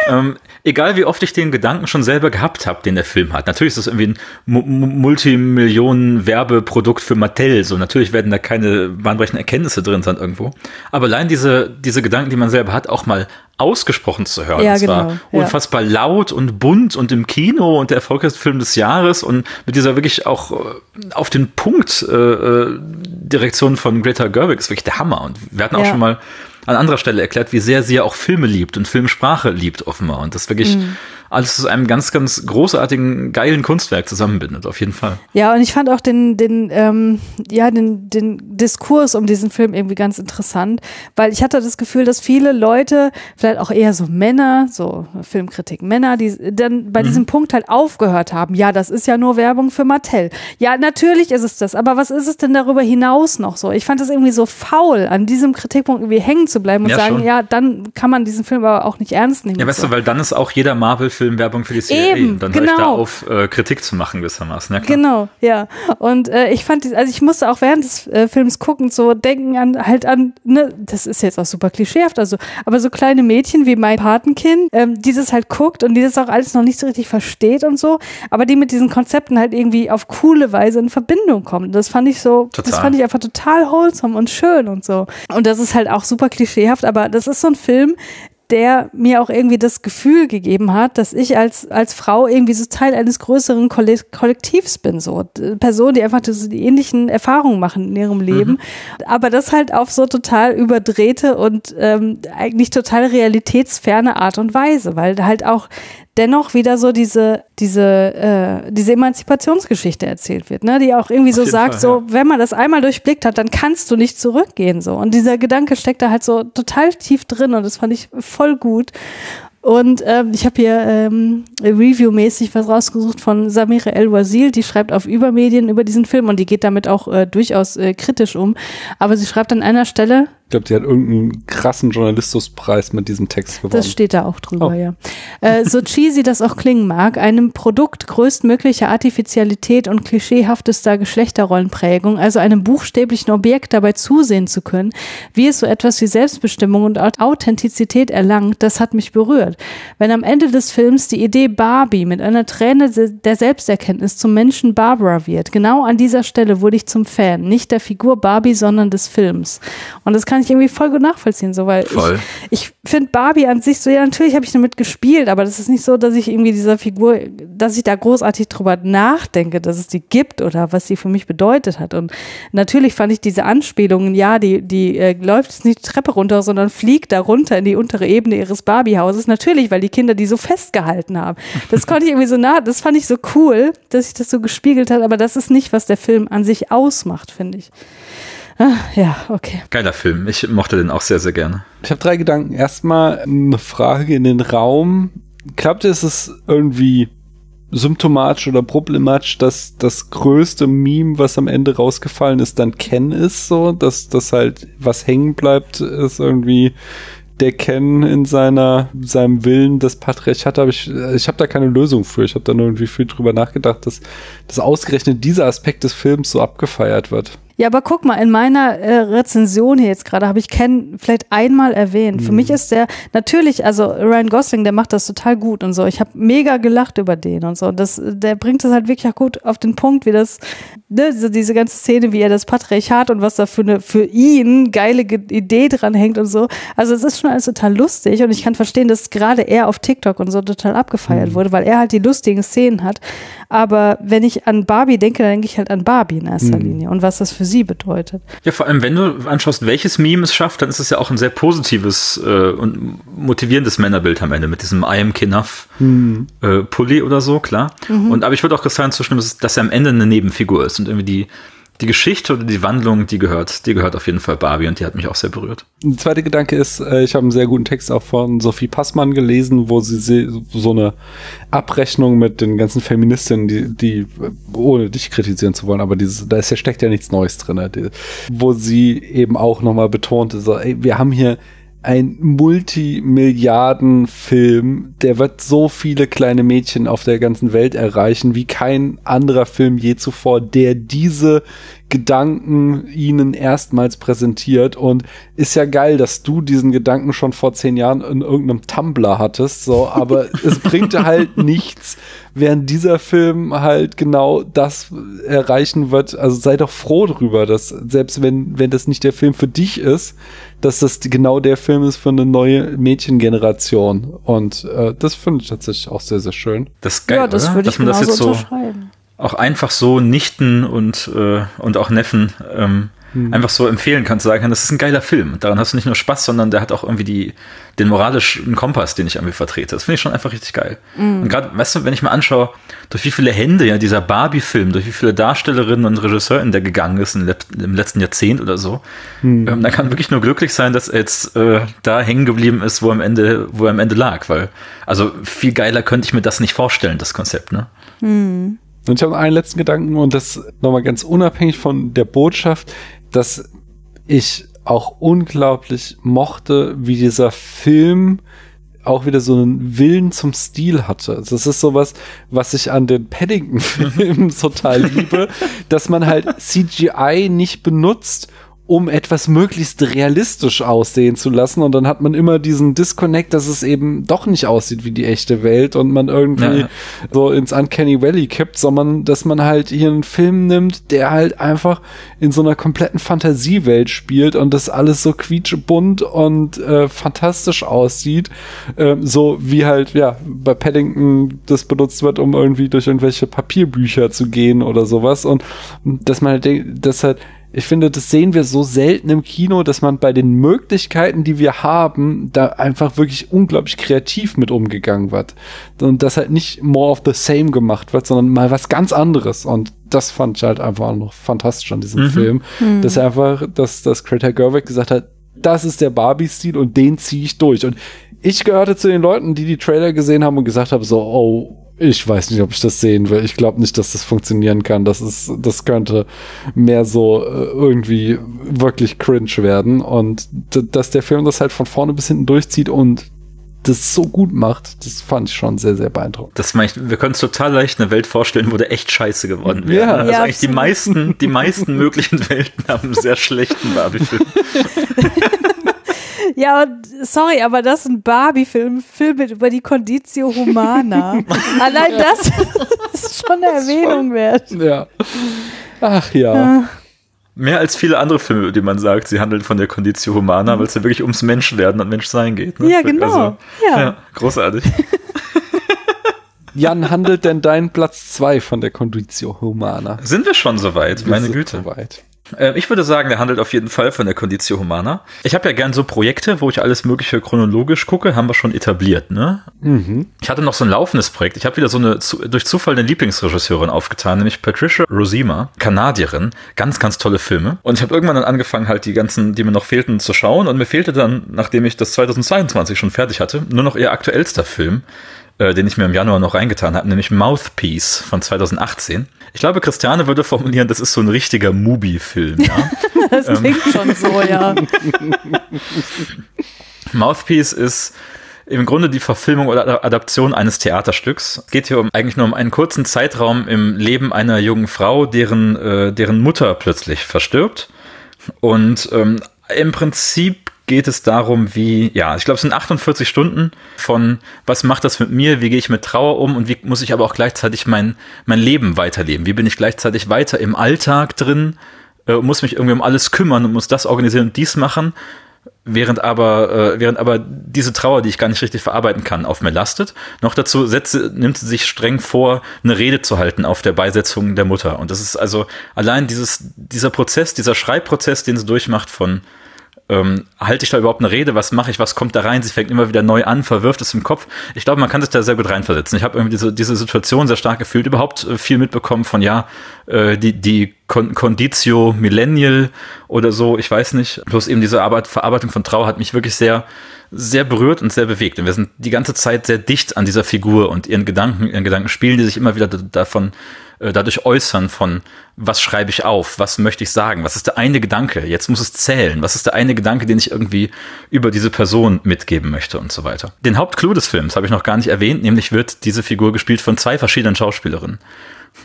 ähm, egal wie oft ich den Gedanken schon selber gehabt habe, den der Film hat. Natürlich ist das irgendwie ein Multimillionen-Werbe- Produkt für Mattel. So natürlich werden da keine bahnbrechenden Erkenntnisse drin sein irgendwo. Aber allein diese, diese Gedanken, die man selber hat, auch mal ausgesprochen zu hören. Ja, das genau, war ja. unfassbar laut und bunt und im Kino und der erfolgreichste Film des Jahres und mit dieser wirklich auch äh, auf den Punkt äh, äh, Direktion von Greta Gerwig ist wirklich der Hammer. Und wir hatten auch Ja. schon mal an anderer Stelle erklärt, wie sehr sie ja auch Filme liebt und Filmsprache liebt offenbar. Und das wirklich Mhm. Alles zu einem ganz, ganz großartigen, geilen Kunstwerk zusammenbindet, auf jeden Fall. Ja, und ich fand auch den, den, ähm, ja, den, den Diskurs um diesen Film irgendwie ganz interessant, weil ich hatte das Gefühl, dass viele Leute, vielleicht auch eher so Männer, so Filmkritik Männer, die dann bei diesem Punkt halt aufgehört haben. Ja, das ist ja nur Werbung für Mattel. Ja, natürlich ist es das, aber was ist es denn darüber hinaus noch so? Ich fand das irgendwie so faul, an diesem Kritikpunkt irgendwie hängen zu bleiben und Ja, sagen, schon. ja, dann kann man diesen Film aber auch nicht ernst nehmen. Ja, weißt so. du, weil dann ist auch jeder Marvel-Film Werbung für die CIA. Eben, und dann höre ich da genau. auf, äh, Kritik zu machen gewissermaßen. Ja, klar. Genau, ja. Und äh, ich fand, also ich musste auch während des äh, Films gucken, so denken an halt an, ne, das ist jetzt auch super klischeehaft, also, aber so kleine Mädchen wie mein Patenkind, ähm, die das halt guckt und die das auch alles noch nicht so richtig versteht und so, aber die mit diesen Konzepten halt irgendwie auf coole Weise in Verbindung kommen. Das fand ich so, das Total. fand ich einfach total wholesome und schön und so. Und das ist halt auch super klischeehaft, aber das ist so ein Film, der mir auch irgendwie das Gefühl gegeben hat, dass ich als, als Frau irgendwie so Teil eines größeren Kolle- Kollektivs bin. So Personen, die einfach das, die ähnlichen Erfahrungen machen in ihrem Leben. Aber das halt auf so total überdrehte und ähm, eigentlich total realitätsferne Art und Weise, weil halt auch dennoch wieder so diese, diese, äh, diese Emanzipationsgeschichte erzählt wird, ne? die auch irgendwie so sagt, Fall, so, ja. wenn man das einmal durchblickt hat, dann kannst du nicht zurückgehen. So. Und dieser Gedanke steckt da halt so total tief drin und das fand ich voll gut. Und ähm, ich habe hier ähm, Review-mäßig was rausgesucht von Samira El-Wazil, die schreibt auf Übermedien über diesen Film und die geht damit auch äh, durchaus äh, kritisch um. Aber sie schreibt an einer Stelle, Ich glaube, die hat irgendeinen krassen Journalismuspreis mit diesem Text gewonnen. das steht da auch drüber, Oh. ja. Äh, so cheesy das auch klingen mag, einem Produkt größtmöglicher Artificialität und klischeehaftester Geschlechterrollenprägung, also einem buchstäblichen Objekt dabei zusehen zu können, wie es so etwas wie Selbstbestimmung und Authentizität erlangt, das hat mich berührt. Wenn am Ende des Films die Idee Barbie mit einer Träne der Selbsterkenntnis zum Menschen Barbara wird, genau an dieser Stelle wurde ich zum Fan, nicht der Figur Barbie, sondern des Films. Und das kann ich irgendwie voll gut nachvollziehen, so weil Voll. ich, ich finde Barbie an sich so, ja, natürlich habe ich damit gespielt, aber das ist nicht so, dass ich irgendwie dieser Figur, dass ich da großartig drüber nachdenke, dass es die gibt oder was die für mich bedeutet hat. Und natürlich fand ich diese Anspielungen, ja, die, die äh, läuft jetzt nicht die Treppe runter, sondern fliegt da runter in die untere Ebene ihres Barbie-Hauses. Natürlich, weil die Kinder die so festgehalten haben. Das konnte ich irgendwie so nah, das fand ich so cool, dass sich das so gespiegelt hat, aber das ist nicht, was der Film an sich ausmacht, finde ich. Ah, ja, okay. Geiler Film. Ich mochte den auch sehr, sehr gerne. Ich habe drei Gedanken. Erstmal eine Frage in den Raum. Glaubt ihr, ist es irgendwie symptomatisch oder problematisch, dass das größte Meme, was am Ende rausgefallen ist, dann Ken ist, so, dass das halt was hängen bleibt, ist irgendwie der Ken in seiner seinem Willen das Patriarchat habe ich ich habe da keine Lösung für ich habe da nur irgendwie viel drüber nachgedacht dass dass ausgerechnet dieser Aspekt des Films so abgefeiert wird Ja, aber guck mal, in meiner äh, Rezension hier jetzt gerade habe ich Ken vielleicht einmal erwähnt. Für mich ist der natürlich, also Ryan Gosling, der macht das total gut und so. Ich habe mega gelacht über den und so. Das, der bringt das halt wirklich auch gut auf den Punkt, wie das, ne, so diese ganze Szene, wie er das Patriarchat und was da für eine für ihn geile Ge Idee dran hängt und so. Also es ist schon alles total lustig und ich kann verstehen, dass gerade er auf TikTok und so total abgefeiert wurde, weil er halt die lustigen Szenen hat. Aber wenn ich an Barbie denke, dann denke ich halt an Barbie in erster Linie und was das für sie bedeutet. Ja, vor allem, wenn du anschaust, welches Meme es schafft, dann ist es ja auch ein sehr positives äh, und motivierendes Männerbild am Ende mit diesem I am Enough äh, Pulli oder so, klar. Und aber ich würde auch Christian zustimmen, dass, dass er am Ende eine Nebenfigur ist und irgendwie die, die Geschichte oder die Wandlung, die gehört, die gehört auf jeden Fall Barbie und die hat mich auch sehr berührt. Der zweite Gedanke ist, äh, ich habe einen sehr guten Text auch von Sophie Passmann gelesen, wo sie so eine Abrechnung mit den ganzen Feministinnen, die, die äh, ohne dich kritisieren zu wollen, aber dieses, da ist ja steckt ja nichts Neues drin, wo sie eben auch nochmal betonte, so, ey, wir haben hier ein Multimilliarden-Film, der wird so viele kleine Mädchen auf der ganzen Welt erreichen, wie kein anderer Film je zuvor, der diese Gedanken ihnen erstmals präsentiert und ist ja geil, dass du diesen Gedanken schon vor zehn Jahren in irgendeinem Tumblr hattest, so, aber es bringt halt nichts, während dieser Film halt genau das erreichen wird. Also sei doch froh drüber, dass selbst wenn, wenn das nicht der Film für dich ist, dass das genau der Film ist für eine neue Mädchengeneration. Und äh, das finde ich tatsächlich auch sehr, sehr schön. Das ist geil, ja, das würde Dass ich man das genauso jetzt so unterschreiben. Auch einfach so Nichten und, äh, und auch Neffen ähm, einfach so empfehlen kann, zu sagen kann, das ist ein geiler Film. Daran hast du nicht nur Spaß, sondern der hat auch irgendwie die, den moralischen Kompass, den ich irgendwie vertrete. Das finde ich schon einfach richtig geil. Und gerade, weißt du, wenn ich mal anschaue, durch wie viele Hände ja dieser Barbie-Film, durch wie viele Darstellerinnen und Regisseurinnen der gegangen ist im, let- im letzten Jahrzehnt oder so, ähm, dann kann man wirklich nur glücklich sein, dass er jetzt äh, da hängen geblieben ist, wo er am Ende, wo er am Ende lag. Weil, also viel geiler könnte ich mir das nicht vorstellen, das Konzept, ne? Und ich habe noch einen letzten Gedanken und das nochmal ganz unabhängig von der Botschaft, dass ich auch unglaublich mochte, wie dieser Film auch wieder so einen Willen zum Stil hatte. Das ist sowas, was ich an den Paddington-Filmen total liebe, dass man halt CGI nicht benutzt, um etwas möglichst realistisch aussehen zu lassen. Und dann hat man immer diesen Disconnect, dass es eben doch nicht aussieht wie die echte Welt und man irgendwie Ja. so ins Uncanny Valley kippt, sondern dass man halt hier einen Film nimmt, der halt einfach in so einer kompletten Fantasiewelt spielt und das alles so quietschebunt und äh, fantastisch aussieht. Ähm, so wie halt, ja, bei Paddington das benutzt wird, um irgendwie durch irgendwelche Papierbücher zu gehen oder sowas. Und dass man halt denkt, dass halt ich finde, das sehen wir so selten im Kino, dass man bei den Möglichkeiten, die wir haben, da einfach wirklich unglaublich kreativ mit umgegangen wird. Und das halt nicht more of the same gemacht wird, sondern mal was ganz anderes. Und das fand ich halt einfach noch fantastisch an diesem Film. Dass er einfach, dass, dass Greta Gerwig gesagt hat, das ist der Barbie-Stil und den ziehe ich durch. Und ich gehörte zu den Leuten, die die Trailer gesehen haben und gesagt haben, so, oh, ich weiß nicht, ob ich das sehen will. Ich glaube nicht, dass das funktionieren kann. Das ist, das könnte mehr so äh, irgendwie wirklich cringe werden. Und dass der Film das halt von vorne bis hinten durchzieht und das so gut macht, das fand ich schon sehr, sehr beeindruckend. Das meine ich, wir können uns total leicht eine Welt vorstellen, wo der echt scheiße geworden wäre. Ja. also Ja, eigentlich die meisten, die meisten möglichen Welten haben einen sehr schlechten Barbie-Film. Ja, und sorry, aber das ist ein Barbie-Film, Film mit über die Conditio Humana. Allein das ist schon eine Erwähnung wert. Ja. Ach ja. Mehr als viele andere Filme, über die man sagt, sie handeln von der Conditio Humana, weil es ja wirklich ums Menschwerden und Menschsein geht. Ne? Ja, genau. Ja. ja, großartig. Jan, handelt denn dein Platz zwei von der Conditio Humana? Sind wir schon soweit? Meine Güte. Soweit. Äh, ich würde sagen, der handelt auf jeden Fall von der Conditio Humana. Ich habe ja gern so Projekte, wo ich alles Mögliche chronologisch gucke, haben wir schon etabliert, ne? Ich hatte noch so ein laufendes Projekt. Ich habe wieder so eine durch Zufall eine Lieblingsregisseurin aufgetan, nämlich Patricia Rosima, Kanadierin. Ganz, ganz tolle Filme. Und ich habe irgendwann dann angefangen, halt die ganzen, die mir noch fehlten, zu schauen. Und mir fehlte dann, nachdem ich das 2022 schon fertig hatte, nur noch ihr aktuellster Film äh, den ich mir im Januar noch reingetan habe, nämlich Mouthpiece von 2018. Ich glaube, Christiane würde formulieren, das ist so ein richtiger Mubi-Film, ja. Das klingt schon so, ja. Mouthpiece ist im Grunde die Verfilmung oder Adaption eines Theaterstücks. Es geht hier um eigentlich nur um einen kurzen Zeitraum im Leben einer jungen Frau, deren, äh, deren Mutter plötzlich verstirbt. Und ähm, im Prinzip geht es darum, wie, ja, ich glaube, es sind 48 Stunden von, was macht das mit mir, wie gehe ich mit Trauer um und wie muss ich aber auch gleichzeitig mein, mein Leben weiterleben? Wie bin ich gleichzeitig weiter im Alltag drin, äh, muss mich irgendwie um alles kümmern und muss das organisieren und dies machen, während aber, äh, während aber diese Trauer, die ich gar nicht richtig verarbeiten kann, auf mir lastet. Noch dazu setze, nimmt sie sich streng vor, eine Rede zu halten auf der Beisetzung der Mutter. Und das ist also allein dieses, dieser Prozess, dieser Schreibprozess, den sie durchmacht von, ähm, halte ich da überhaupt eine Rede? Was mache ich? Was kommt da rein? Sie fängt immer wieder neu an, verwirft es im Kopf. Ich glaube, man kann sich da sehr gut reinversetzen. Ich habe irgendwie diese, diese Situation sehr stark gefühlt, überhaupt äh, viel mitbekommen von, ja, äh, die, die Conditio Millennial oder so, ich weiß nicht. Bloß eben diese Arbeit, Verarbeitung von Trauer hat mich wirklich sehr, sehr berührt und sehr bewegt. Und wir sind die ganze Zeit sehr dicht an dieser Figur und ihren Gedanken, ihren Gedanken spielen, die sich immer wieder davon äh, dadurch äußern von, was schreibe ich auf, was möchte ich sagen, was ist der eine Gedanke, jetzt muss es zählen, was ist der eine Gedanke, den ich irgendwie über diese Person mitgeben möchte und so weiter. Den Hauptclou des Films habe ich noch gar nicht erwähnt, nämlich wird diese Figur gespielt von zwei verschiedenen Schauspielerinnen.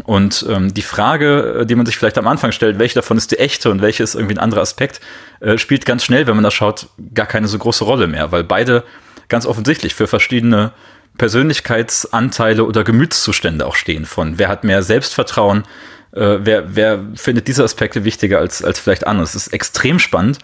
Und ähm, die Frage, äh, die man sich vielleicht am Anfang stellt, welche davon ist die echte und welche ist irgendwie ein anderer Aspekt, äh, spielt ganz schnell, wenn man da schaut, gar keine so große Rolle mehr, weil beide ganz offensichtlich für verschiedene Persönlichkeitsanteile oder Gemütszustände auch stehen von wer hat mehr Selbstvertrauen, äh, wer, wer findet diese Aspekte wichtiger als, als vielleicht andere. Es ist extrem spannend,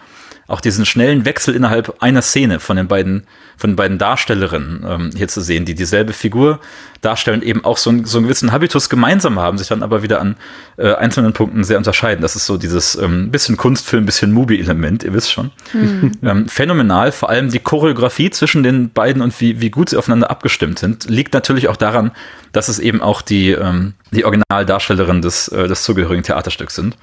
auch diesen schnellen Wechsel innerhalb einer Szene von den beiden, von den beiden Darstellerinnen ähm, hier zu sehen, die dieselbe Figur darstellen, eben auch so, ein, so einen gewissen Habitus gemeinsam haben, sich dann aber wieder an äh, einzelnen Punkten sehr unterscheiden. Das ist so dieses ähm, bisschen Kunstfilm, bisschen Movie-Element, ihr wisst schon. Mhm. Ähm, phänomenal, vor allem die Choreografie zwischen den beiden und wie, wie gut sie aufeinander abgestimmt sind, liegt natürlich auch daran, dass es eben auch die, ähm, die Originaldarstellerin des, äh, des zugehörigen Theaterstücks sind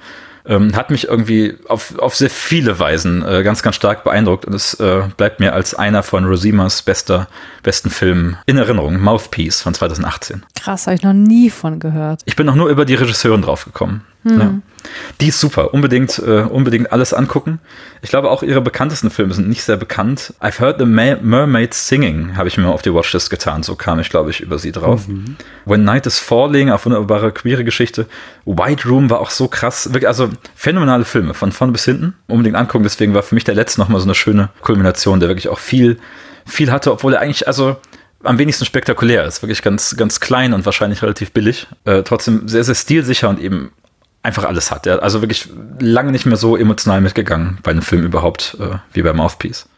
ähm, hat mich irgendwie auf, auf sehr viele Weisen äh, ganz, ganz stark beeindruckt und es äh, bleibt mir als einer von Rosimas bester, besten Filmen in Erinnerung. Mouthpiece von 2018. Krass, habe ich noch nie von gehört. Ich bin noch nur über die Regisseurin draufgekommen. Mhm. Ja. Die ist super. Unbedingt, äh, unbedingt alles angucken. Ich glaube, auch ihre bekanntesten Filme sind nicht sehr bekannt. I've Heard the Ma Mermaid Singing habe ich mir mal auf die Watchlist getan. So kam ich, glaube ich, über sie drauf. Mhm. When Night is Falling, auf wunderbare queere Geschichte. White Room war auch so krass. Wirklich, also phänomenale Filme von vorne bis hinten. Unbedingt angucken. Deswegen war für mich der letzte nochmal so eine schöne Kulmination, der wirklich auch viel, viel hatte, obwohl er eigentlich, also am wenigsten spektakulär ist. Wirklich ganz, ganz klein und wahrscheinlich relativ billig. Äh, trotzdem sehr, sehr stilsicher und eben einfach alles hat. Er also wirklich lange nicht mehr so emotional mitgegangen bei einem Film überhaupt äh, wie bei Mouthpiece.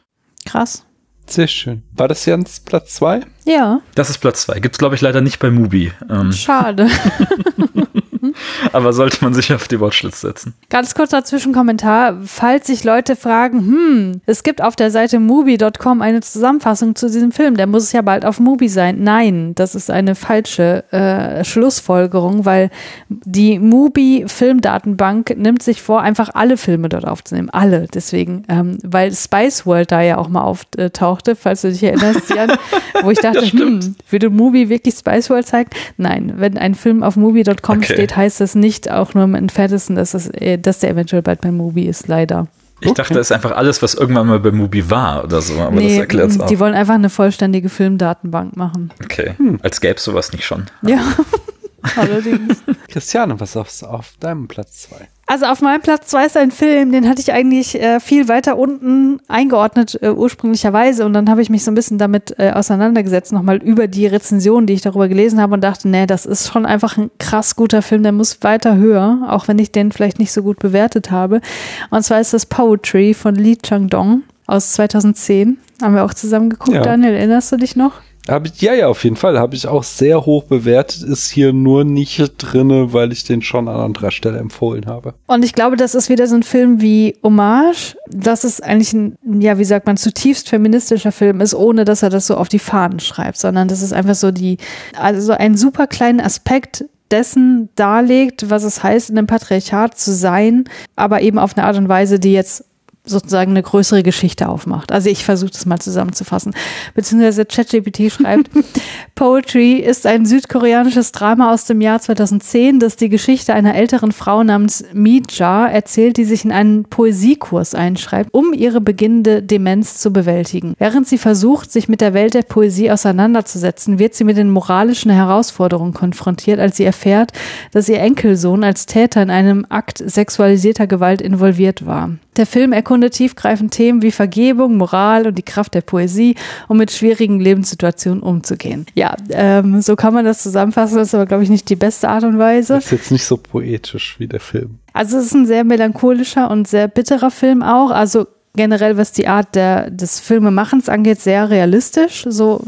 Krass. Sehr schön. War das jetzt Platz zwei? Ja. Das ist Platz zwei. Gibt es, glaube ich, leider nicht bei Mubi. Ähm. Schade. Aber sollte man sich auf die Watchlist setzen. Ganz kurzer Zwischenkommentar. Falls sich Leute fragen, hm, es gibt auf der Seite movie.com eine Zusammenfassung zu diesem Film, der muss es ja bald auf Mubi sein. Nein, das ist eine falsche äh, Schlussfolgerung, weil die Mubi Filmdatenbank nimmt sich vor, einfach alle Filme dort aufzunehmen. Alle. Deswegen, ähm, weil Spice World da ja auch mal auftauchte, falls du dich erinnerst, Jan, wo ich dachte, hm, würde Mubi wirklich Spice World zeigen? Nein, wenn ein Film auf movie.com okay. steht, heißt das nicht auch nur im Entferntesten, dass, es, äh, dass der eventuell bald bei Mubi ist, leider. Ich dachte, das ist einfach alles, was irgendwann mal bei Mubi war oder so, aber nee, das erklärt es auch. Die wollen einfach eine vollständige Filmdatenbank machen. Okay, hm. als gäbe es sowas nicht schon. Ja, allerdings. Christiane, was ist auf deinem Platz 2? Also auf meinem Platz zwei ist ein Film, den hatte ich eigentlich äh, viel weiter unten eingeordnet äh, ursprünglicherweise und dann habe ich mich so ein bisschen damit äh, auseinandergesetzt, nochmal über die Rezension, die ich darüber gelesen habe und dachte, nee, das ist schon einfach ein krass guter Film, der muss weiter höher, auch wenn ich den vielleicht nicht so gut bewertet habe. Und zwar ist das Poetry von Lee Chang-dong aus 2010. Haben wir auch zusammen geguckt, ja. Daniel, erinnerst du dich noch? Hab ich, ja, ja, auf jeden Fall. Habe ich auch sehr hoch bewertet. Ist hier nur nicht drinne, weil ich den schon an anderer Stelle empfohlen habe. Und ich glaube, das ist wieder so ein Film wie Hommage. Das ist eigentlich ein, ja, wie sagt man, zutiefst feministischer Film ist, ohne dass er das so auf die Fahnen schreibt, sondern das ist einfach so die, also ein super kleinen Aspekt dessen darlegt, was es heißt, in einem Patriarchat zu sein, aber eben auf eine Art und Weise, die jetzt sozusagen eine größere Geschichte aufmacht. Also ich versuche das mal zusammenzufassen. Beziehungsweise ChatGPT schreibt, Poetry ist ein südkoreanisches Drama aus dem Jahr 2010, das die Geschichte einer älteren Frau namens Mija erzählt, die sich in einen Poesiekurs einschreibt, um ihre beginnende Demenz zu bewältigen. Während sie versucht, sich mit der Welt der Poesie auseinanderzusetzen, wird sie mit den moralischen Herausforderungen konfrontiert, als sie erfährt, dass ihr Enkelsohn als Täter in einem Akt sexualisierter Gewalt involviert war. Der Film erkundet tiefgreifend Themen wie Vergebung, Moral und die Kraft der Poesie, um mit schwierigen Lebenssituationen umzugehen. Ja, ähm, so kann man das zusammenfassen. Das ist aber, glaube ich, nicht die beste Art und Weise. Das ist jetzt nicht so poetisch wie der Film. Also es ist ein sehr melancholischer und sehr bitterer Film auch. Also generell, was die Art der, des Filmemachens angeht, sehr realistisch. So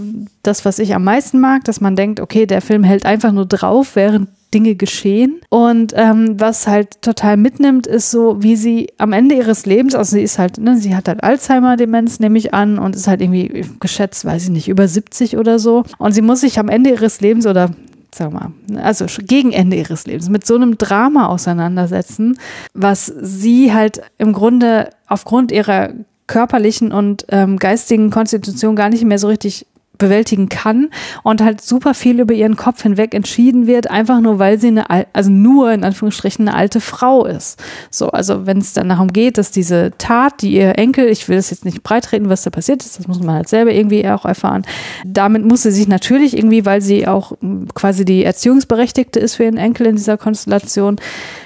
das, was ich am meisten mag, dass man denkt, okay, der Film hält einfach nur drauf, während Dinge geschehen. Und ähm, was halt total mitnimmt, ist so, wie sie am Ende ihres Lebens, also sie ist halt, ne, sie hat halt Alzheimer-Demenz, nehme ich an, und ist halt irgendwie geschätzt, weiß ich nicht, über 70 oder so. Und sie muss sich am Ende ihres Lebens oder sag mal, also gegen Ende ihres Lebens mit so einem Drama auseinandersetzen, was sie halt im Grunde aufgrund ihrer körperlichen und ähm, geistigen Konstitution gar nicht mehr so richtig bewältigen kann und halt super viel über ihren Kopf hinweg entschieden wird, einfach nur weil sie eine, also nur in Anführungsstrichen eine alte Frau ist. So, also wenn es dann darum geht, dass diese Tat, die ihr Enkel, ich will das jetzt nicht breitreten, was da passiert ist, das muss man halt selber irgendwie auch erfahren. Damit muss sie sich natürlich irgendwie, weil sie auch hm, quasi die Erziehungsberechtigte ist für ihren Enkel in dieser Konstellation,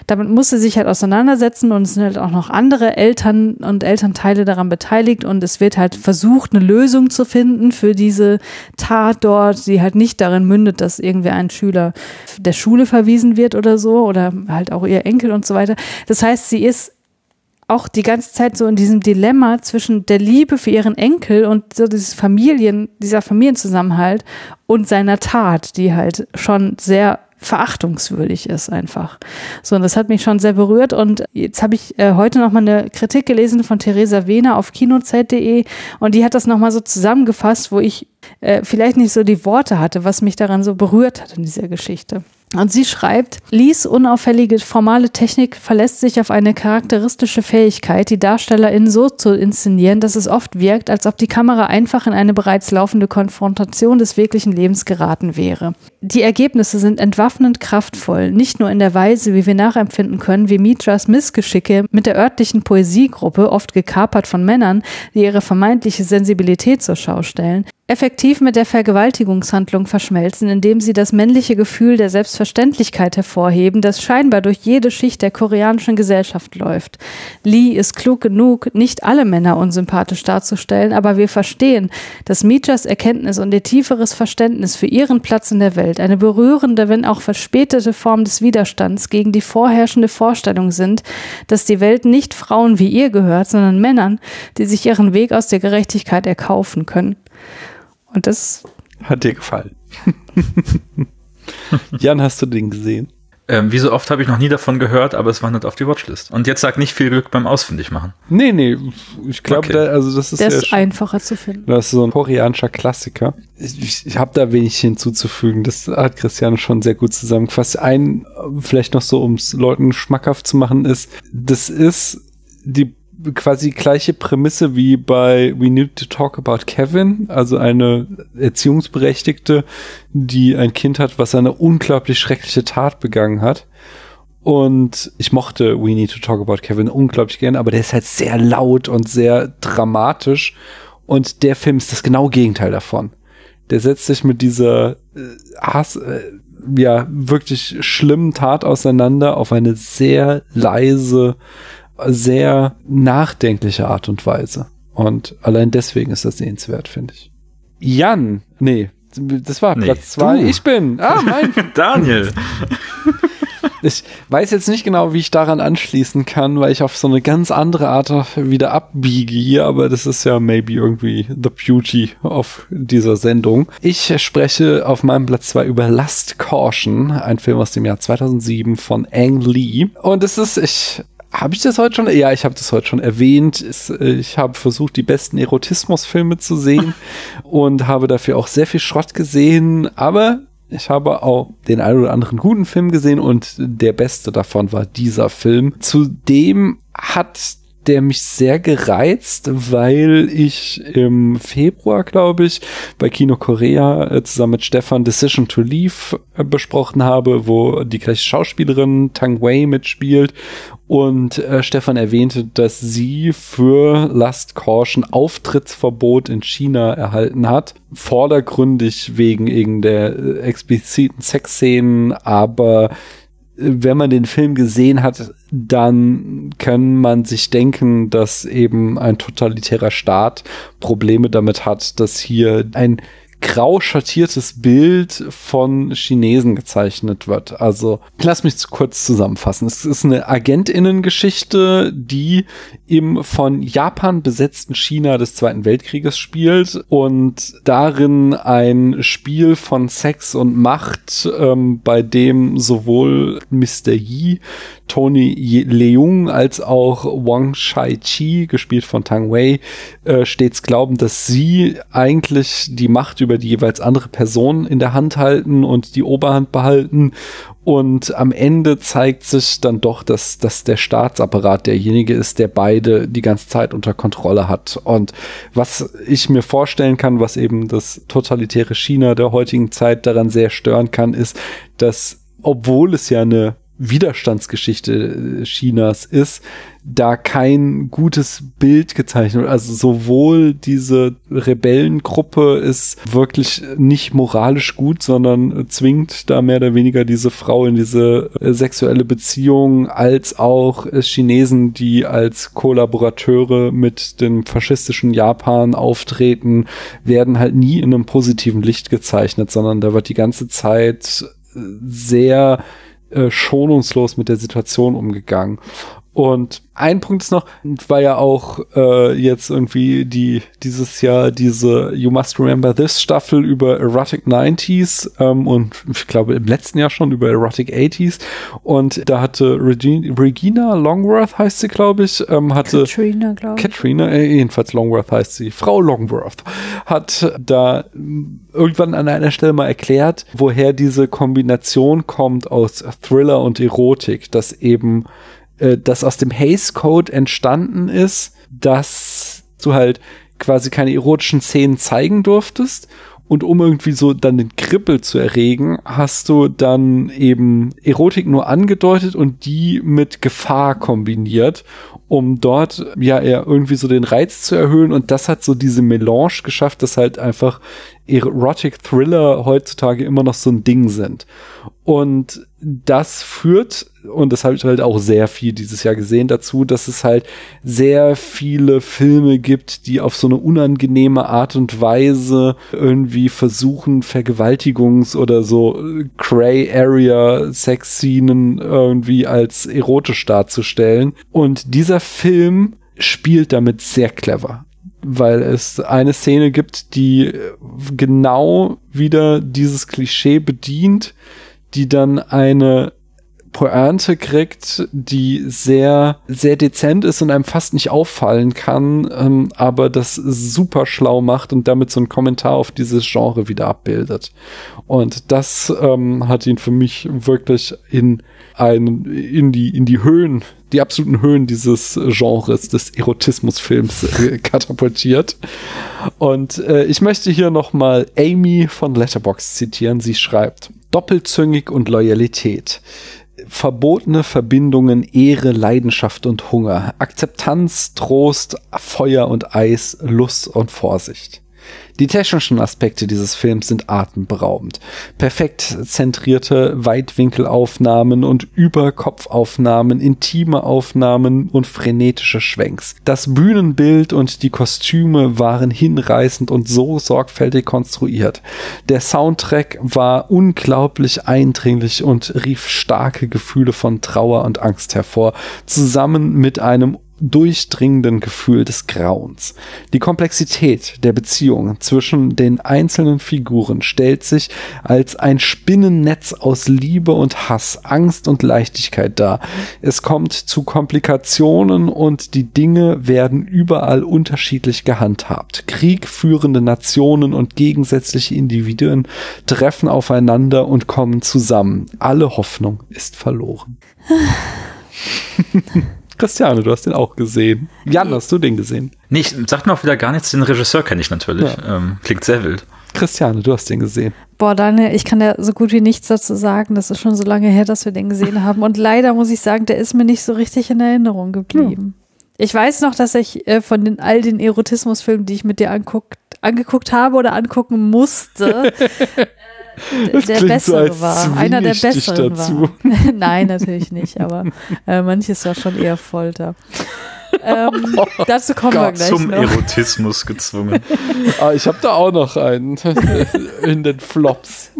damit muss sie sich halt auseinandersetzen und es sind halt auch noch andere Eltern und Elternteile daran beteiligt und es wird halt versucht, eine Lösung zu finden für diese Tat dort, die halt nicht darin mündet, dass irgendwer ein Schüler der Schule verwiesen wird oder so oder halt auch ihr Enkel und so weiter. Das heißt, sie ist auch die ganze Zeit so in diesem Dilemma zwischen der Liebe für ihren Enkel und so dieses Familien, dieser Familienzusammenhalt und seiner Tat, die halt schon sehr verachtungswürdig ist einfach. So, und das hat mich schon sehr berührt. Und jetzt habe ich äh, heute nochmal eine Kritik gelesen von Theresa Wehner auf kinozeit.de und die hat das nochmal so zusammengefasst, wo ich äh, vielleicht nicht so die Worte hatte, was mich daran so berührt hat in dieser Geschichte. Und sie schreibt, Lees unauffällige formale Technik verlässt sich auf eine charakteristische Fähigkeit, die DarstellerInnen so zu inszenieren, dass es oft wirkt, als ob die Kamera einfach in eine bereits laufende Konfrontation des wirklichen Lebens geraten wäre. Die Ergebnisse sind entwaffnend kraftvoll, nicht nur in der Weise, wie wir nachempfinden können, wie Mitras Missgeschicke mit der örtlichen Poesiegruppe, oft gekapert von Männern, die ihre vermeintliche Sensibilität zur Schau stellen, effektiv mit der Vergewaltigungshandlung verschmelzen, indem sie das männliche Gefühl der Selbstverständlichkeit hervorheben, das scheinbar durch jede Schicht der koreanischen Gesellschaft läuft. Lee ist klug genug, nicht alle Männer unsympathisch darzustellen, aber wir verstehen, dass Mijas Erkenntnis und ihr tieferes Verständnis für ihren Platz in der Welt eine berührende, wenn auch verspätete Form des Widerstands gegen die vorherrschende Vorstellung sind, dass die Welt nicht Frauen wie ihr gehört, sondern Männern, die sich ihren Weg aus der Gerechtigkeit erkaufen können. Und das hat dir gefallen. Jan, hast du den gesehen? Ähm, wie so oft habe ich noch nie davon gehört, aber es wandert auf die Watchlist. Und jetzt sag nicht viel Glück beim Ausfindig machen. Nee, nee, ich glaube, okay. also das ist, Der ist einfacher zu finden. Das ist so ein koreanischer Klassiker. Ich, ich habe da wenig hinzuzufügen. Das hat Christiane schon sehr gut zusammengefasst. Ein, vielleicht noch so, um es Leuten schmackhaft zu machen, ist, das ist die quasi gleiche Prämisse wie bei We Need to Talk About Kevin, also eine Erziehungsberechtigte, die ein Kind hat, was eine unglaublich schreckliche Tat begangen hat. Und ich mochte We Need to Talk About Kevin unglaublich gern, aber der ist halt sehr laut und sehr dramatisch. Und der Film ist das genaue Gegenteil davon. Der setzt sich mit dieser äh, Hass, äh, ja, wirklich schlimmen Tat auseinander auf eine sehr leise, sehr nachdenkliche Art und Weise. Und allein deswegen ist das sehenswert, finde ich. Jan, nee, das war nee, Platz zwei. Du. Ich bin. Ah, mein. Daniel. Ich weiß jetzt nicht genau, wie ich daran anschließen kann, weil ich auf so eine ganz andere Art wieder abbiege hier, aber das ist ja maybe irgendwie the beauty of dieser Sendung. Ich spreche auf meinem Platz 2 über Last Caution, ein Film aus dem Jahr 2007 von Ang Lee. Und es ist, ich habe ich das heute schon? Ja, ich habe das heute schon erwähnt. Äh, ich habe versucht, die besten Erotismusfilme zu sehen und habe dafür auch sehr viel Schrott gesehen. Aber ich habe auch den einen oder anderen guten Film gesehen und der beste davon war dieser Film. Zudem hat der mich sehr gereizt, weil ich im Februar, glaube ich, bei Kino Korea äh, zusammen mit Stefan Decision to Leave äh, besprochen habe, wo die gleiche Schauspielerin Tang Wei mitspielt und äh, Stefan erwähnte, dass sie für Last Caution Auftrittsverbot in China erhalten hat. Vordergründig wegen irgendeiner äh, expliziten Sexszenen, aber wenn man den Film gesehen hat, dann kann man sich denken, dass eben ein totalitärer Staat Probleme damit hat, dass hier ein grau schattiertes Bild von Chinesen gezeichnet wird. Also, lass mich kurz zusammenfassen. Es ist eine Agentinnengeschichte, die im von Japan besetzten China des Zweiten Weltkrieges spielt und darin ein Spiel von Sex und Macht, ähm, bei dem sowohl Mr. Yi, Tony Leung als auch Wang Shai-Chi, gespielt von Tang Wei, äh, stets glauben, dass sie eigentlich die Macht über die jeweils andere Person in der Hand halten und die Oberhand behalten. Und am Ende zeigt sich dann doch, dass, dass der Staatsapparat derjenige ist, der beide die ganze Zeit unter Kontrolle hat. Und was ich mir vorstellen kann, was eben das totalitäre China der heutigen Zeit daran sehr stören kann, ist, dass obwohl es ja eine Widerstandsgeschichte äh, Chinas ist, da kein gutes Bild gezeichnet. Also sowohl diese Rebellengruppe ist wirklich nicht moralisch gut, sondern zwingt da mehr oder weniger diese Frau in diese äh, sexuelle Beziehung, als auch Chinesen, die als Kollaborateure mit dem faschistischen Japan auftreten, werden halt nie in einem positiven Licht gezeichnet, sondern da wird die ganze Zeit sehr äh, schonungslos mit der Situation umgegangen. Und ein Punkt ist noch, war ja auch äh, jetzt irgendwie die dieses Jahr diese You Must Remember This Staffel über Erotic 90s ähm, und ich glaube im letzten Jahr schon über Erotic 80s und da hatte Regina, Regina Longworth heißt sie glaube ich ähm, hatte Katrina glaube ich. Katrina äh, jedenfalls Longworth heißt sie Frau Longworth hat da irgendwann an einer Stelle mal erklärt woher diese Kombination kommt aus Thriller und Erotik dass eben äh, das aus dem Haze Code entstanden ist, dass du halt quasi keine erotischen Szenen zeigen durftest. Und um irgendwie so dann den Kribbel zu erregen, hast du dann eben Erotik nur angedeutet und die mit Gefahr kombiniert, um dort ja eher irgendwie so den Reiz zu erhöhen. Und das hat so diese Melange geschafft, dass halt einfach Erotic Thriller heutzutage immer noch so ein Ding sind. Und das führt, und das habe ich halt auch sehr viel dieses Jahr gesehen, dazu, dass es halt sehr viele Filme gibt, die auf so eine unangenehme Art und Weise irgendwie versuchen, Vergewaltigungs- oder so Cray Area Sexszenen irgendwie als erotisch darzustellen. Und dieser Film spielt damit sehr clever weil es eine Szene gibt, die genau wieder dieses Klischee bedient, die dann eine Pointe kriegt, die sehr, sehr dezent ist und einem fast nicht auffallen kann, ähm, aber das super schlau macht und damit so einen Kommentar auf dieses Genre wieder abbildet. Und das ähm, hat ihn für mich wirklich in ein, in die, in die Höhen, die absoluten Höhen dieses Genres des Erotismusfilms äh, katapultiert. Und äh, ich möchte hier nochmal Amy von Letterbox zitieren. Sie schreibt, doppelzüngig und Loyalität. Verbotene Verbindungen, Ehre, Leidenschaft und Hunger, Akzeptanz, Trost, Feuer und Eis, Lust und Vorsicht. Die technischen Aspekte dieses Films sind atemberaubend. Perfekt zentrierte Weitwinkelaufnahmen und Überkopfaufnahmen, intime Aufnahmen und frenetische Schwenks. Das Bühnenbild und die Kostüme waren hinreißend und so sorgfältig konstruiert. Der Soundtrack war unglaublich eindringlich und rief starke Gefühle von Trauer und Angst hervor, zusammen mit einem durchdringenden Gefühl des Grauens. Die Komplexität der Beziehung zwischen den einzelnen Figuren stellt sich als ein Spinnennetz aus Liebe und Hass, Angst und Leichtigkeit dar. Es kommt zu Komplikationen und die Dinge werden überall unterschiedlich gehandhabt. Kriegführende Nationen und gegensätzliche Individuen treffen aufeinander und kommen zusammen. Alle Hoffnung ist verloren. Christiane, du hast den auch gesehen. Jan, hast du den gesehen? Nee, ich, sagt mir auch wieder gar nichts. Den Regisseur kenne ich natürlich. Ja. Ähm, klingt sehr wild. Christiane, du hast den gesehen. Boah, Daniel, ich kann da so gut wie nichts dazu sagen. Das ist schon so lange her, dass wir den gesehen haben. Und leider muss ich sagen, der ist mir nicht so richtig in Erinnerung geblieben. Ich weiß noch, dass ich äh, von den, all den Erotismusfilmen, die ich mit dir anguckt, angeguckt habe oder angucken musste, Das der bessere so, war. Einer der besseren dazu. war. Nein, natürlich nicht, aber äh, manches war schon eher Folter. ähm, dazu kommen wir gleich Zum noch. Erotismus gezwungen. Ah, ich habe da auch noch einen in den Flops.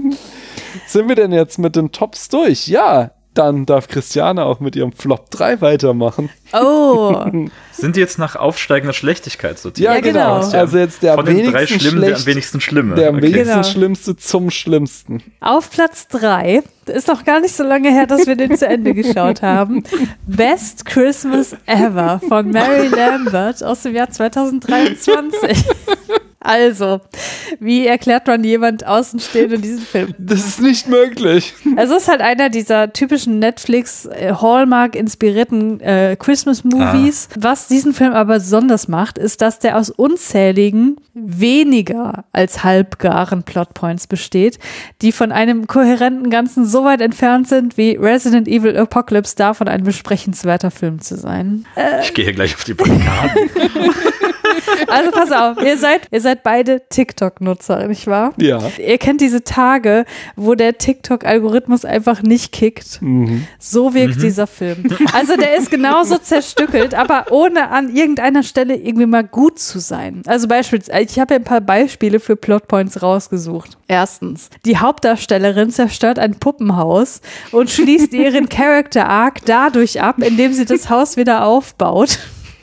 Sind wir denn jetzt mit den Tops durch? Ja, dann darf Christiane auch mit ihrem Flop 3 weitermachen. Oh, Sind die jetzt nach aufsteigender Schlechtigkeit sortiert? Ja, genau. Also jetzt der Von am den drei wenigsten Schlimmen, der am schlecht, wenigsten Schlimme. der am Okay. wenigsten Genau. Schlimmste zum Schlimmsten. auf Platz drei ist noch gar nicht so lange her, dass wir den zu Ende geschaut haben. Best Christmas Ever von Mary Lambert aus dem Jahr 2023. Also, wie erklärt man jemand Außenstehend in diesem Film? Das ist nicht möglich. Es ist halt einer dieser typischen Netflix äh, Hallmark inspirierten äh, Christmas Movies. Was diesen Film aber besonders macht, ist, dass der aus unzähligen weniger als halbgaren Plotpoints besteht, die von einem kohärenten Ganzen so weit entfernt sind, wie Resident Evil Apocalypse davon ein besprechenswerter Film zu sein. Ich gehe gleich auf die Barrikaden. Also pass auf, ihr seid, ihr seid beide TikTok-Nutzer, nicht wahr? Ja. Ihr kennt diese Tage, wo der TikTok-Algorithmus einfach nicht kickt. So wirkt dieser Film. Also der ist genauso zerstückelt, aber ohne an irgendeiner Stelle irgendwie mal gut zu sein. Also beispielsweise, ich habe ja ein paar Beispiele für Plotpoints rausgesucht. Erstens, die Hauptdarstellerin zerstört ein Puppenhaus und schließt ihren Character Arc dadurch ab, indem sie das Haus wieder aufbaut.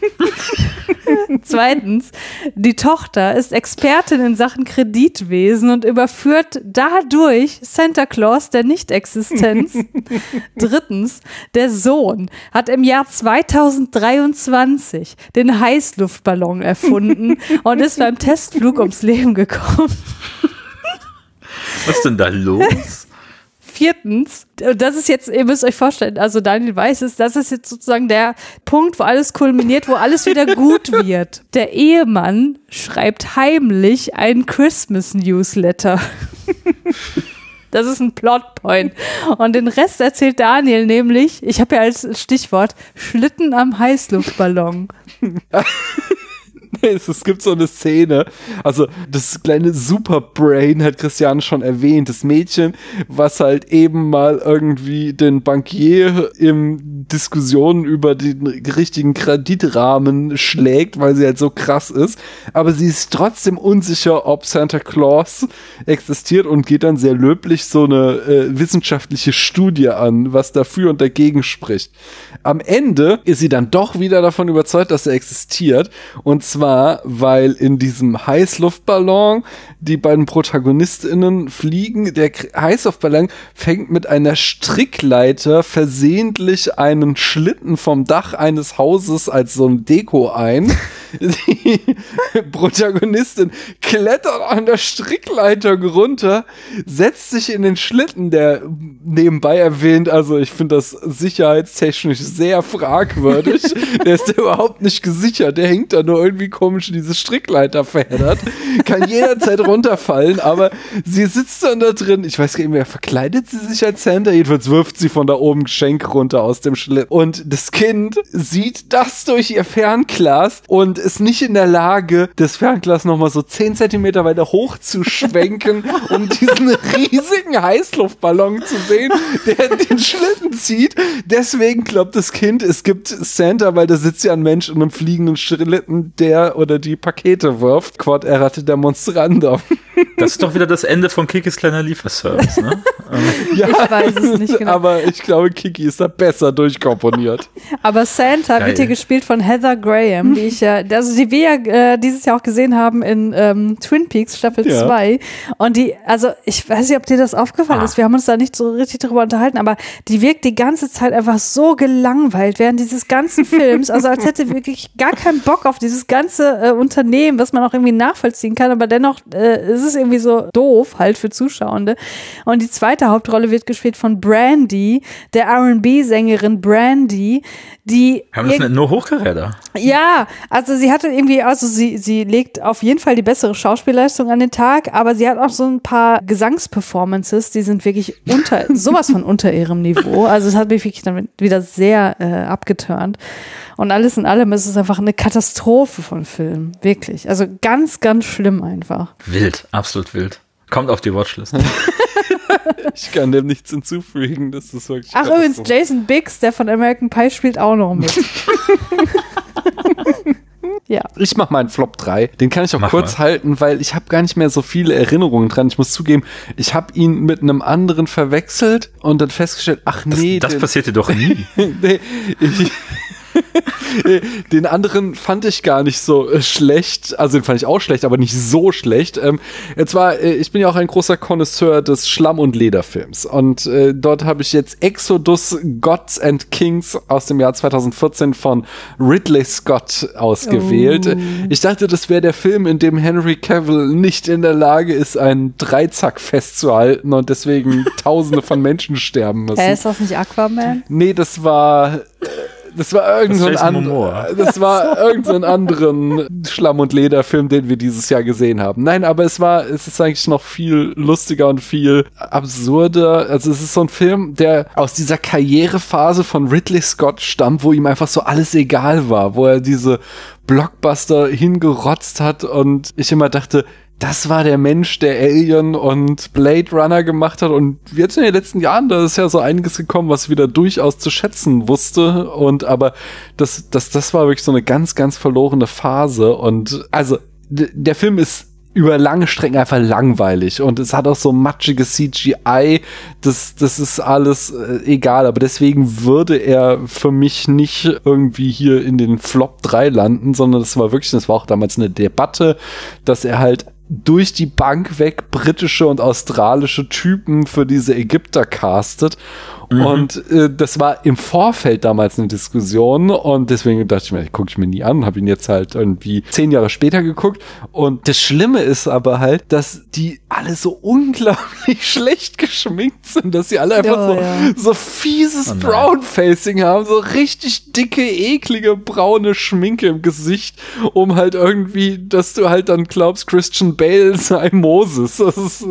Zweitens, die Tochter ist Expertin in Sachen Kreditwesen und überführt dadurch Santa Claus der Nichtexistenz. Drittens, der Sohn hat im Jahr 2023 den Heißluftballon erfunden und ist beim Testflug ums Leben gekommen. Was ist denn da los? Viertens, und das ist jetzt, ihr müsst euch vorstellen, also Daniel weiß es, das ist jetzt sozusagen der Punkt, wo alles kulminiert, wo alles wieder gut wird. Der Ehemann schreibt heimlich einen Christmas-Newsletter. Das ist ein Plotpoint. Und den Rest erzählt Daniel nämlich, ich habe ja als Stichwort Schlitten am Heißluftballon. Es, gibt so eine Szene, also das kleine Superbrain hat Christiane schon erwähnt, das Mädchen, was halt eben mal irgendwie den Bankier im Diskussionen über den richtigen Kreditrahmen schlägt, weil sie halt so krass ist, aber sie ist trotzdem unsicher, ob Santa Claus existiert und geht dann sehr löblich so eine äh, wissenschaftliche Studie an, was dafür und dagegen spricht. Am Ende ist sie dann doch wieder davon überzeugt, dass er existiert. Und zwar, weil in diesem Heißluftballon die beiden ProtagonistInnen fliegen. Der Heißluftballon fängt mit einer Strickleiter versehentlich einen Schlitten vom Dach eines Hauses als so ein Deko ein. Die Protagonistin klettert an der Strickleiter runter, setzt sich in den Schlitten, der nebenbei erwähnt, also ich finde das sicherheitstechnisch sehr fragwürdig. der ist ja überhaupt nicht gesichert, der hängt da nur irgendwie komisch in diese Strickleiter verheddert, kann jederzeit runterfallen, aber sie sitzt dann da drin, ich weiß gar nicht mehr, verkleidet sie sich als Santa? Jedenfalls wirft sie von da oben Geschenk runter aus dem Schlitten. Und das Kind sieht das durch ihr Fernglas und ist nicht in der Lage, das Fernglas nochmal so 10 Zentimeter weiter hoch zu schwenken, um diesen riesigen Heißluftballon zu sehen, der den Schlitten zieht. Deswegen glaubt das Kind, es gibt Santa, weil da sitzt ja ein Mensch in einem fliegenden Schlitten, der oder die Pakete wirft. Quod errate der Monstrandum. Das ist doch wieder das Ende von Kikis kleiner Lieferservice, ne? Ja, Ich weiß es nicht genau. aber ich glaube, Kiki ist da besser durchkomponiert. Aber Santa Geil. wird hier gespielt von Heather Graham, die ich ja, also die wir ja äh, dieses Jahr auch gesehen haben in ähm, Twin Peaks Staffel Ja. 2. Und die, also ich weiß nicht, ob dir das aufgefallen Ah. ist, wir haben uns da nicht so richtig drüber unterhalten, aber die wirkt die ganze Zeit einfach so gelangweilt während dieses ganzen Films, also als hätte wirklich gar keinen Bock auf dieses ganze äh, Unternehmen, was man auch irgendwie nachvollziehen kann, aber dennoch äh, ist es irgendwie so doof halt für Zuschauende. Und die zweite zweite Hauptrolle wird gespielt von Brandy, der R&B-Sängerin Brandy, die Haben das nicht nur Hochkaräter? ja, also sie hatte irgendwie, also sie, sie legt auf jeden Fall die bessere Schauspielleistung an den Tag, aber sie hat auch so ein paar Gesangsperformances, die sind wirklich unter, sowas von unter ihrem Niveau. Also es hat mich wirklich dann wieder sehr äh, abgeturnt. Und alles in allem ist es einfach eine Katastrophe von Film. Wirklich. Also ganz, ganz schlimm einfach. Wild, absolut wild. Kommt auf die Watchlist. Ich kann dem nichts hinzufügen. Das ist wirklich. Ach übrigens, Jason Biggs, der von American Pie spielt auch noch mit. ja. Ich mach mal einen Flop 3. Den kann ich auch Mach kurz mal. halten, weil ich habe gar nicht mehr so viele Erinnerungen dran. Ich muss zugeben, ich habe ihn mit einem anderen verwechselt und dann festgestellt, ach Das, nee, das den, passiert dir doch nie. nee ich, den anderen fand ich gar nicht so äh, schlecht. Also den fand ich auch schlecht, aber nicht so schlecht. Ähm, jetzt war, äh, ich bin ja auch ein großer Connoisseur des Schlamm- und Lederfilms. Und äh, dort habe ich jetzt Exodus Gods and Kings aus dem Jahr 2014 von Ridley Scott ausgewählt. Oh. Ich dachte, das wäre der Film, in dem Henry Cavill nicht in der Lage ist, einen Dreizack festzuhalten und deswegen Tausende von Menschen sterben müssen. Hä, ist das nicht Aquaman? Nee, das war. Das war irgend so. Das war irgend so anderen Schlamm- und Lederfilm, den wir dieses Jahr gesehen haben. Nein, aber es war, es ist eigentlich noch viel lustiger und viel absurder. Also es ist so ein Film, der aus dieser Karrierephase von Ridley Scott stammt, wo ihm einfach so alles egal war, wo er diese Blockbuster hingerotzt hat und ich immer dachte, das war der Mensch, der Alien und Blade Runner gemacht hat. Und jetzt in den letzten Jahren, da ist ja so einiges gekommen, was wieder durchaus zu schätzen wusste. Und aber das, das, das war wirklich so eine ganz, ganz verlorene Phase. Und also, der Film ist über lange Strecken einfach langweilig und es hat auch so matschige CGI, das, das ist alles äh, egal, aber deswegen würde er für mich nicht irgendwie hier in den Flop 3 landen, sondern das war wirklich, das war auch damals eine Debatte, dass er halt durch die Bank weg britische und australische Typen für diese Ägypter castet. Und äh, das war im Vorfeld damals eine Diskussion und deswegen dachte ich mir, gucke ich mir nie an, habe ihn jetzt halt irgendwie zehn Jahre später geguckt. Und das Schlimme ist aber halt, dass die alle so unglaublich schlecht geschminkt sind, dass sie alle einfach Ja, so, ja. so fieses Oh. Brown-Facing haben, so richtig dicke, eklige, braune Schminke im Gesicht, um halt irgendwie, dass du halt dann glaubst, Christian Bale sei Moses. Das ist,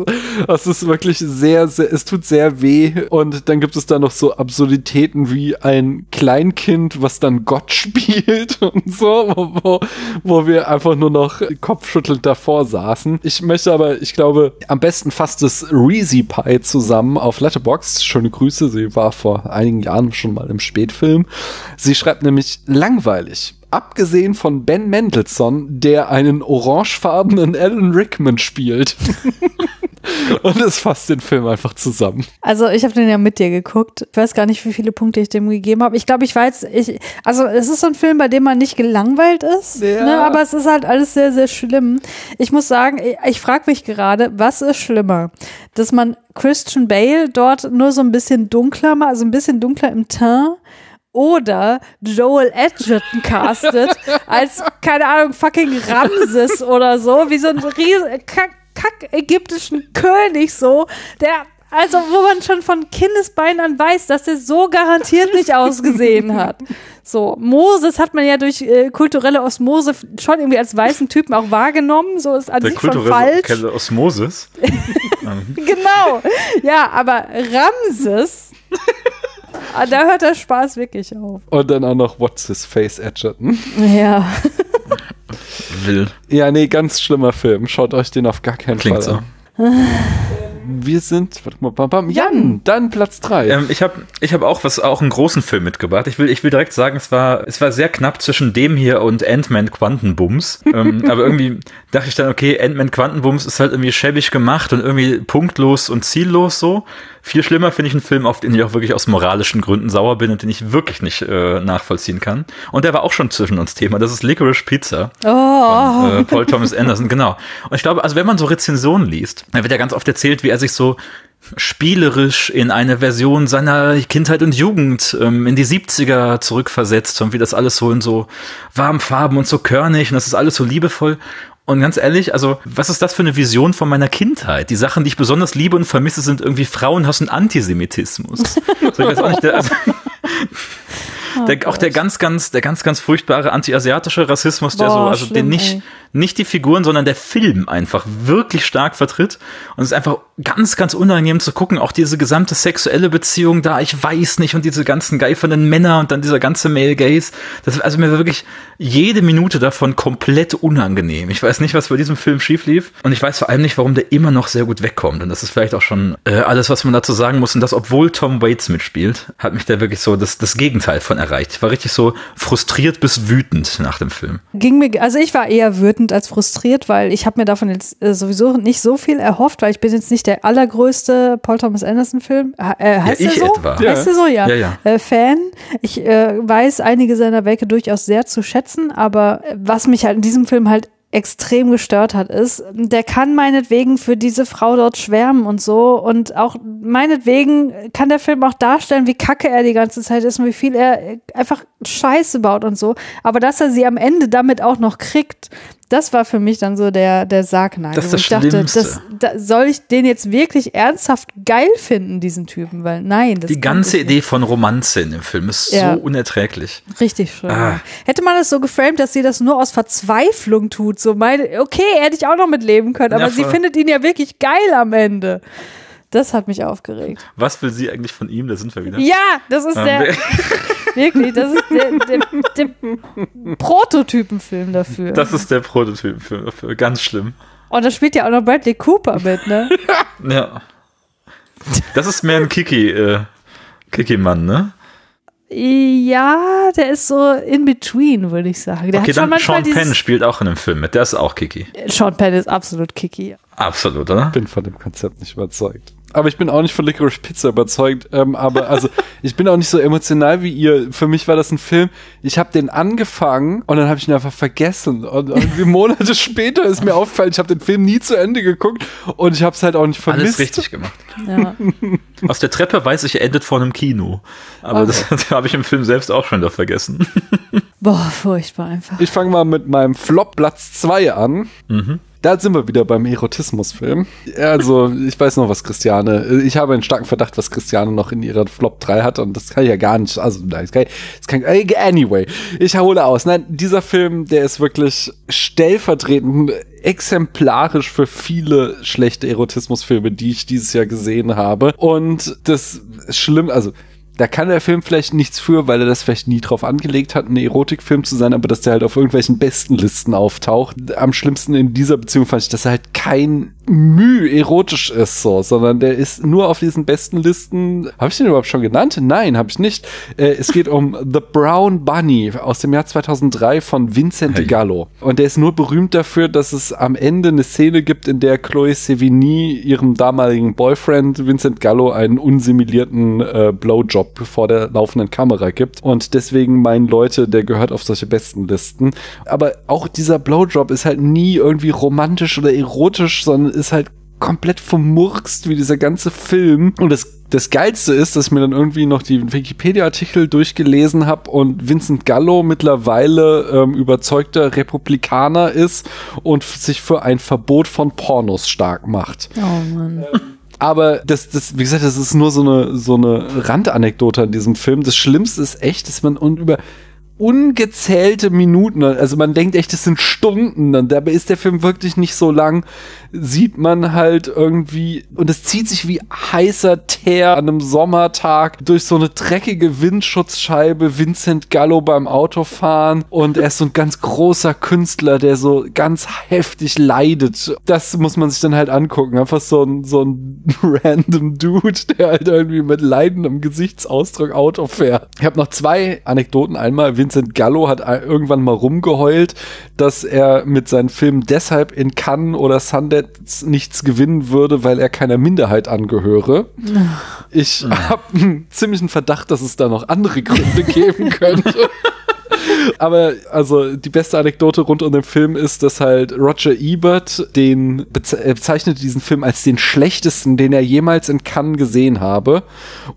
das ist wirklich sehr, sehr, es tut sehr weh. Und dann gibt es da noch so Absurditäten wie ein Kleinkind, was dann Gott spielt und so, wo, wo, wir einfach nur noch kopfschüttelnd davor saßen. Ich möchte aber, ich glaube, am besten fasst es Reezy Pie zusammen auf Letterboxd. Schöne Grüße, sie war vor einigen Jahren schon mal im Spätfilm. Sie schreibt nämlich langweilig. Abgesehen von Ben Mendelssohn, der einen orangefarbenen Alan Rickman spielt. Und es fasst den Film einfach zusammen. Also ich habe den ja mit dir geguckt. Ich weiß gar nicht, wie viele Punkte ich dem gegeben habe. Ich glaube, ich weiß, ich, also es ist so ein Film, bei dem man nicht gelangweilt ist, Ja. ne, aber es ist halt alles sehr, sehr schlimm. Ich muss sagen, ich, ich frage mich gerade, was ist schlimmer? Dass man Christian Bale dort nur so ein bisschen dunkler, also ein bisschen dunkler im Teint oder Joel Edgerton castet als, keine Ahnung, fucking Ramses oder so, wie so ein riesen, kack, kack ägyptischen König so, der, also wo man schon von Kindesbeinen an weiß, dass der so garantiert nicht ausgesehen hat. So, Moses hat man ja durch äh, kulturelle Osmose schon irgendwie als weißen Typen auch wahrgenommen, so ist an Der sich schon kulturelle falsch. Osmosis. Genau. Ja, aber Ramses, da hört der Spaß wirklich auf. Und dann auch noch What's His Face Edgerton. Ja. Will. Ja, nee, ganz schlimmer Film. Schaut euch den auf gar keinen Klingt Fall so. an. Wir sind, warte mal, bam, bam, Jan, dann Platz 3. Ähm, ich habe ich hab auch was auch einen großen Film mitgebracht. Ich will, ich will direkt sagen, es war, es war sehr knapp zwischen dem hier und Ant-Man Quantenbums. ähm, aber irgendwie dachte ich dann, okay, Ant-Man Quantenbums ist halt irgendwie schäbig gemacht und irgendwie punktlos und ziellos so. Viel schlimmer finde ich einen Film, auf den ich auch wirklich aus moralischen Gründen sauer bin und den ich wirklich nicht äh, nachvollziehen kann. Und der war auch schon zwischen uns Thema. Das ist Licorice Pizza. Oh. äh, Paul Thomas Anderson, genau. Und ich glaube, also wenn man so Rezensionen liest, dann wird ja ganz oft erzählt, wie er sich so spielerisch in eine Version seiner Kindheit und Jugend ähm, in die 70er zurückversetzt und wie das alles so in so warmen Farben und so körnig und das ist alles so liebevoll. Und ganz ehrlich, also, was ist das für eine Vision von meiner Kindheit? Die Sachen, die ich besonders liebe und vermisse, sind irgendwie Frauenhass und Antisemitismus. Also, ich weiß auch nicht, der, also, der, auch der ganz, ganz, der ganz, ganz furchtbare anti-asiatische Rassismus, der Boah, so, also schlimm, den nicht, ey. nicht die Figuren, sondern der Film einfach wirklich stark vertritt. Und es ist einfach ganz, ganz unangenehm zu gucken, auch diese gesamte sexuelle Beziehung da, ich weiß nicht, und diese ganzen geifernden Männer und dann dieser ganze Male Gaze. Das ist also mir wirklich jede Minute davon komplett unangenehm. Ich weiß nicht, was bei diesem Film schief lief. Und ich weiß vor allem nicht, warum der immer noch sehr gut wegkommt. Und das ist vielleicht auch schon äh, alles, was man dazu sagen muss. Und das, obwohl Tom Waits mitspielt, hat mich da wirklich so das, das Gegenteil von erreicht. Ich war richtig so frustriert bis wütend nach dem Film. Ging mir, also ich war eher wütend als frustriert, weil ich habe mir davon jetzt äh, sowieso nicht so viel erhofft, weil ich bin jetzt nicht der allergrößte Paul Thomas Anderson Film. Äh, heißt Ja, ich so? etwa. Heißt der so, ja. Ja, ja. Äh, Fan. Ich äh, weiß einige seiner Werke durchaus sehr zu schätzen, aber was mich halt in diesem Film halt extrem gestört hat, ist, der kann meinetwegen für diese Frau dort schwärmen und so. Und auch meinetwegen kann der Film auch darstellen, wie kacke er die ganze Zeit ist und wie viel er einfach Scheiße baut und so, aber dass er sie am Ende damit auch noch kriegt, das war für mich dann so der, der Sargnagel. Das ist das ich dachte, Schlimmste. das, da, soll ich den jetzt wirklich ernsthaft geil finden, diesen Typen? Weil nein, das Die ganze Idee von Romanze in dem Film ist Ja. so unerträglich. Richtig schön. Ah. Hätte man es so geframed, dass sie das nur aus Verzweiflung tut, so meine, okay, hätte ich auch noch mit leben können, aber Ja, sie findet ihn ja wirklich geil am Ende. Das hat mich aufgeregt. Was will sie eigentlich von ihm? Da sind wir wieder. Ja, das ist Ähm, der, wirklich, das ist der, der, der Prototypenfilm dafür. das ist der Prototyp für, für ganz schlimm. Und da spielt ja auch noch Bradley Cooper mit, ne? Ja. Das ist mehr ein Kiki, äh, Kiki-Mann, ne? Ja, der ist so in between, würde ich sagen. Der okay, dann Sean Penn spielt auch in dem Film mit. Der ist auch Kiki. Sean Penn ist absolut kicky. Absolut, oder? bin von dem Konzept nicht überzeugt. Aber ich bin auch nicht von Licorice Pizza überzeugt. Ähm, aber also ich bin auch nicht so emotional wie ihr. Für mich war das ein Film. Ich habe den angefangen und dann habe ich ihn einfach vergessen. Und irgendwie Monate später ist mir aufgefallen, ich habe den Film nie zu Ende geguckt und ich habe es halt auch nicht vermisst. Alles richtig gemacht. Ja. Aus der Treppe weiß ich, er endet vor einem Kino. Aber das, das habe ich im Film selbst auch schon wieder vergessen. Boah, furchtbar einfach. Ich fange mal mit meinem Flop Platz 2 an. Mhm. Da sind wir wieder beim Erotismusfilm. Also, ich weiß noch, was Christiane, ich habe einen starken Verdacht, was Christiane noch in ihrer Flop 3 hat und das kann ich ja gar nicht, also, nein, das kann, ich- das kann, äh, anyway, ich hole aus. Nein, dieser Film, der ist wirklich stellvertretend exemplarisch für viele schlechte Erotismusfilme, die ich dieses Jahr gesehen habe. Und das schlimm, also, da kann der Film vielleicht nichts für, weil er das vielleicht nie drauf angelegt hat, ein Erotikfilm zu sein, aber dass der halt auf irgendwelchen besten Listen auftaucht. Am schlimmsten in dieser Beziehung fand ich, dass er halt kein Mühe erotisch ist, so, sondern der ist nur auf diesen besten Listen. Habe ich den überhaupt schon genannt? Nein, habe ich nicht. Äh, es geht um The Brown Bunny aus dem Jahr 2003 von Vincent Hey. Gallo. Und der ist nur berühmt dafür, dass es am Ende eine Szene gibt, in der Chloe Sevigny ihrem damaligen Boyfriend Vincent Gallo einen unsimulierten äh, Blowjob vor der laufenden Kamera gibt. Und deswegen meinen Leute, der gehört auf solche besten Listen. Aber auch dieser Blowjob ist halt nie irgendwie romantisch oder erotisch, sondern ist halt komplett vermurkst wie dieser ganze Film. Und das, das Geilste ist, dass ich mir dann irgendwie noch die Wikipedia-Artikel durchgelesen habe und Vincent Gallo mittlerweile ähm, überzeugter Republikaner ist und sich für ein Verbot von Pornos stark macht. Oh Mann. Aber das, das, wie gesagt, das ist nur so eine, so eine Randanekdote an diesem Film. Das Schlimmste ist echt, dass man über ungezählte Minuten, also man denkt echt, das sind Stunden, und dabei ist der Film wirklich nicht so lang, sieht man halt irgendwie, und es zieht sich wie heißer Teer an einem Sommertag durch so eine dreckige Windschutzscheibe, Vincent Gallo beim Autofahren und er ist so ein ganz großer Künstler, der so ganz heftig leidet. Das muss man sich dann halt angucken. Einfach so ein, so ein random Dude, der halt irgendwie mit leidendem Gesichtsausdruck Auto fährt. Ich habe noch zwei Anekdoten. Einmal, Vincent Gallo hat ein- irgendwann mal rumgeheult, dass er mit seinen Filmen deshalb in Cannes oder Sundance nichts gewinnen würde, weil er keiner Minderheit angehöre. Ich habe einen ziemlichen Verdacht, dass es da noch andere Gründe geben könnte. Aber also die beste Anekdote rund um den Film ist, dass halt Roger Ebert den beze bezeichnete diesen Film als den schlechtesten, den er jemals in Cannes gesehen habe.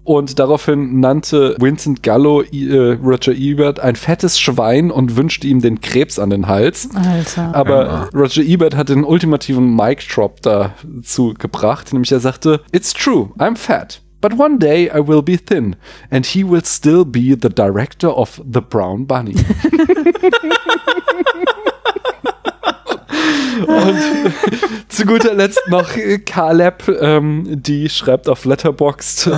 Und daraufhin nannte Vincent Gallo äh, Roger Ebert ein fettes Schwein und wünschte ihm den Krebs an den Hals. Alter. Aber. Roger Ebert hat den ultimativen Mic Drop dazu gebracht, nämlich er sagte, It's true, I'm fat. But one day I will be thin and he will still be the director of The Brown Bunny. Und zu guter Letzt noch Caleb, ähm, die schreibt auf Letterboxd.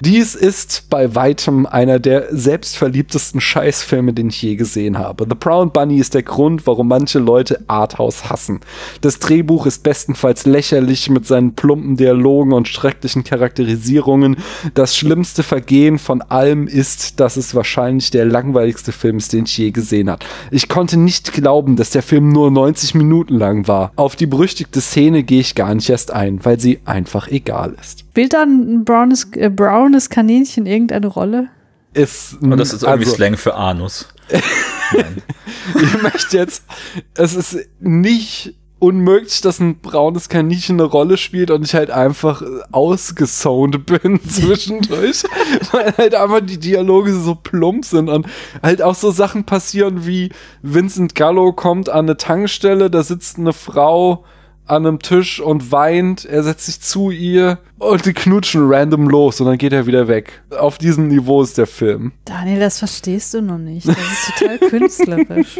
Dies ist bei weitem einer der selbstverliebtesten Scheißfilme, den ich je gesehen habe. The Brown Bunny ist der Grund, warum manche Leute Arthouse hassen. Das Drehbuch ist bestenfalls lächerlich mit seinen plumpen Dialogen und schrecklichen Charakterisierungen. Das schlimmste Vergehen von allem ist, dass es wahrscheinlich der langweiligste Film ist, den ich je gesehen habe. Ich konnte nicht glauben, dass der Film nur 90 Minuten lang war. Auf die berüchtigte Szene gehe ich gar nicht erst ein, weil sie einfach egal ist. Spielt da ein braunes, äh, braunes Kaninchen irgendeine Rolle? Und Ist, Oh, das ist irgendwie also, Slang für Anus. ich möchte jetzt, es ist nicht unmöglich, dass ein braunes Kaninchen eine Rolle spielt und ich halt einfach ausgesoned bin zwischendurch, weil halt einfach die Dialoge so plump sind und halt auch so Sachen passieren wie Vincent Gallo kommt an eine Tankstelle, da sitzt eine Frau an einem Tisch und weint, er setzt sich zu ihr und die knutschen random los und dann geht er wieder weg. Auf diesem Niveau ist der Film. Daniel, das verstehst du noch nicht. Das ist total künstlerisch.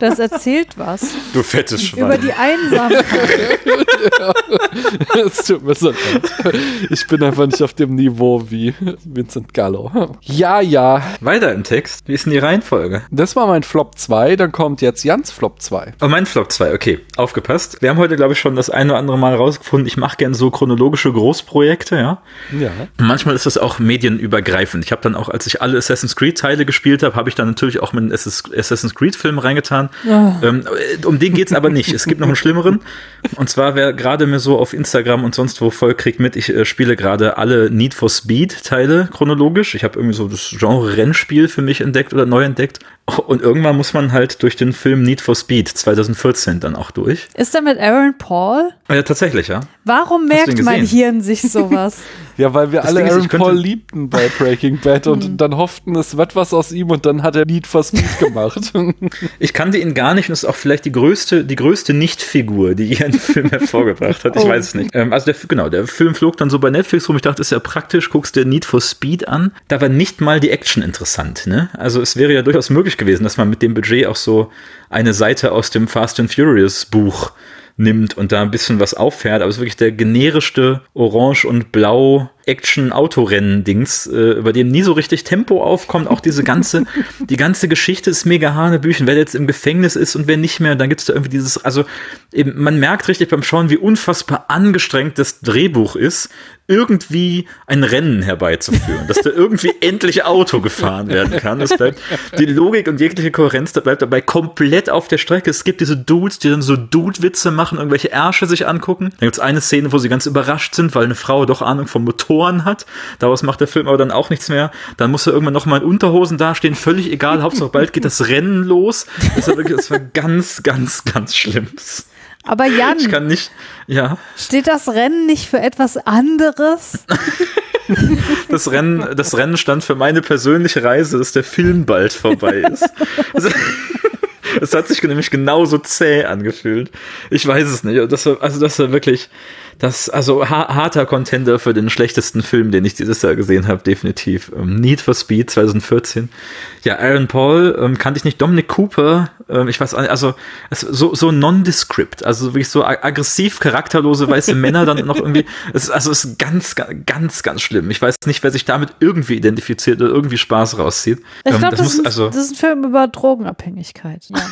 Das erzählt was Du fettes über Schwein. die Einsamkeit. Es tut mir so leid. Ich bin einfach nicht auf dem Niveau wie Vincent Gallo. Ja, ja. Weiter im Text. Wie ist denn die Reihenfolge? Das war mein Flop 2. Dann kommt jetzt Jans Flop 2. Oh, mein Flop 2, okay. Aufgepasst. Wir haben heute, glaube ich, schon das eine oder andere Mal rausgefunden, ich mache gern so chronologische Großprojekte, ja. Ja. Manchmal ist das auch medienübergreifend. Ich habe dann auch, als ich alle Assassin's Creed-Teile gespielt habe, habe ich dann natürlich auch mit einem Assassin's Creed-Film reingetan. Ähm, um den geht's aber nicht. Es gibt noch einen schlimmeren. Und zwar, wer gerade mir so auf Instagram und sonst wo folgt, kriegt mit, ich äh, spiele gerade alle Need for Speed-Teile chronologisch. Ich habe irgendwie so das Genre Rennspiel für mich entdeckt oder neu entdeckt. Und irgendwann muss man halt durch den Film Need for Speed 2014 dann auch durch. Ist da mit Aaron Paul? Ja, tatsächlich, ja. Warum merkt ihn mein Hirn sich sowas? Ja, weil wir Das alle Ding ist, Aaron Paul liebten bei Breaking Bad und dann hofften, es wird was aus ihm und dann hat er Need for Speed gemacht. Ich kannte ihn gar nicht und ist auch vielleicht die größte, die größte Nicht-Figur, die einen Film hervorgebracht hat. Ich Oh. weiß es nicht. Ähm, also der, genau, der Film flog dann so bei Netflix rum. Ich dachte, ist ja praktisch, guckst dir Need for Speed an. Da war nicht mal die Action interessant. Ne? Also es wäre ja durchaus möglich gewesen, dass man mit dem Budget auch so eine Seite aus dem Fast and Furious Buch nimmt und da ein bisschen was auffährt, aber es ist wirklich der generischste Orange und Blau Action-Autorennen-Dings, äh, über dem nie so richtig Tempo aufkommt. Auch diese ganze, die ganze Geschichte ist mega hanebüchen, wer jetzt im Gefängnis ist und wer nicht mehr. Dann gibt's da irgendwie dieses, also eben, man merkt richtig beim Schauen, wie unfassbar angestrengt das Drehbuch ist, irgendwie ein Rennen herbeizuführen, dass da irgendwie endlich Auto gefahren werden kann. Das bleibt, die Logik und jegliche Kohärenz, da bleibt dabei komplett auf der Strecke. Es gibt diese Dudes, die dann so Dude-Witze machen, irgendwelche Ärsche sich angucken. Dann gibt's eine Szene, wo sie ganz überrascht sind, weil eine Frau doch Ahnung von Motoren hat. Daraus macht der Film aber dann auch nichts mehr. Dann muss er irgendwann noch mal in Unterhosen dastehen, völlig egal. Hauptsache bald geht das Rennen los. Das war wirklich, das war ganz, ganz, ganz schlimm. Aber Jan, Ich kann nicht, ja. steht das Rennen nicht für etwas anderes? Das Rennen, das Rennen stand für meine persönliche Reise, dass der Film bald vorbei ist. Also, es hat sich nämlich genauso zäh angefühlt. Ich weiß es nicht. Das war, also das war wirklich, das, also ha harter Contender für den schlechtesten Film, den ich dieses Jahr gesehen habe, definitiv. Ähm, Need for Speed 2014. Ja, Aaron Paul ähm, kannte ich nicht. Dominic Cooper, ähm, ich weiß also so, so nondescript, also wirklich so ag- aggressiv charakterlose weiße Männer dann noch irgendwie. Es, also es ist ganz, ga- ganz, ganz schlimm. Ich weiß nicht, wer sich damit irgendwie identifiziert oder irgendwie Spaß rauszieht. Ich Ähm, glaube, das, muss ist ein- also. das ist ein Film über Drogenabhängigkeit. Jan.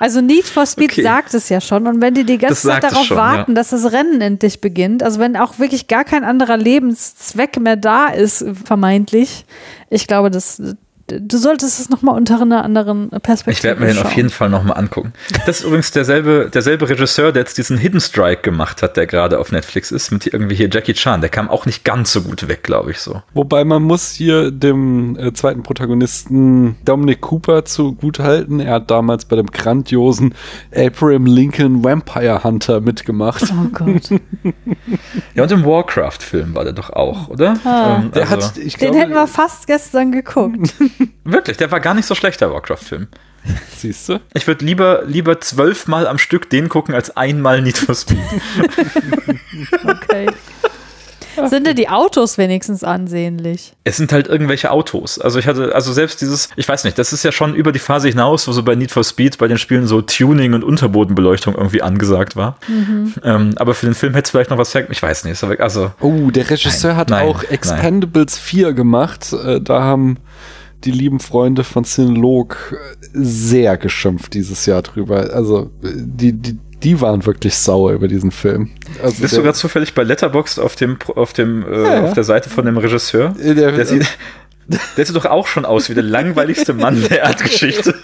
Also Need for Speed Okay. sagt es ja schon. Und wenn die die ganze Zeit darauf schon, warten, ja. dass das Rennen endlich beginnt, also wenn auch wirklich gar kein anderer Lebenszweck mehr da ist, vermeintlich, ich glaube, das du solltest es nochmal unter einer anderen Perspektive Ich werde mir den auf jeden Fall nochmal angucken. Das ist übrigens derselbe, derselbe Regisseur, der jetzt diesen Hidden Strike gemacht hat, der gerade auf Netflix ist, mit irgendwie hier Jackie Chan. Der kam auch nicht ganz so gut weg, glaube ich so. Wobei man muss hier dem äh, zweiten Protagonisten Dominic Cooper zugutehalten. Er hat damals bei dem grandiosen Abraham Lincoln Vampire Hunter mitgemacht. Oh Gott. ja, und im Warcraft-Film war der doch auch, oder? Ah. Ähm, Der also- hat, ich Den hätten wir fast gestern geguckt. wirklich, der war gar nicht so schlecht, der Warcraft-Film. siehst du? Ich würde lieber, lieber zwölfmal am Stück den gucken, als einmal Need for Speed. Okay. Sind denn die Autos wenigstens ansehnlich? Es sind halt irgendwelche Autos. Also ich hatte, also selbst dieses, ich weiß nicht, das ist ja schon über die Phase hinaus, wo so bei Need for Speed bei den Spielen so Tuning und Unterbodenbeleuchtung irgendwie angesagt war. Ähm, aber für den Film hätte es vielleicht noch was her, ich weiß nicht. Also Oh, der Regisseur Nein, hat nein, auch nein. Expendables 4 gemacht. Äh, Da haben die lieben Freunde von Cinelog äh, sehr geschimpft dieses Jahr drüber. Also die, die, die waren wirklich sauer über diesen Film. Also bist der, du gerade zufällig bei Letterboxd auf dem, auf dem, äh, Ja, ja. auf der Seite von dem Regisseur? Äh, der- Der sieht, der sieht doch auch schon aus wie der langweiligste Mann der Erdgeschichte.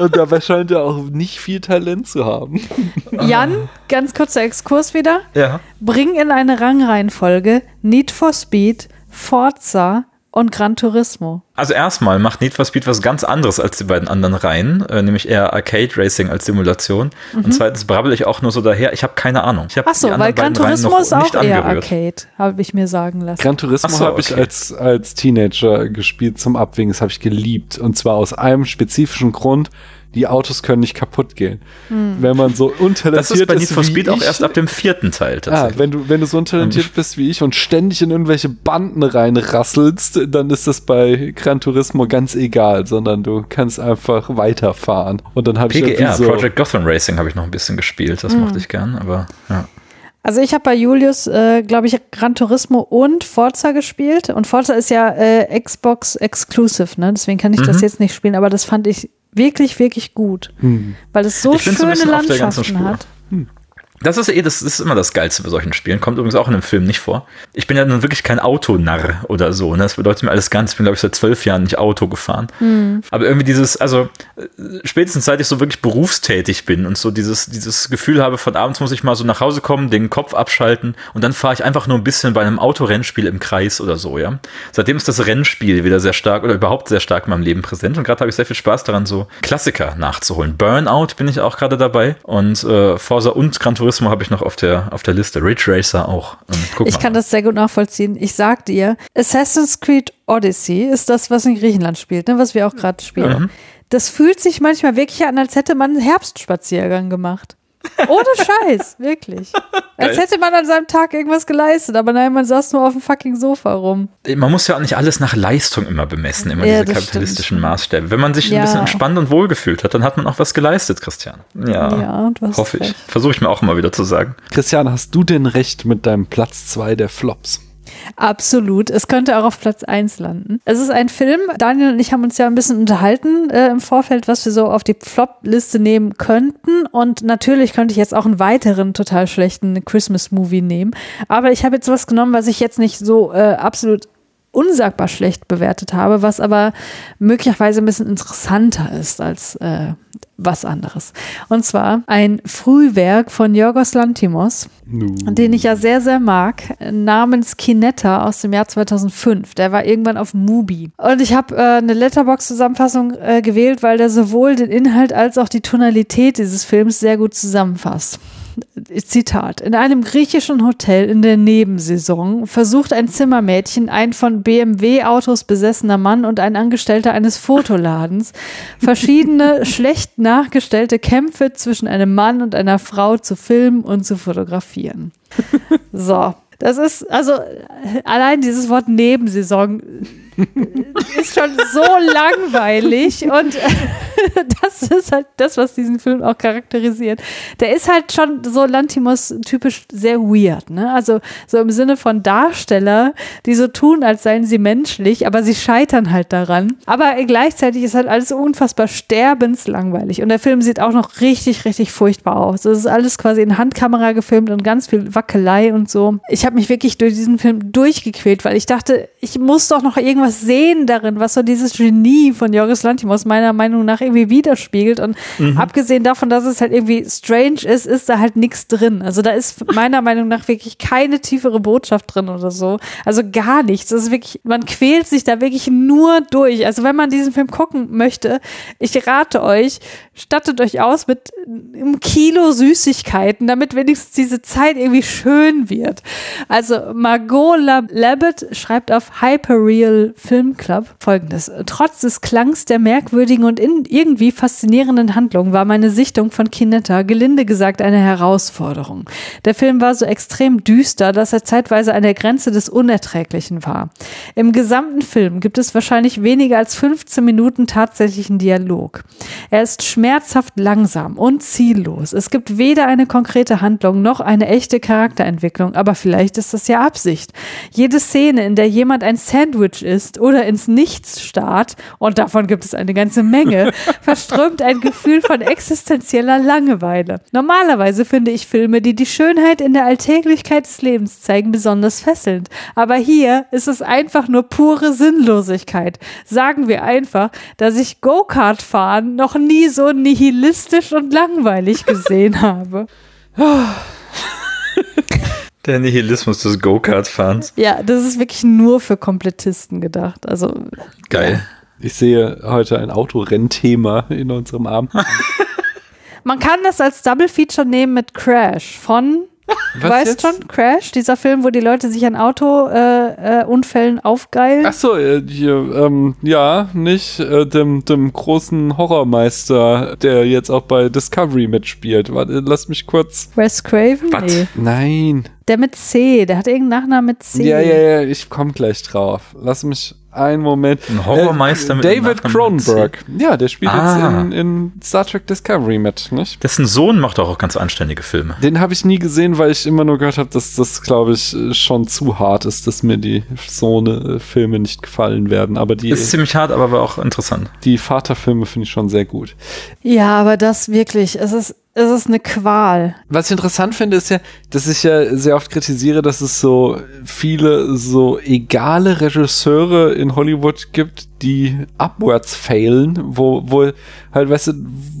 Und dabei scheint er auch nicht viel Talent zu haben. Jan, ganz kurzer Exkurs wieder. Ja. Bring in eine Rangreihenfolge Need for Speed, Forza und Gran Turismo. Also erstmal macht Need for Speed was ganz anderes als die beiden anderen Reihen, äh, nämlich eher Arcade Racing als Simulation. Und zweitens brabbel ich auch nur so daher, ich habe keine Ahnung. Ich habe Achso, die weil Gran Turismo ist auch eher angerührt. Arcade, habe ich mir sagen lassen. Gran Turismo Ach so, habe ich okay. als, als Teenager gespielt zum Abwägen. Das habe ich geliebt. Und zwar aus einem spezifischen Grund. Die Autos können nicht kaputt gehen. Wenn man so untalentiert Das ist bei Need for Speed auch ich, erst ab dem vierten Teil Ah, tatsächlich. wenn du, wenn du so untalentiert bist wie ich und ständig in irgendwelche Banden reinrasselst, dann ist das bei Gran Turismo ganz egal, sondern du kannst einfach weiterfahren. Und dann habe ich PGR, so, Project Gotham Racing habe ich noch ein bisschen gespielt, das mochte ich gern, aber ja. Also ich habe bei Julius, äh, glaube ich, Gran Turismo und Forza gespielt. Und Forza ist ja äh, Xbox Exclusive, ne? Deswegen kann ich das jetzt nicht spielen, aber das fand ich wirklich, wirklich gut. Weil es so Ich schöne Landschaften hat. Das ist eh, das ist immer das Geilste bei solchen Spielen. Kommt übrigens auch in einem Film nicht vor. Ich bin ja nun wirklich kein Autonarr oder so. Ne? Das bedeutet mir alles ganz. Ich bin, glaube ich, seit zwölf Jahren nicht Auto gefahren. Aber irgendwie dieses, also äh, spätestens seit ich so wirklich berufstätig bin und so dieses, dieses Gefühl habe, von abends muss ich mal so nach Hause kommen, den Kopf abschalten und dann fahre ich einfach nur ein bisschen bei einem Autorennspiel im Kreis oder so, ja. Seitdem ist das Rennspiel wieder sehr stark oder überhaupt sehr stark in meinem Leben präsent und gerade habe ich sehr viel Spaß daran, so Klassiker nachzuholen. Burnout bin ich auch gerade dabei und äh, Forza und Gran Turismo habe ich noch auf der, auf der Liste. Ridge Racer auch. Ähm, Ich kann das sehr gut nachvollziehen. Ich sag dir, Assassin's Creed Odyssey ist das, was in Griechenland spielt, ne? was wir auch gerade spielen. Das fühlt sich manchmal wirklich an, als hätte man einen Herbstspaziergang gemacht. Ohne Scheiß, wirklich. Als hätte man an seinem Tag irgendwas geleistet, aber nein, man saß nur auf dem fucking Sofa rum. man muss ja auch nicht alles nach Leistung immer bemessen, immer Ja, diese kapitalistischen Maßstäbe. Wenn man sich Ja. ein bisschen entspannt und wohlgefühlt hat, dann hat man auch was geleistet, Christian. Ja, Ja, du hast hoffe ich. recht. Versuche ich mir auch immer wieder zu sagen. Christian, hast du denn recht mit deinem Platz zwei der Flops? Absolut. Es könnte auch auf Platz 1 landen. Es ist ein Film. Daniel und ich haben uns ja ein bisschen unterhalten äh, im Vorfeld, was wir so auf die Flop-Liste nehmen könnten. Und natürlich könnte ich jetzt auch einen weiteren total schlechten Christmas-Movie nehmen. Aber ich habe jetzt was genommen, was ich jetzt nicht so äh, absolut unsagbar schlecht bewertet habe, was aber möglicherweise ein bisschen interessanter ist als äh, was anderes. Und zwar ein Frühwerk von Yorgos Lantimos, den ich ja sehr, sehr mag, namens Kinetta aus dem Jahr 2005. Der war irgendwann auf Mubi. Und ich habe äh, eine Letterbox-Zusammenfassung äh, gewählt, weil der sowohl den Inhalt als auch die Tonalität dieses Films sehr gut zusammenfasst. Zitat. In einem griechischen Hotel in der Nebensaison versucht ein Zimmermädchen, ein von BMW-Autos besessener Mann und ein Angestellter eines Fotoladens, verschiedene schlecht nachgestellte Kämpfe zwischen einem Mann und einer Frau zu filmen und zu fotografieren. So. Das ist, also, allein dieses Wort Nebensaison ist schon so langweilig und das ist halt das, was diesen Film auch charakterisiert. Der ist halt schon so Lantimos typisch sehr weird, ne? Also so im Sinne von Darsteller, die so tun, als seien sie menschlich, aber sie scheitern halt daran. Aber gleichzeitig ist halt alles unfassbar sterbenslangweilig und der Film sieht auch noch richtig, richtig furchtbar aus. Das ist alles quasi in Handkamera gefilmt und ganz viel Wackelei und so. Ich habe mich wirklich durch diesen Film durchgequält, weil ich dachte, ich muss doch noch irgendwas sehen darin, was so dieses Genie von Jorgos Lantimos meiner Meinung nach irgendwie widerspiegelt. Und mhm. abgesehen davon, dass es halt irgendwie strange ist, ist da halt nichts drin. Also da ist meiner Meinung nach wirklich keine tiefere Botschaft drin oder so. Also gar nichts. Das ist wirklich, man quält sich da wirklich nur durch. Also wenn man diesen Film gucken möchte, ich rate euch, stattet euch aus mit einem Kilo Süßigkeiten, damit wenigstens diese Zeit irgendwie schön wird. Also Margot Labbett schreibt auf Hyperreal Film Club folgendes. Trotz des Klangs der merkwürdigen und irgendwie faszinierenden Handlung war meine Sichtung von Kinetta gelinde gesagt eine Herausforderung. Der Film war so extrem düster, dass er zeitweise an der Grenze des Unerträglichen war. Im gesamten Film gibt es wahrscheinlich weniger als 15 Minuten tatsächlichen Dialog. Er ist schmerzhaft langsam und ziellos. Es gibt weder eine konkrete Handlung noch eine echte Charakterentwicklung, aber vielleicht ist das ja Absicht. Jede Szene, in der jemand ein Sandwich isst oder ins Nichts starrt, und davon gibt es eine ganze Menge, verströmt ein Gefühl von existenzieller Langeweile. Normalerweise finde ich Filme, die die Schönheit in der Alltäglichkeit des Lebens zeigen, besonders fesselnd. Aber hier ist es einfach nur pure Sinnlosigkeit. Sagen wir einfach, dass ich Go-Kart fahren noch nie so nihilistisch und langweilig gesehen habe. Der Nihilismus des Go-Kart-Fahrens. Ja, das ist wirklich nur für Komplettisten gedacht. Also geil. Ich sehe heute ein Autorennthema in unserem Abend. Man kann das als Double Feature nehmen mit Crash von was weißt schon, Crash, dieser Film, wo die Leute sich an Autounfällen äh, äh, aufgeilen. Ach so, äh, hier, ähm, ja, nicht äh, dem, dem großen Horrormeister, der jetzt auch bei Discovery mitspielt. Warte, lass mich kurz. Wes Craven? Nee. Nein. Der mit C, der hat irgendeinen Nachnamen mit C. Ja, ja, ja, ich komme gleich drauf. Lass mich einen Moment. Ein Horrormeister äh, mit David Cronenberg. Ja, der spielt ah. jetzt in, in, Star Trek Discovery mit, nicht? Dessen Sohn macht auch ganz anständige Filme. Den habe ich nie gesehen, weil ich immer nur gehört habe, dass das, glaube ich, schon zu hart ist, dass mir die so eine Filme nicht gefallen werden. Aber die ist ziemlich hart, aber war auch interessant. Die Vaterfilme finde ich schon sehr gut. Ja, aber das wirklich, es ist es ist eine Qual. Was ich interessant finde, ist ja, dass ich ja sehr oft kritisiere, dass es so viele so egale Regisseure in Hollywood gibt, die upwards failen, wo, wo halt, weißt du,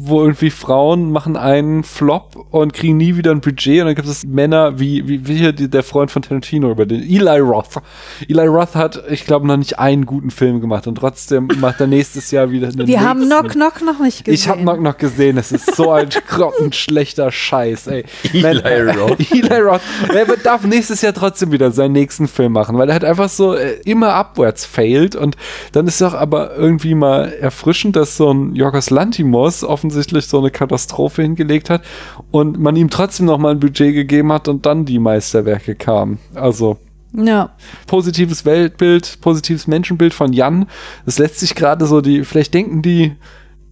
wo irgendwie Frauen machen einen Flop und kriegen nie wieder ein Budget und dann gibt es Männer wie, wie, wie hier die, der Freund von Tarantino über den Eli Roth. Eli Roth hat, ich glaube, noch nicht einen guten Film gemacht und trotzdem macht er nächstes Jahr wieder einen Wir haben Knock Knock noch nicht gesehen. Ich habe Knock Knock gesehen, es ist so ein grottenschlechter Scheiß, ey. Eli Roth. Eli Roth. Er darf nächstes Jahr trotzdem wieder seinen nächsten Film machen, weil er halt einfach so äh, immer upwards failt und dann ist doch aber irgendwie mal erfrischend, dass so ein Jorgos Lantimos offensichtlich so eine Katastrophe hingelegt hat und man ihm trotzdem noch mal ein Budget gegeben hat und dann die Meisterwerke kamen. Also ja. Positives Weltbild, positives Menschenbild von Jan. Das lässt sich gerade so die, vielleicht denken die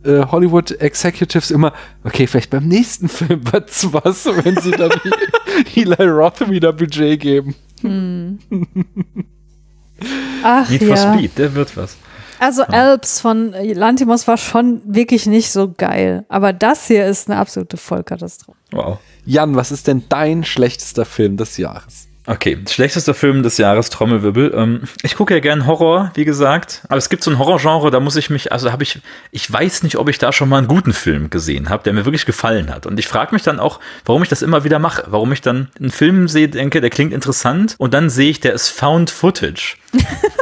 äh, Hollywood Executives immer, okay, vielleicht beim nächsten Film wird's was, wenn sie dann Eli Roth wieder Budget geben. Hm. Ach, Need ja. for Speed, der wird was. Also Alps von Lantimos war schon wirklich nicht so geil. Aber das hier ist eine absolute Vollkatastrophe. Wow. Jan, was ist denn dein schlechtester Film des Jahres? Okay, schlechtester Film des Jahres, Trommelwirbel. Ähm, ich gucke ja gern Horror, wie gesagt, aber es gibt so ein Horrorgenre, da muss ich mich, also habe ich, ich weiß nicht, ob ich da schon mal einen guten Film gesehen habe, der mir wirklich gefallen hat. Und ich frage mich dann auch, warum ich das immer wieder mache, warum ich dann einen Film sehe, denke, der klingt interessant und dann sehe ich, der ist Found Footage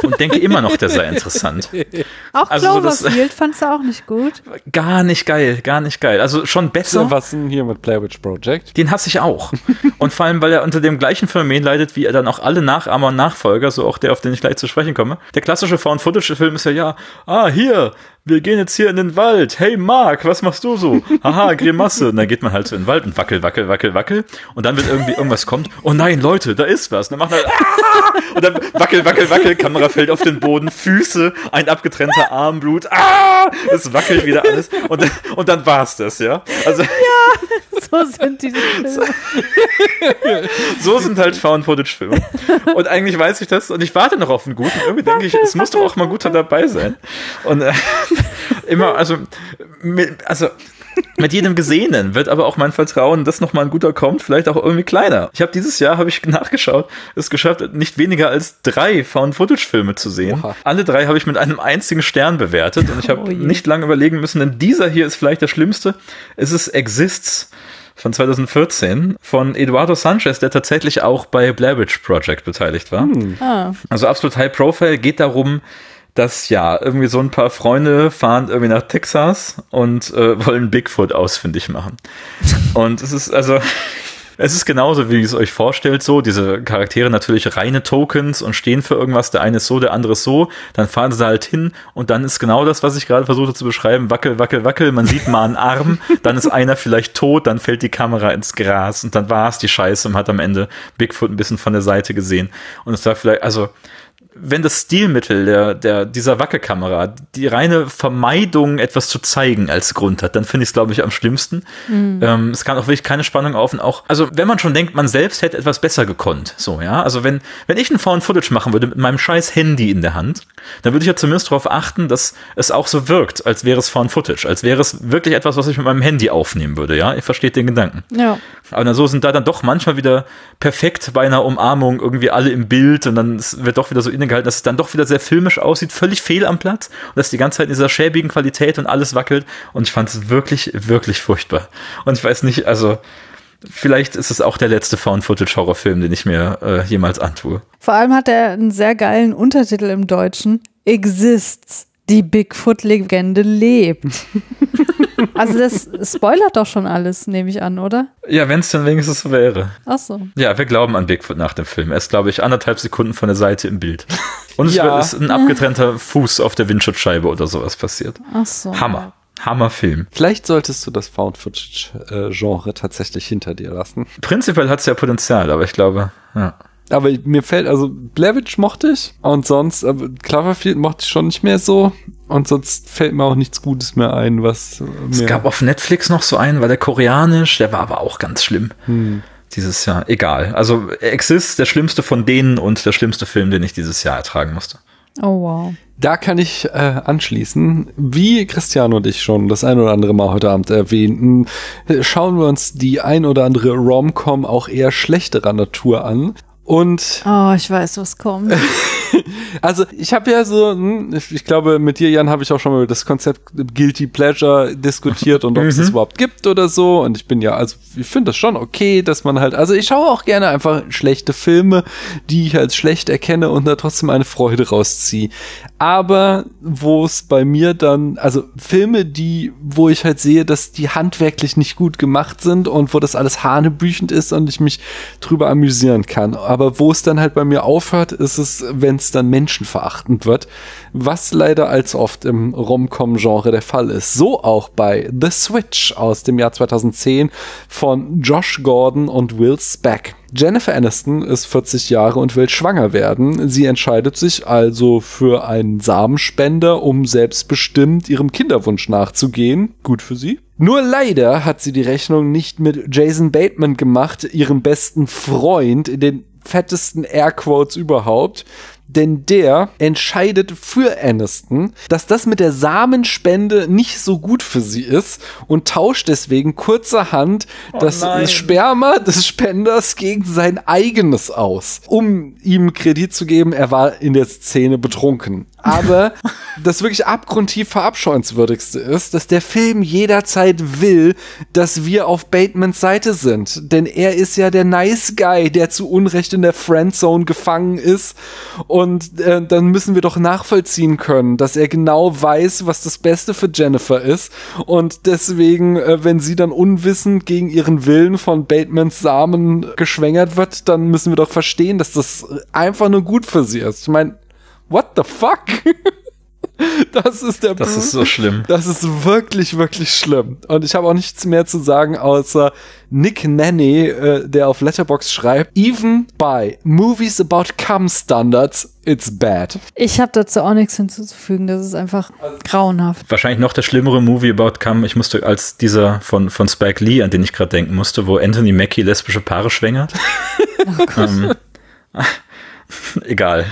und denke immer noch, der sei interessant. Auch also Cloverfield fandst du auch nicht gut? Gar nicht geil, gar nicht geil. Also schon besser. Was denn hier mit Blair Witch Project? Den hasse ich auch. und vor allem, weil er unter dem gleichen Phänomen leidet, wie er dann auch alle Nachahmer und Nachfolger, so auch der, auf den ich gleich zu sprechen komme. Der klassische Found-Footage-Film ist ja, ja, ah, hier, wir gehen jetzt hier in den Wald. Hey Mark, was machst du so? Haha, Grimasse. Und dann geht man halt so in den Wald und wackel, wackel, wackel, wackel. Und dann wird irgendwie irgendwas kommt. Oh nein, Leute, da ist was. Und dann macht halt, ah! und dann wackel, wackel, wackel. Kamera fällt auf den Boden, Füße, ein abgetrennter Arm, Blut. Ah! Es wackelt wieder alles. Und, dann, und dann war's das, ja. Also, ja, so sind die Filme. so sind halt Found-Footage-Filme. Und eigentlich weiß ich das und ich warte noch auf einen guten. Irgendwie denke ich, es muss doch auch mal guter dabei sein. Und äh, immer, also, also mit jedem Gesehenen wird aber auch mein Vertrauen, dass noch mal ein guter kommt, vielleicht auch irgendwie kleiner. Ich habe dieses Jahr, habe ich nachgeschaut, es geschafft, nicht weniger als drei Found-Footage-Filme zu sehen. Oha. Alle drei habe ich mit einem einzigen Stern bewertet und ich habe Oh nicht lange überlegen müssen, denn dieser hier ist vielleicht der schlimmste. Es ist Exists von 2014 von Eduardo Sanchez, der tatsächlich auch bei Blair Witch Project beteiligt war. Ah, Also absolut High Profile geht darum, dass ja irgendwie so ein paar Freunde fahren irgendwie nach Texas und äh, wollen Bigfoot ausfindig machen. Und es ist also es ist genauso, wie ihr es euch vorstellt, so. Diese Charaktere natürlich reine Tokens und stehen für irgendwas. Der eine ist so, der andere ist so. Dann fahren sie halt hin und dann ist genau das, was ich gerade versuchte zu beschreiben. Wackel, wackel, wackel. Man sieht mal einen Arm, dann ist einer vielleicht tot, dann fällt die Kamera ins Gras und dann war es die Scheiße und hat am Ende Bigfoot ein bisschen von der Seite gesehen. Und es war vielleicht, also, wenn das Stilmittel der, der, dieser Wackelkamera die reine Vermeidung, etwas zu zeigen als Grund hat, dann finde ich es, glaube ich, am schlimmsten. Ähm, es kann auch wirklich keine Spannung auf und auch, also wenn man schon denkt, man selbst hätte etwas besser gekonnt, so, ja, also wenn, wenn ich ein Found Footage machen würde mit meinem scheiß Handy in der Hand, dann würde ich ja zumindest darauf achten, dass es auch so wirkt, als wäre es Found Footage, als wäre es wirklich etwas, was ich mit meinem Handy aufnehmen würde, ja, ihr versteht den Gedanken. ja. Aber so sind da dann doch manchmal wieder perfekt bei einer Umarmung irgendwie alle im Bild und dann wird doch wieder so innegehalten, dass es dann doch wieder sehr filmisch aussieht, völlig fehl am Platz und das die ganze Zeit in dieser schäbigen Qualität und alles wackelt und ich fand es wirklich, wirklich furchtbar. Und ich weiß nicht, also vielleicht ist es auch der letzte Found-Footage-Horrorfilm, den ich mir äh, jemals antue. Vor allem hat er einen sehr geilen Untertitel im Deutschen. Exists. Die Bigfoot-Legende lebt. also das spoilert doch schon alles, nehme ich an, oder? Ja, wenn es dann wenigstens so wäre. Ach so. Ja, wir glauben an Bigfoot nach dem Film. Er ist, glaube ich, anderthalb Sekunden von der Seite im Bild. Und es Ja. wird- ist ein abgetrennter Fuß auf der Windschutzscheibe oder sowas passiert. Ach so. Hammer. Hammerfilm. Vielleicht solltest du das Found-Footage-Genre tatsächlich hinter dir lassen. Prinzipiell hat es ja Potenzial, aber ich glaube, ja. Aber mir fällt, also Blair Witch mochte ich und sonst, aber Cloverfield mochte ich schon nicht mehr so und sonst fällt mir auch nichts Gutes mehr ein, was Es gab auf Netflix noch so einen, war der koreanisch, der war aber auch ganz schlimm. Hm. Dieses Jahr. Egal. Also Exist, der schlimmste von denen und der schlimmste Film, den ich dieses Jahr ertragen musste. Oh wow. Da kann ich äh, anschließen. Wie Christian und ich schon das ein oder andere Mal heute Abend erwähnten, äh, schauen wir uns die ein oder andere Rom-Com auch eher schlechterer Natur an. Und Oh, ich weiß, was kommt. also ich habe ja so, hm, ich, ich glaube, mit dir, Jan, habe ich auch schon mal über das Konzept Guilty Pleasure diskutiert und ob es das überhaupt gibt oder so. Und ich bin ja, also ich finde das schon okay, dass man halt, also ich schaue auch gerne einfach schlechte Filme, die ich als schlecht erkenne und da trotzdem eine Freude rausziehe. Aber wo es bei mir dann, also Filme, die, wo ich halt sehe, dass die handwerklich nicht gut gemacht sind und wo das alles hanebüchend ist und ich mich drüber amüsieren kann. Aber wo es dann halt bei mir aufhört, ist es, wenn es dann menschenverachtend wird, was leider als oft im Rom-Com-Genre der Fall ist. So auch bei The Switch aus dem Jahr 2010 von Josh Gordon und Will Speck. Jennifer Aniston ist 40 Jahre und will schwanger werden. Sie entscheidet sich also für einen Samenspender, um selbstbestimmt ihrem Kinderwunsch nachzugehen. Gut für sie. Nur leider hat sie die Rechnung nicht mit Jason Bateman gemacht, ihrem besten Freund, in den fettesten Airquotes überhaupt. Denn der entscheidet für Aniston, dass das mit der Samenspende nicht so gut für sie ist und tauscht deswegen kurzerhand das nein. Sperma des Spenders gegen sein eigenes aus, um ihm Kredit zu geben, er war in der Szene betrunken. Aber das wirklich abgrundtief verabscheuenswürdigste ist, dass der Film jederzeit will, dass wir auf Batemans Seite sind. Denn er ist ja der Nice Guy, der zu Unrecht in der Friendzone gefangen ist. Und äh, dann müssen wir doch nachvollziehen können, dass er genau weiß, was das Beste für Jennifer ist. Und deswegen, äh, wenn sie dann unwissend gegen ihren Willen von Batemans Samen geschwängert wird, dann müssen wir doch verstehen, dass das einfach nur gut für sie ist. Ich meine, what the fuck? das ist der Das ist so schlimm. das ist wirklich, wirklich schlimm. Und ich habe auch nichts mehr zu sagen, außer Nick Nanny, äh, der auf Letterbox schreibt, even by movies about cum standards, it's bad. Ich habe dazu auch nichts hinzuzufügen. Das ist einfach grauenhaft. Wahrscheinlich noch der schlimmere Movie about Come. Ich musste als dieser von, von Spike Lee, an den ich gerade denken musste, wo Anthony Mackie lesbische Paare schwängert. ähm, egal.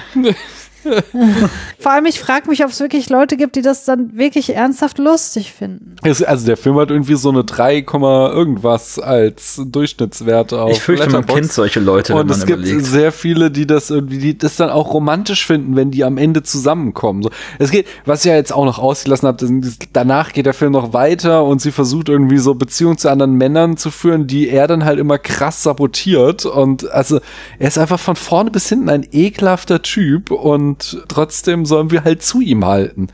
Vor allem, ich frage mich, ob es wirklich Leute gibt, die das dann wirklich ernsthaft lustig finden. Also der Film hat irgendwie so eine 3, Komma irgendwas als Durchschnittswert auf Ich fürchte, man kennt solche Leute, wenn Und man es gibt überlegt. sehr viele, die das irgendwie, die das dann auch romantisch finden, wenn die am Ende zusammenkommen. So, es geht, was ich ja jetzt auch noch ausgelassen habe, danach geht der Film noch weiter und sie versucht irgendwie so Beziehungen zu anderen Männern zu führen, die er dann halt immer krass sabotiert. Und also er ist einfach von vorne bis hinten ein ekelhafter Typ und trotzdem sollen wir halt zu ihm halten.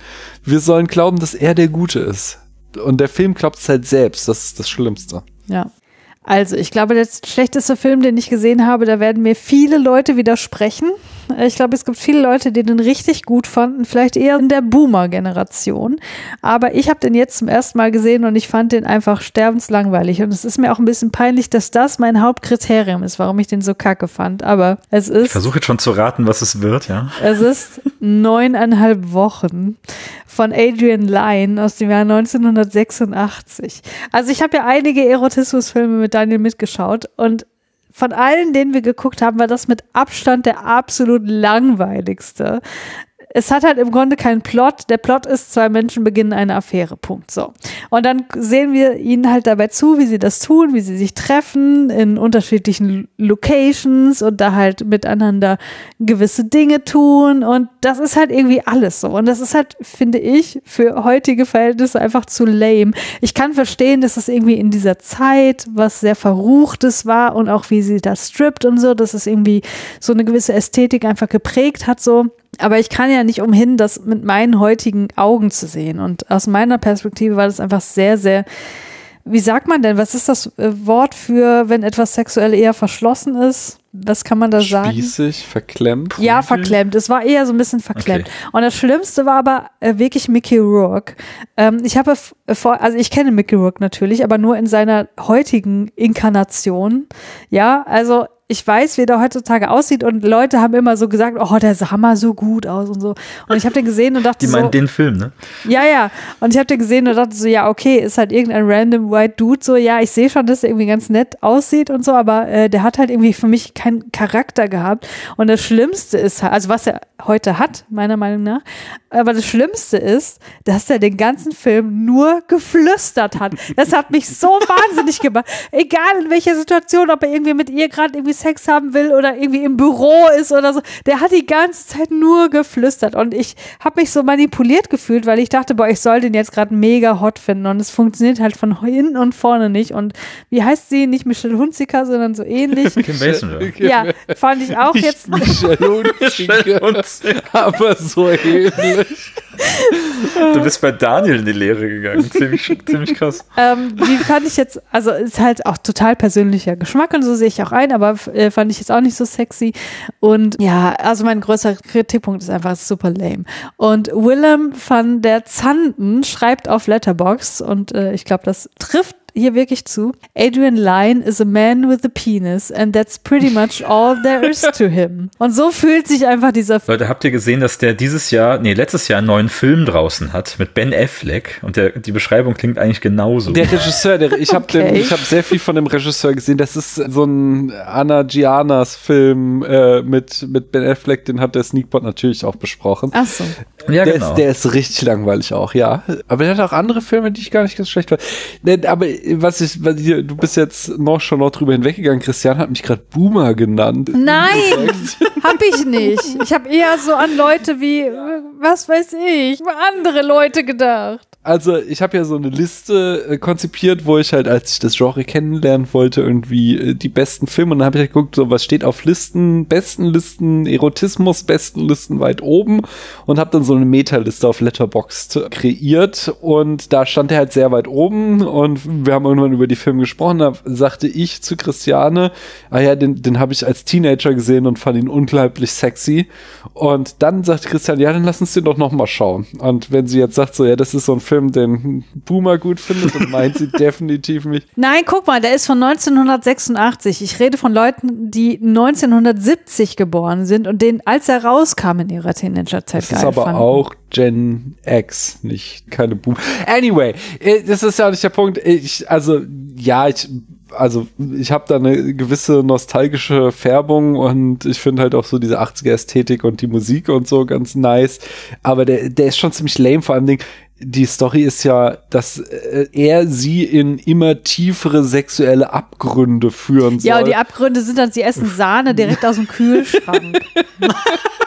Wir sollen glauben, dass er der Gute ist. Und der Film glaubt es halt selbst. Das ist das Schlimmste. Ja. Also, ich glaube, der schlechteste Film, den ich gesehen habe, da werden mir viele Leute widersprechen. Ich glaube, es gibt viele Leute, die den richtig gut fanden, vielleicht eher in der Boomer-Generation. Aber ich habe den jetzt zum ersten Mal gesehen und ich fand den einfach sterbenslangweilig. Und es ist mir auch ein bisschen peinlich, dass das mein Hauptkriterium ist, warum ich den so kacke fand. Aber es Ich ist, versuche jetzt schon zu raten, was es wird, ja. es ist neuneinhalb Wochen von Adrian Lyne aus dem Jahr 1986. Also ich habe ja einige Erotismusfilme mit Daniel mitgeschaut und von allen, denen wir geguckt haben, war das mit Abstand der absolut langweiligste. Es hat halt im Grunde keinen Plot. Der Plot ist, zwei Menschen beginnen eine Affäre. Punkt. So. Und dann sehen wir ihnen halt dabei zu, wie sie das tun, wie sie sich treffen in unterschiedlichen Locations und da halt miteinander gewisse Dinge tun. Und das ist halt irgendwie alles so. Und das ist halt, finde ich, für heutige Verhältnisse einfach zu lame. Ich kann verstehen, dass es irgendwie in dieser Zeit was sehr Verruchtes war und auch wie sie das strippt und so, dass es irgendwie so eine gewisse Ästhetik einfach geprägt hat, so. Aber ich kann ja nicht umhin, das mit meinen heutigen Augen zu sehen. Und aus meiner Perspektive war das einfach sehr, sehr, wie sagt man denn, was ist das äh, Wort für, wenn etwas sexuell eher verschlossen ist? Was kann man da sagen? Spießig, verklemmt. Ja, verklemmt. Es war eher so ein bisschen verklemmt. Okay. Und das Schlimmste war aber äh, wirklich Mickey Rourke. Ähm, ich habe vor, also ich kenne Mickey Rourke natürlich, aber nur in seiner heutigen Inkarnation. Ja, also ich weiß, wie der heutzutage aussieht und Leute haben immer so gesagt, oh, der sah mal so gut aus und so. Und ich habe den gesehen und dachte Die so, meinen den Film, ne? ja, ja. Und ich habe den gesehen und dachte so, ja, okay, ist halt irgendein random white Dude. So, ja, ich sehe schon, dass er irgendwie ganz nett aussieht und so, aber äh, der hat halt irgendwie für mich keinen Charakter gehabt. Und das Schlimmste ist also was er heute hat, meiner Meinung nach, aber das Schlimmste ist, dass er den ganzen Film nur geflüstert hat. Das hat mich so wahnsinnig gemacht. Egal in welcher Situation, ob er irgendwie mit ihr gerade irgendwie Sex haben will oder irgendwie im Büro ist oder so, der hat die ganze Zeit nur geflüstert. Und ich habe mich so manipuliert gefühlt, weil ich dachte, boah, ich soll den jetzt gerade mega hot finden. Und es funktioniert halt von hinten und vorne nicht. Und wie heißt sie? Nicht Michelle Hunziker, sondern so ähnlich. Kim Basinger. ja, fand ich auch Nicht jetzt. Michelle Hunziker, aber so ähnlich. Du bist bei Daniel in die Lehre gegangen. Ziemlich, ziemlich krass. ähm, die fand ich jetzt, also ist halt auch total persönlicher Geschmack und so sehe ich auch ein, aber äh, fand ich jetzt auch nicht so sexy. Und ja, also mein größter Kritikpunkt ist einfach super lame. Und Willem van der Zanden schreibt auf Letterbox und äh, ich glaube, das trifft hier wirklich zu. Adrian Lyne is a man with a penis and that's pretty much all there is to him. Und so fühlt sich einfach dieser Leute, habt ihr gesehen, dass der dieses Jahr, nee, letztes Jahr einen neuen Film draußen hat mit Ben Affleck und der, die Beschreibung klingt eigentlich genauso. Der Regisseur, der, ich habe Okay. ich hab sehr viel von dem Regisseur gesehen. Das ist so ein Anna Gianas Film äh, mit, mit Ben Affleck, den hat der Sneakbot natürlich auch besprochen. Ach so. ja, der, genau. ist, der ist richtig langweilig auch, ja. Aber der hat auch andere Filme, die ich gar nicht ganz schlecht fand. Aber was ich, was ich, du bist jetzt noch schon noch drüber hinweggegangen. Christian hat mich gerade Boomer genannt. Nein, hab ich nicht. Ich habe eher so an Leute wie, was weiß ich, andere Leute gedacht. Also ich habe ja so eine Liste äh, konzipiert, wo ich halt, als ich das Genre kennenlernen wollte, irgendwie äh, die besten Filme und dann habe ich halt geguckt, so was steht auf Listen, besten Listen, Erotismus, besten Listen weit oben und habe dann so eine Meta-Liste auf Letterboxd kreiert und da stand er halt sehr weit oben und wir haben irgendwann über die Filme gesprochen, da sagte ich zu Christiane, ah ja, den, den habe ich als Teenager gesehen und fand ihn unglaublich sexy und dann sagt Christian, ja, dann lass uns den doch noch mal schauen und wenn sie jetzt sagt so, ja, das ist so ein Film, den Boomer gut findet, dann meint sie definitiv mich. Nein, guck mal, der ist von 1986. Ich rede von Leuten, die 1970 geboren sind und den, als er rauskam in ihrer Teenagerzeit, Das geil ist aber fanden. auch Gen X, nicht keine Boom. Anyway, äh, das ist ja auch nicht der Punkt. Ich, also, ja, ich also ich habe da eine gewisse nostalgische Färbung und ich finde halt auch so diese 80er Ästhetik und die Musik und so ganz nice. Aber der, der ist schon ziemlich lame, vor allem die Story ist ja, dass äh, er sie in immer tiefere sexuelle Abgründe führen soll. Ja, und die Abgründe sind dann, sie essen Sahne direkt aus dem Kühlschrank.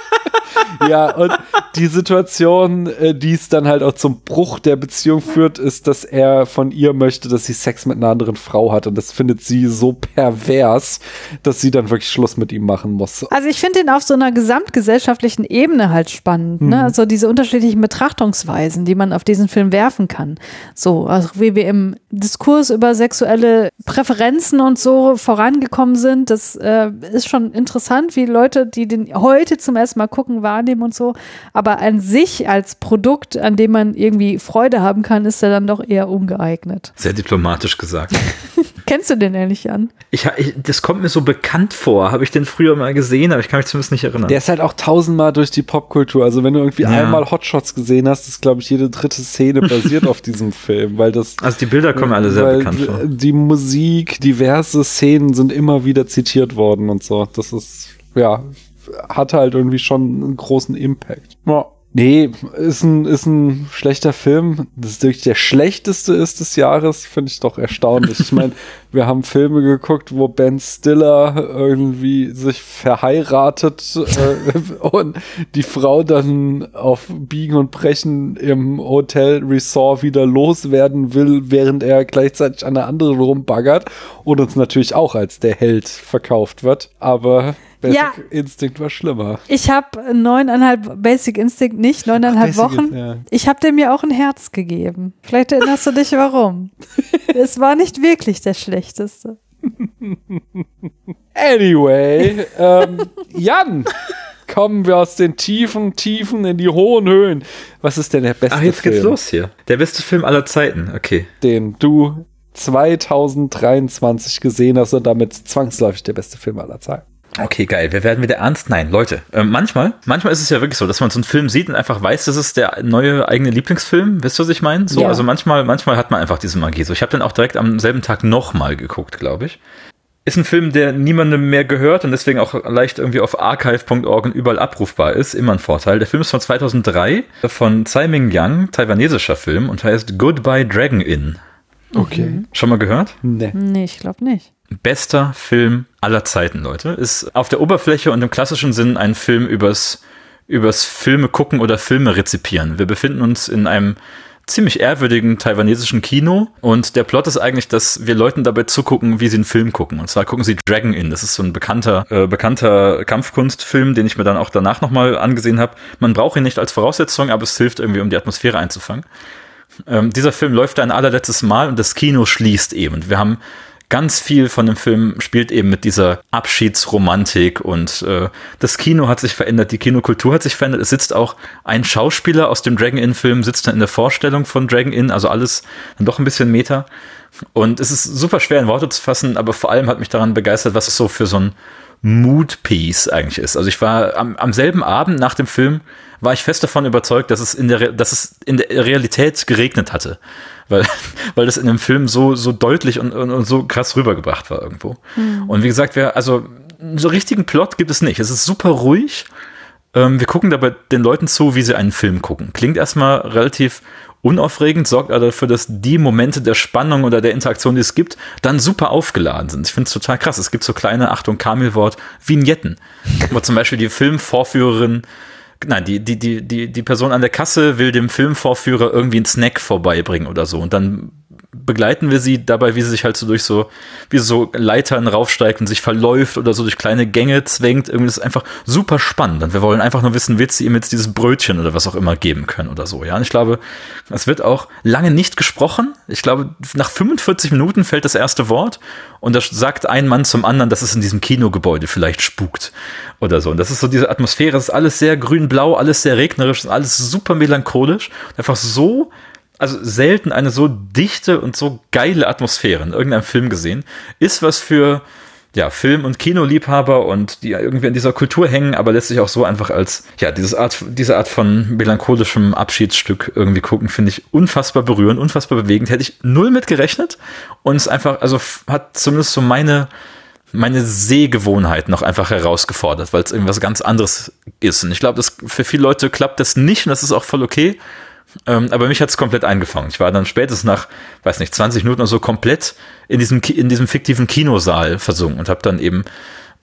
ja, und die Situation, äh, die es dann halt auch zum Bruch der Beziehung führt, ist, dass er von ihr möchte, dass sie Sex mit einer anderen Frau hat. Und das findet sie so pervers, dass sie dann wirklich Schluss mit ihm machen muss. Also ich finde ihn auf so einer gesamtgesellschaftlichen Ebene halt spannend. Ne? Mhm. Also diese unterschiedlichen Betrachtungsweisen, die man auf diesen Film werfen kann. So, also wie wir im Diskurs über sexuelle Präferenzen und so vorangekommen sind, das äh, ist schon interessant, wie Leute, die den heute zum ersten Mal gucken, wahrnehmen und so. Aber an sich als Produkt, an dem man irgendwie Freude haben kann, ist er dann doch eher ungeeignet. Sehr diplomatisch gesagt. Kennst du den ehrlich an? Ich, ich, das kommt mir so bekannt vor. Habe ich den früher mal gesehen, aber ich kann mich zumindest nicht erinnern. Der ist halt auch tausendmal durch die Popkultur. Also wenn du irgendwie ja. einmal Hotshots gesehen hast, ist glaube ich jede dritte Szene basiert auf diesem Film, weil das. Also die Bilder kommen alle sehr bekannt vor. Die Musik, diverse Szenen sind immer wieder zitiert worden und so. Das ist ja hat halt irgendwie schon einen großen Impact. Ja. Nee, ist ein, ist ein schlechter Film. Das ist wirklich der schlechteste ist des Jahres, finde ich doch erstaunlich. ich meine, wir haben Filme geguckt, wo Ben Stiller irgendwie sich verheiratet äh, und die Frau dann auf Biegen und Brechen im Hotel Resort wieder loswerden will, während er gleichzeitig an der anderen rumbaggert und uns natürlich auch als der Held verkauft wird. Aber Basic ja, Instinct war schlimmer. Ich habe neuneinhalb, Basic Instinct nicht, neuneinhalb Ach, Wochen. Ja. Ich habe dem mir auch ein Herz gegeben. Vielleicht erinnerst du dich, warum. es war nicht wirklich der schlechteste. Anyway, ähm, Jan, kommen wir aus den tiefen Tiefen in die hohen Höhen. Was ist denn der beste Film? Ach, jetzt Film? geht's los hier. Der beste Film aller Zeiten, okay. Den du 2023 gesehen hast und damit zwangsläufig der beste Film aller Zeiten. Okay, geil. Wir werden wieder ernst. Nein, Leute. Äh, manchmal, manchmal ist es ja wirklich so, dass man so einen Film sieht und einfach weiß, das ist der neue eigene Lieblingsfilm. Wisst ihr, was ich meine? So, ja. also manchmal, manchmal hat man einfach diese Magie. So, ich habe dann auch direkt am selben Tag nochmal geguckt, glaube ich. Ist ein Film, der niemandem mehr gehört und deswegen auch leicht irgendwie auf archive.org und überall abrufbar ist. Immer ein Vorteil. Der Film ist von 2003 von Tsai Ming Yang, taiwanesischer Film und heißt Goodbye Dragon Inn. Okay. Schon mal gehört? Nee. Nee, ich glaube nicht bester Film aller Zeiten, Leute. Ist auf der Oberfläche und im klassischen Sinn ein Film übers, übers Filme gucken oder Filme rezipieren. Wir befinden uns in einem ziemlich ehrwürdigen taiwanesischen Kino und der Plot ist eigentlich, dass wir Leuten dabei zugucken, wie sie einen Film gucken. Und zwar gucken sie Dragon Inn. Das ist so ein bekannter, äh, bekannter Kampfkunstfilm, den ich mir dann auch danach nochmal angesehen habe. Man braucht ihn nicht als Voraussetzung, aber es hilft irgendwie, um die Atmosphäre einzufangen. Ähm, dieser Film läuft ein allerletztes Mal und das Kino schließt eben. Wir haben ganz viel von dem Film spielt eben mit dieser Abschiedsromantik und äh, das Kino hat sich verändert, die Kinokultur hat sich verändert. Es sitzt auch ein Schauspieler aus dem Dragon Inn-Film, sitzt dann in der Vorstellung von Dragon Inn, also alles dann doch ein bisschen Meta. Und es ist super schwer in Worte zu fassen, aber vor allem hat mich daran begeistert, was es so für so ein Mood-Piece eigentlich ist. Also ich war am, am selben Abend nach dem Film war ich fest davon überzeugt, dass es in der, dass es in der Realität geregnet hatte weil, weil das in dem Film so, so deutlich und, und, und so krass rübergebracht war irgendwo. Mhm. Und wie gesagt, wir, also so richtigen Plot gibt es nicht. Es ist super ruhig. Ähm, wir gucken dabei den Leuten zu, wie sie einen Film gucken. Klingt erstmal relativ unaufregend, sorgt aber dafür, dass die Momente der Spannung oder der Interaktion, die es gibt, dann super aufgeladen sind. Ich finde es total krass. Es gibt so kleine, Achtung, Kamilwort, Vignetten, wo zum Beispiel die Filmvorführerin nein, die, die, die, die, die Person an der Kasse will dem Filmvorführer irgendwie einen Snack vorbeibringen oder so. Und dann begleiten wir sie dabei, wie sie sich halt so durch so, wie so Leitern raufsteigt und sich verläuft oder so durch kleine Gänge zwängt. Irgendwie das ist einfach super spannend. Und wir wollen einfach nur wissen, wird sie ihm jetzt dieses Brötchen oder was auch immer geben können oder so. Ja, und ich glaube, es wird auch lange nicht gesprochen. Ich glaube, nach 45 Minuten fällt das erste Wort und da sagt ein Mann zum anderen, dass es in diesem Kinogebäude vielleicht spukt oder so. Und das ist so diese Atmosphäre, es ist alles sehr grün-blau, alles sehr regnerisch, alles super melancholisch. Einfach so also selten eine so dichte und so geile Atmosphäre in irgendeinem Film gesehen. Ist was für, ja, Film- und Kinoliebhaber und die irgendwie in dieser Kultur hängen, aber lässt sich auch so einfach als, ja, dieses Art, diese Art von melancholischem Abschiedsstück irgendwie gucken, finde ich unfassbar berührend, unfassbar bewegend. Hätte ich null mit gerechnet und es einfach, also hat zumindest so meine, meine Sehgewohnheit noch einfach herausgefordert, weil es irgendwas ganz anderes ist. Und ich glaube, für viele Leute klappt das nicht und das ist auch voll okay. Ähm, aber mich hat es komplett eingefangen. Ich war dann spätestens nach, weiß nicht, 20 Minuten oder so komplett in diesem, in diesem fiktiven Kinosaal versunken und habe dann eben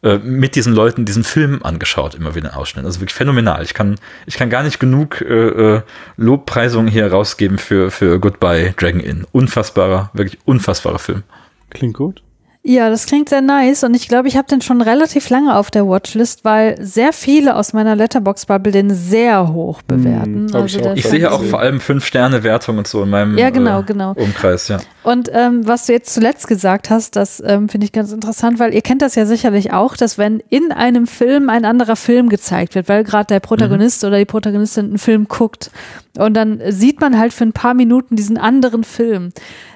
äh, mit diesen Leuten diesen Film angeschaut, immer wieder in Ausschnitten. Also wirklich phänomenal. Ich kann, ich kann gar nicht genug äh, äh, Lobpreisungen hier rausgeben für, für Goodbye Dragon Inn. Unfassbarer, wirklich unfassbarer Film. Klingt gut. Ja, das klingt sehr nice und ich glaube, ich habe den schon relativ lange auf der Watchlist, weil sehr viele aus meiner Letterbox-Bubble den sehr hoch bewerten. Hm, also ich, ich sehe ja auch vor allem fünf Sterne Wertung und so in meinem ja, genau, äh, genau. Umkreis, ja. Und ähm, was du jetzt zuletzt gesagt hast, das ähm, finde ich ganz interessant, weil ihr kennt das ja sicherlich auch, dass wenn in einem Film ein anderer Film gezeigt wird, weil gerade der Protagonist mhm. oder die Protagonistin einen Film guckt und dann sieht man halt für ein paar Minuten diesen anderen Film,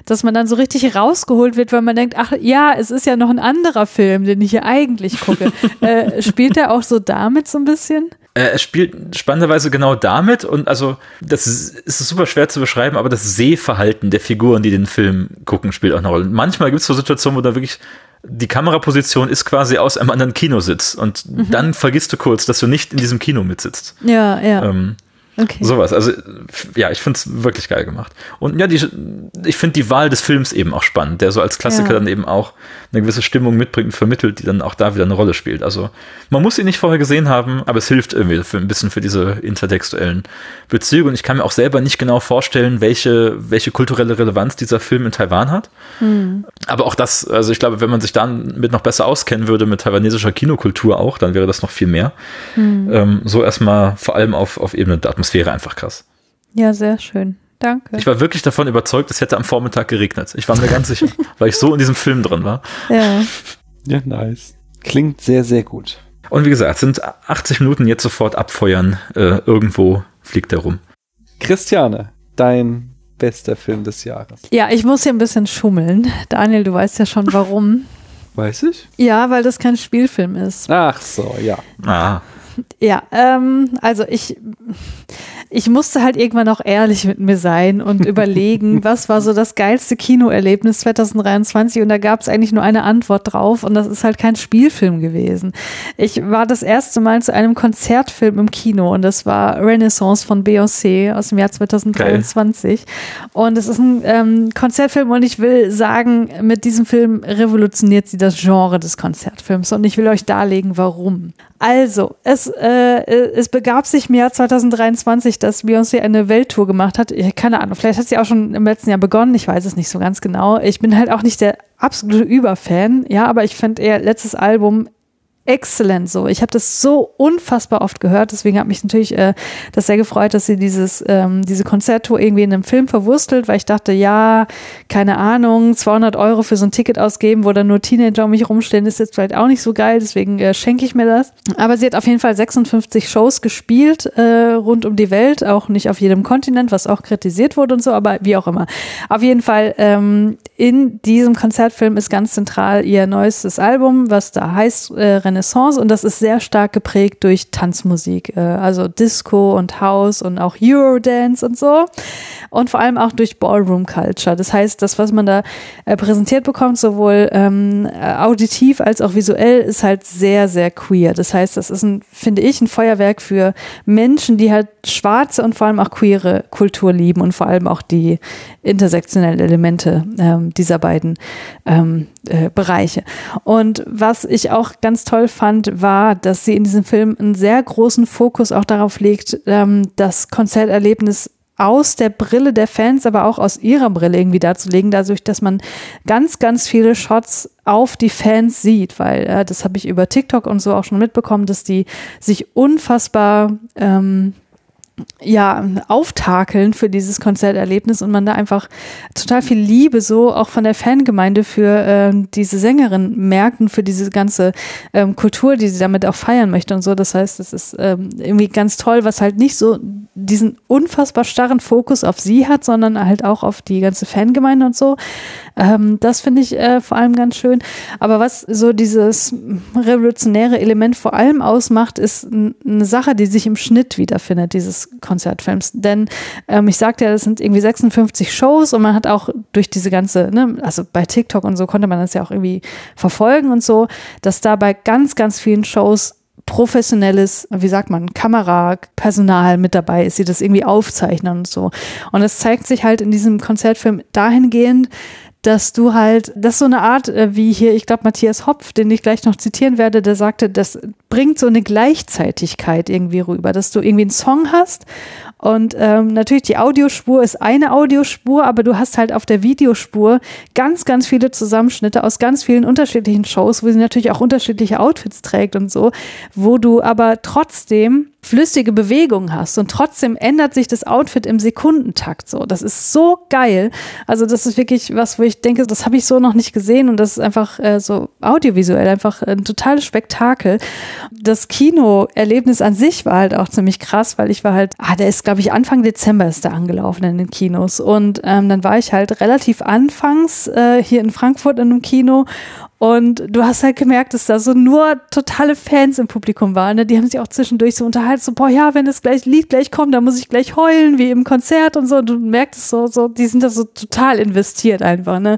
dass man dann so richtig rausgeholt wird, weil man denkt, ach ja, es ist ja noch ein anderer Film, den ich hier eigentlich gucke. äh, spielt der auch so damit so ein bisschen? Äh, es spielt spannenderweise genau damit und also das ist, ist super schwer zu beschreiben, aber das Sehverhalten der Figuren, die den Film gucken, spielt auch eine Rolle. Manchmal gibt es so Situationen, wo da wirklich die Kameraposition ist quasi aus einem anderen Kinositz und mhm. dann vergisst du kurz, dass du nicht in diesem Kino mitsitzt. Ja, ja. Ähm, Okay. Sowas. Also, ja, ich finde es wirklich geil gemacht. Und ja, die, ich finde die Wahl des Films eben auch spannend, der so als Klassiker ja. dann eben auch eine gewisse Stimmung mitbringt und vermittelt, die dann auch da wieder eine Rolle spielt. Also, man muss ihn nicht vorher gesehen haben, aber es hilft irgendwie für ein bisschen für diese intertextuellen Bezüge. Und ich kann mir auch selber nicht genau vorstellen, welche, welche kulturelle Relevanz dieser Film in Taiwan hat. Mhm. Aber auch das, also ich glaube, wenn man sich dann mit noch besser auskennen würde, mit taiwanesischer Kinokultur auch, dann wäre das noch viel mehr. Mhm. Ähm, so erstmal vor allem auf, auf Ebene der Atmosphäre Atmosphäre einfach krass. Ja, sehr schön. Danke. Ich war wirklich davon überzeugt, es hätte am Vormittag geregnet. Ich war mir ganz sicher, weil ich so in diesem Film drin war. Ja. Ja, nice. Klingt sehr, sehr gut. Und wie gesagt, sind 80 Minuten jetzt sofort abfeuern. Äh, irgendwo fliegt er rum. Christiane, dein bester Film des Jahres. Ja, ich muss hier ein bisschen schummeln. Daniel, du weißt ja schon warum. Weiß ich? Ja, weil das kein Spielfilm ist. Ach so, ja. Ah. Ja, ähm, also ich, ich musste halt irgendwann auch ehrlich mit mir sein und überlegen, was war so das geilste Kinoerlebnis 2023 und da gab es eigentlich nur eine Antwort drauf und das ist halt kein Spielfilm gewesen. Ich war das erste Mal zu einem Konzertfilm im Kino und das war Renaissance von Beyoncé aus dem Jahr 2023 Geil. und es ist ein ähm, Konzertfilm und ich will sagen, mit diesem Film revolutioniert sie das Genre des Konzertfilms und ich will euch darlegen, warum. Also, es, äh, es begab sich im Jahr 2023, dass Beyoncé eine Welttour gemacht hat. Keine Ahnung, vielleicht hat sie auch schon im letzten Jahr begonnen. Ich weiß es nicht so ganz genau. Ich bin halt auch nicht der absolute Überfan, ja, aber ich fand ihr letztes Album exzellent so. Ich habe das so unfassbar oft gehört, deswegen hat mich natürlich äh, das sehr gefreut, dass sie dieses ähm, diese Konzerttour irgendwie in einem Film verwurstelt, weil ich dachte, ja, keine Ahnung, 200 Euro für so ein Ticket ausgeben, wo dann nur Teenager um mich rumstehen, ist jetzt vielleicht auch nicht so geil, deswegen äh, schenke ich mir das. Aber sie hat auf jeden Fall 56 Shows gespielt äh, rund um die Welt, auch nicht auf jedem Kontinent, was auch kritisiert wurde und so, aber wie auch immer. Auf jeden Fall ähm, in diesem Konzertfilm ist ganz zentral ihr neuestes Album, was da heißt äh, Renaissance und das ist sehr stark geprägt durch Tanzmusik, äh, also Disco und House und auch Eurodance und so und vor allem auch durch Ballroom Culture. Das heißt, das, was man da äh, präsentiert bekommt, sowohl ähm, auditiv als auch visuell, ist halt sehr, sehr queer. Das heißt, das ist ein, finde ich, ein Feuerwerk für Menschen, die halt schwarze und vor allem auch queere Kultur lieben und vor allem auch die intersektionellen Elemente ähm, dieser beiden ähm, äh, Bereiche. Und was ich auch ganz toll fand, war, dass sie in diesem Film einen sehr großen Fokus auch darauf legt, ähm, das Konzerterlebnis aus der Brille der Fans, aber auch aus ihrer Brille irgendwie darzulegen, dadurch, dass man ganz, ganz viele Shots auf die Fans sieht, weil äh, das habe ich über TikTok und so auch schon mitbekommen, dass die sich unfassbar ähm, ja, auftakeln für dieses Konzerterlebnis und man da einfach total viel Liebe so auch von der Fangemeinde für ähm, diese Sängerin merkt und für diese ganze ähm, Kultur, die sie damit auch feiern möchte und so. Das heißt, es ist ähm, irgendwie ganz toll, was halt nicht so diesen unfassbar starren Fokus auf sie hat, sondern halt auch auf die ganze Fangemeinde und so. Ähm, das finde ich äh, vor allem ganz schön. Aber was so dieses revolutionäre Element vor allem ausmacht, ist eine Sache, die sich im Schnitt wiederfindet, dieses Konzertfilms. Denn ähm, ich sagte ja, das sind irgendwie 56 Shows und man hat auch durch diese ganze, ne, also bei TikTok und so konnte man das ja auch irgendwie verfolgen und so, dass da bei ganz, ganz vielen Shows professionelles, wie sagt man, Kamerapersonal mit dabei ist, die das irgendwie aufzeichnen und so. Und es zeigt sich halt in diesem Konzertfilm dahingehend, dass du halt, das ist so eine Art, äh, wie hier, ich glaube, Matthias Hopf, den ich gleich noch zitieren werde, der sagte, das bringt so eine Gleichzeitigkeit irgendwie rüber, dass du irgendwie einen Song hast und ähm, natürlich die Audiospur ist eine Audiospur, aber du hast halt auf der Videospur ganz, ganz viele Zusammenschnitte aus ganz vielen unterschiedlichen Shows, wo sie natürlich auch unterschiedliche Outfits trägt und so, wo du aber trotzdem flüssige Bewegung hast und trotzdem ändert sich das Outfit im Sekundentakt so. Das ist so geil. Also das ist wirklich was, wo ich denke, das habe ich so noch nicht gesehen und das ist einfach äh, so audiovisuell einfach ein totales Spektakel. Das Kinoerlebnis an sich war halt auch ziemlich krass, weil ich war halt, ah, der ist glaube ich Anfang Dezember ist der angelaufen in den Kinos. Und ähm, dann war ich halt relativ anfangs äh, hier in Frankfurt in einem Kino und du hast halt gemerkt, dass da so nur totale Fans im Publikum waren. Ne? Die haben sich auch zwischendurch so unterhalten, so, boah, ja, wenn das gleich Lied gleich kommt, dann muss ich gleich heulen, wie im Konzert und so. Und du merkst so, so, die sind da so total investiert einfach, ne?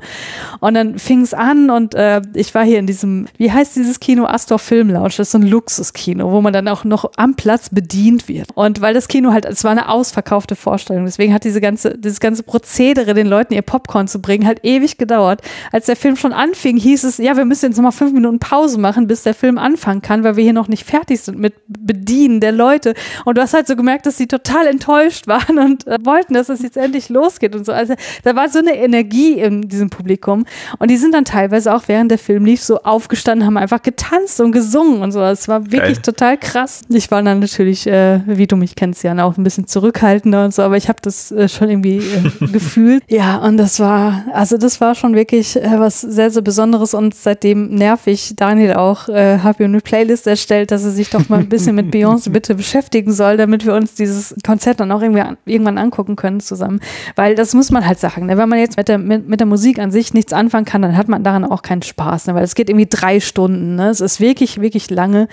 Und dann fing es an und äh, ich war hier in diesem, wie heißt dieses Kino? Astor Film Lounge. Das ist so ein Luxuskino, wo man dann auch noch am Platz bedient wird. Und weil das Kino halt, es war eine ausverkaufte Vorstellung. Deswegen hat diese ganze, dieses ganze Prozedere, den Leuten ihr Popcorn zu bringen, halt ewig gedauert. Als der Film schon anfing, hieß es, ja, wir müssen jetzt noch mal fünf Minuten Pause machen, bis der Film anfangen kann, weil wir hier noch nicht fertig sind mit Bedienen der Leute. Und du hast halt so gemerkt, dass sie total enttäuscht waren und äh, wollten, dass es jetzt endlich losgeht und so. Also da war so eine Energie in diesem Publikum. Und die sind dann teilweise auch während der Film lief so aufgestanden, haben einfach getanzt und gesungen und so. Es war wirklich Geil. total krass. Ich war dann natürlich, äh, wie du mich kennst, ja, auch ein bisschen zurückhaltender und so, aber ich habe das äh, schon irgendwie äh, gefühlt. Ja, und das war, also das war schon wirklich äh, was sehr, sehr Besonderes und seitdem nervig Daniel auch äh, habe eine Playlist erstellt, dass er sich doch mal ein bisschen mit Beyoncé bitte beschäftigen soll, damit wir uns dieses Konzert dann auch irgendwie an, irgendwann angucken können zusammen. Weil das muss man halt sagen, ne? wenn man jetzt mit der, mit, mit, der Musik an sich nichts anfangen kann, dann hat man daran auch keinen Spaß, ne? weil es geht irgendwie drei Stunden. Ne? Es ist wirklich, wirklich lange.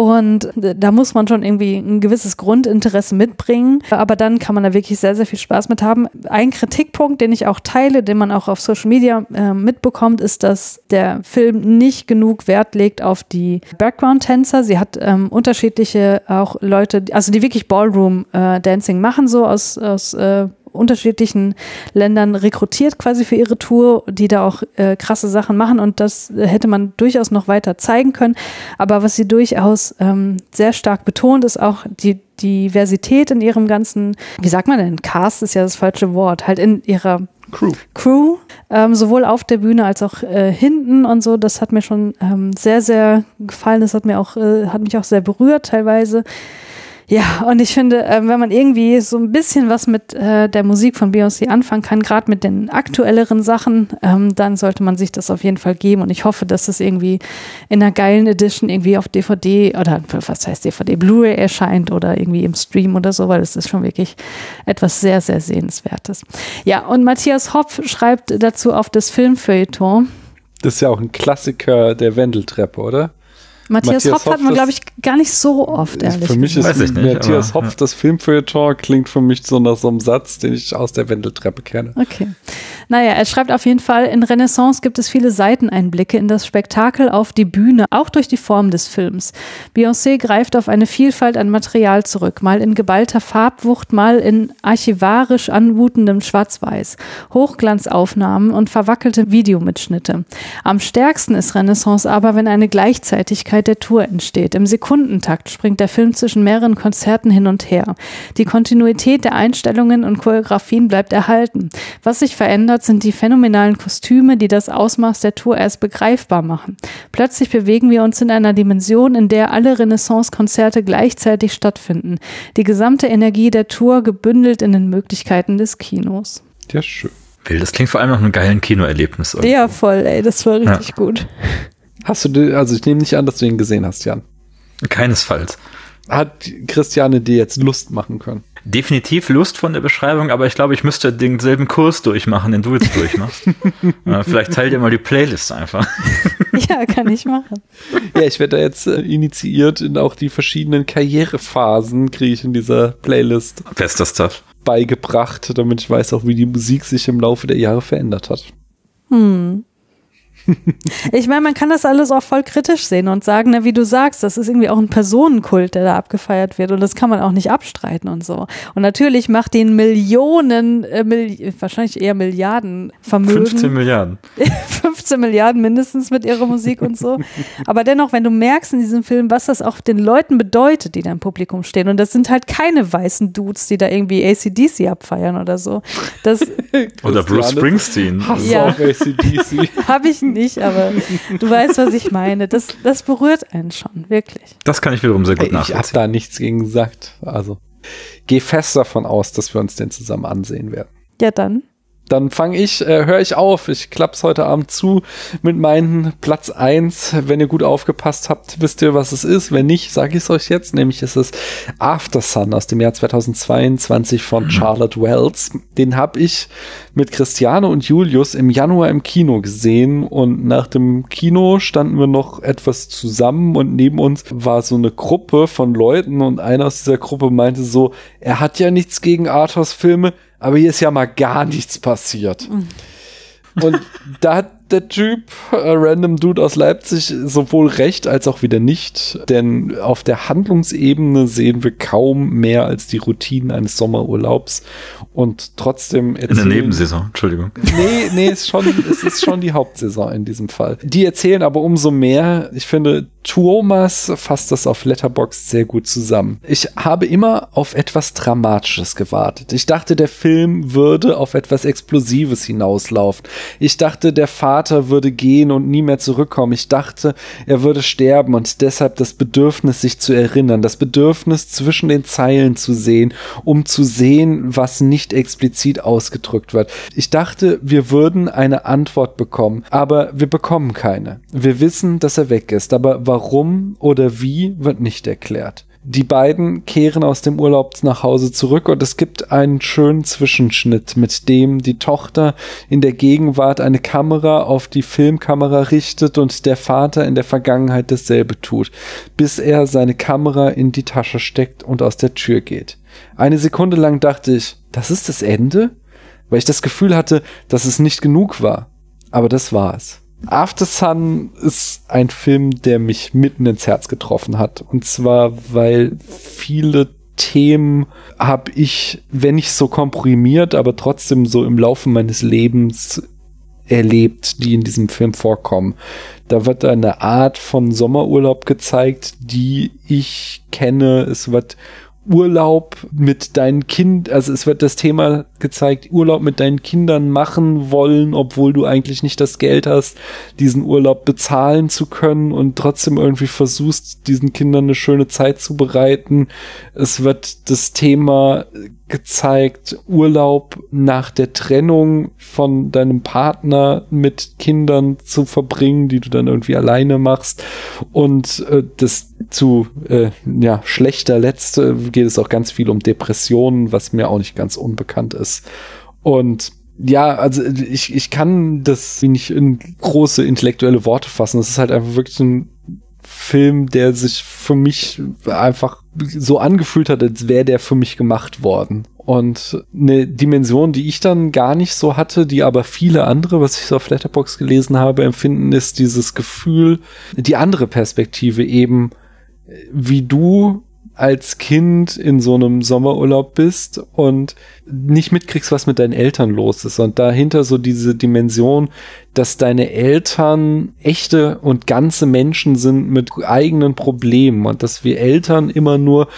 Und da muss man schon irgendwie ein gewisses Grundinteresse mitbringen. Aber dann kann man da wirklich sehr, sehr viel Spaß mit haben. Ein Kritikpunkt, den ich auch teile, den man auch auf Social Media äh, mitbekommt, ist, dass der Film nicht genug Wert legt auf die Background-Tänzer. Sie hat ähm, unterschiedliche auch Leute, also die wirklich Ballroom-Dancing äh, machen, so aus, aus äh, unterschiedlichen Ländern rekrutiert quasi für ihre Tour, die da auch äh, krasse Sachen machen und das hätte man durchaus noch weiter zeigen können. Aber was sie durchaus ähm, sehr stark betont, ist auch die Diversität in ihrem ganzen, wie sagt man denn, Cast ist ja das falsche Wort, halt in ihrer Crew. Crew, ähm, sowohl auf der Bühne als auch äh, hinten und so. Das hat mir schon ähm, sehr, sehr gefallen. Das hat mir auch, äh, hat mich auch sehr berührt teilweise. Ja, und ich finde, äh, wenn man irgendwie so ein bisschen was mit äh, der Musik von Beyoncé anfangen kann, gerade mit den aktuelleren Sachen, ähm, dann sollte man sich das auf jeden Fall geben. Und ich hoffe, dass es irgendwie in einer geilen Edition irgendwie auf DVD oder was heißt DVD, Blu-ray erscheint oder irgendwie im Stream oder so, weil es ist schon wirklich etwas sehr, sehr Sehenswertes. Ja, und Matthias Hopf schreibt dazu auf das Filmfeuilleton. Das ist ja auch ein Klassiker der Wendeltreppe, oder? Matthias, Matthias Hopf, Hopf hat man, glaube ich, gar nicht so oft, ehrlich Für mich ist nicht, Matthias aber, Hopf, ja. das Filmfeuilleton, klingt für mich so nach so einem Satz, den ich aus der Wendeltreppe kenne. Okay. Naja, er schreibt auf jeden Fall, in Renaissance gibt es viele Seiteneinblicke in das Spektakel auf die Bühne, auch durch die Form des Films. Beyoncé greift auf eine Vielfalt an Material zurück, mal in geballter Farbwucht, mal in archivarisch anmutendem Schwarz-Weiß, Hochglanzaufnahmen und verwackelte Videomitschnitte. Am stärksten ist Renaissance aber, wenn eine Gleichzeitigkeit der Tour entsteht. Im Sekundentakt springt der Film zwischen mehreren Konzerten hin und her. Die Kontinuität der Einstellungen und Choreografien bleibt erhalten. Was sich verändert, Highlight sind die phänomenalen Kostüme, die das Ausmaß der Tour erst begreifbar machen. Plötzlich bewegen wir uns in einer Dimension, in der alle Renaissance-Konzerte gleichzeitig stattfinden. Die gesamte Energie der Tour gebündelt in den Möglichkeiten des Kinos. Ja, schön. Will, das klingt vor allem nach einem geilen Kinoerlebnis. irgendwo. Ja, voll, ey, das war richtig Ja. gut. Hast du, also ich nehme nicht an, dass du ihn gesehen hast, Jan. Keinesfalls. Hat Christiane dir jetzt Lust machen können? Definitiv Lust von der Beschreibung, aber ich glaube, ich müsste denselben Kurs durchmachen, den du jetzt durchmachst. äh, vielleicht teilt ihr mal die Playlist einfach. Ja, kann ich machen. Ja, ich werde da jetzt äh, initiiert in auch die verschiedenen Karrierephasen, kriege ich in dieser Playlist Bester Stuff. beigebracht, damit ich weiß auch, wie die Musik sich im Laufe der Jahre verändert hat. Hm. Ich meine, man kann das alles auch voll kritisch sehen und sagen, na, wie du sagst, das ist irgendwie auch ein Personenkult, der da abgefeiert wird und das kann man auch nicht abstreiten und so. Und natürlich macht den Millionen, äh, Milli wahrscheinlich eher Milliarden Vermögen. 15 Milliarden. 15 Milliarden mindestens mit ihrer Musik und so. Aber dennoch, wenn du merkst in diesem Film, was das auch den Leuten bedeutet, die da im Publikum stehen, und das sind halt keine weißen Dudes, die da irgendwie ACDC abfeiern oder so. Das Oder Bruce Springsteen. Hass Ja. auf ACDC. habe ich nicht, aber du weißt, was ich meine. Das, das berührt einen schon, wirklich. Das kann ich wiederum sehr gut ich habe nachvollziehen. da nichts gegen gesagt. Also, geh fest davon aus, dass wir uns den zusammen ansehen werden. Ja, dann. Dann fange ich, äh, höre ich auf. Ich klapp's heute Abend zu mit meinen Platz eins. Wenn ihr gut aufgepasst habt, wisst ihr, was es ist. Wenn nicht, sage ich es euch jetzt. Nämlich ist es After Sun aus dem Jahr 2022 von Charlotte Wells. Den habe ich mit Christiane und Julius im Januar im Kino gesehen. Und nach dem Kino standen wir noch etwas zusammen und neben uns war so eine Gruppe von Leuten und einer aus dieser Gruppe meinte so, er hat ja nichts gegen Arthouse-Filme, aber hier ist ja mal gar nichts passiert. Und da hat der Typ, äh, Random Dude aus Leipzig, sowohl recht als auch wieder nicht. Denn auf der Handlungsebene sehen wir kaum mehr als die Routinen eines Sommerurlaubs. Und trotzdem In der erzählen- Nebensaison, Entschuldigung. Nee, nee, ist schon, es ist schon die Hauptsaison in diesem Fall. Die erzählen aber umso mehr. Ich finde, Tuomas fasst das auf Letterboxd sehr gut zusammen. Ich habe immer auf etwas Dramatisches gewartet. Ich dachte, der Film würde auf etwas Explosives hinauslaufen. Ich dachte, der Vater würde gehen und nie mehr zurückkommen. Ich dachte, er würde sterben und deshalb das Bedürfnis, sich zu erinnern, das Bedürfnis zwischen den Zeilen zu sehen, um zu sehen, was nicht explizit ausgedrückt wird. Ich dachte, wir würden eine Antwort bekommen, aber wir bekommen keine. Wir wissen, dass er weg ist, aber warum oder wie wird nicht erklärt. Die beiden kehren aus dem Urlaub nach Hause zurück und es gibt einen schönen Zwischenschnitt, mit dem die Tochter in der Gegenwart eine Kamera auf die Filmkamera richtet und der Vater in der Vergangenheit dasselbe tut, bis er seine Kamera in die Tasche steckt und aus der Tür geht. Eine Sekunde lang dachte ich, das ist das Ende? Weil ich das Gefühl hatte, dass es nicht genug war. Aber das war es. After Sun ist ein Film, der mich mitten ins Herz getroffen hat. Und zwar, weil viele Themen habe ich, wenn nicht so komprimiert, aber trotzdem so im Laufe meines Lebens erlebt, die in diesem Film vorkommen. Da wird eine Art von Sommerurlaub gezeigt, die ich kenne. Es wird Urlaub mit deinen Kind, also es wird das Thema gezeigt, Urlaub mit deinen Kindern machen wollen, obwohl du eigentlich nicht das Geld hast, diesen Urlaub bezahlen zu können und trotzdem irgendwie versuchst, diesen Kindern eine schöne Zeit zu bereiten. Es wird das Thema gezeigt, Urlaub nach der Trennung von deinem Partner mit Kindern zu verbringen, die du dann irgendwie alleine machst. Und äh, das zu äh, ja, schlechter Letzte geht es auch ganz viel um Depressionen, was mir auch nicht ganz unbekannt ist. Und ja, also ich, ich kann das nicht in große intellektuelle Worte fassen. Das ist halt einfach wirklich ein Film, der sich für mich einfach so angefühlt hat, als wäre der für mich gemacht worden. Und eine Dimension, die ich dann gar nicht so hatte, die aber viele andere, was ich so auf Letterbox gelesen habe, empfinden, ist dieses Gefühl, die andere Perspektive eben, wie du als Kind in so einem Sommerurlaub bist und nicht mitkriegst, was mit deinen Eltern los ist. Und dahinter so diese Dimension, dass deine Eltern echte und ganze Menschen sind mit eigenen Problemen und dass wir Eltern immer nur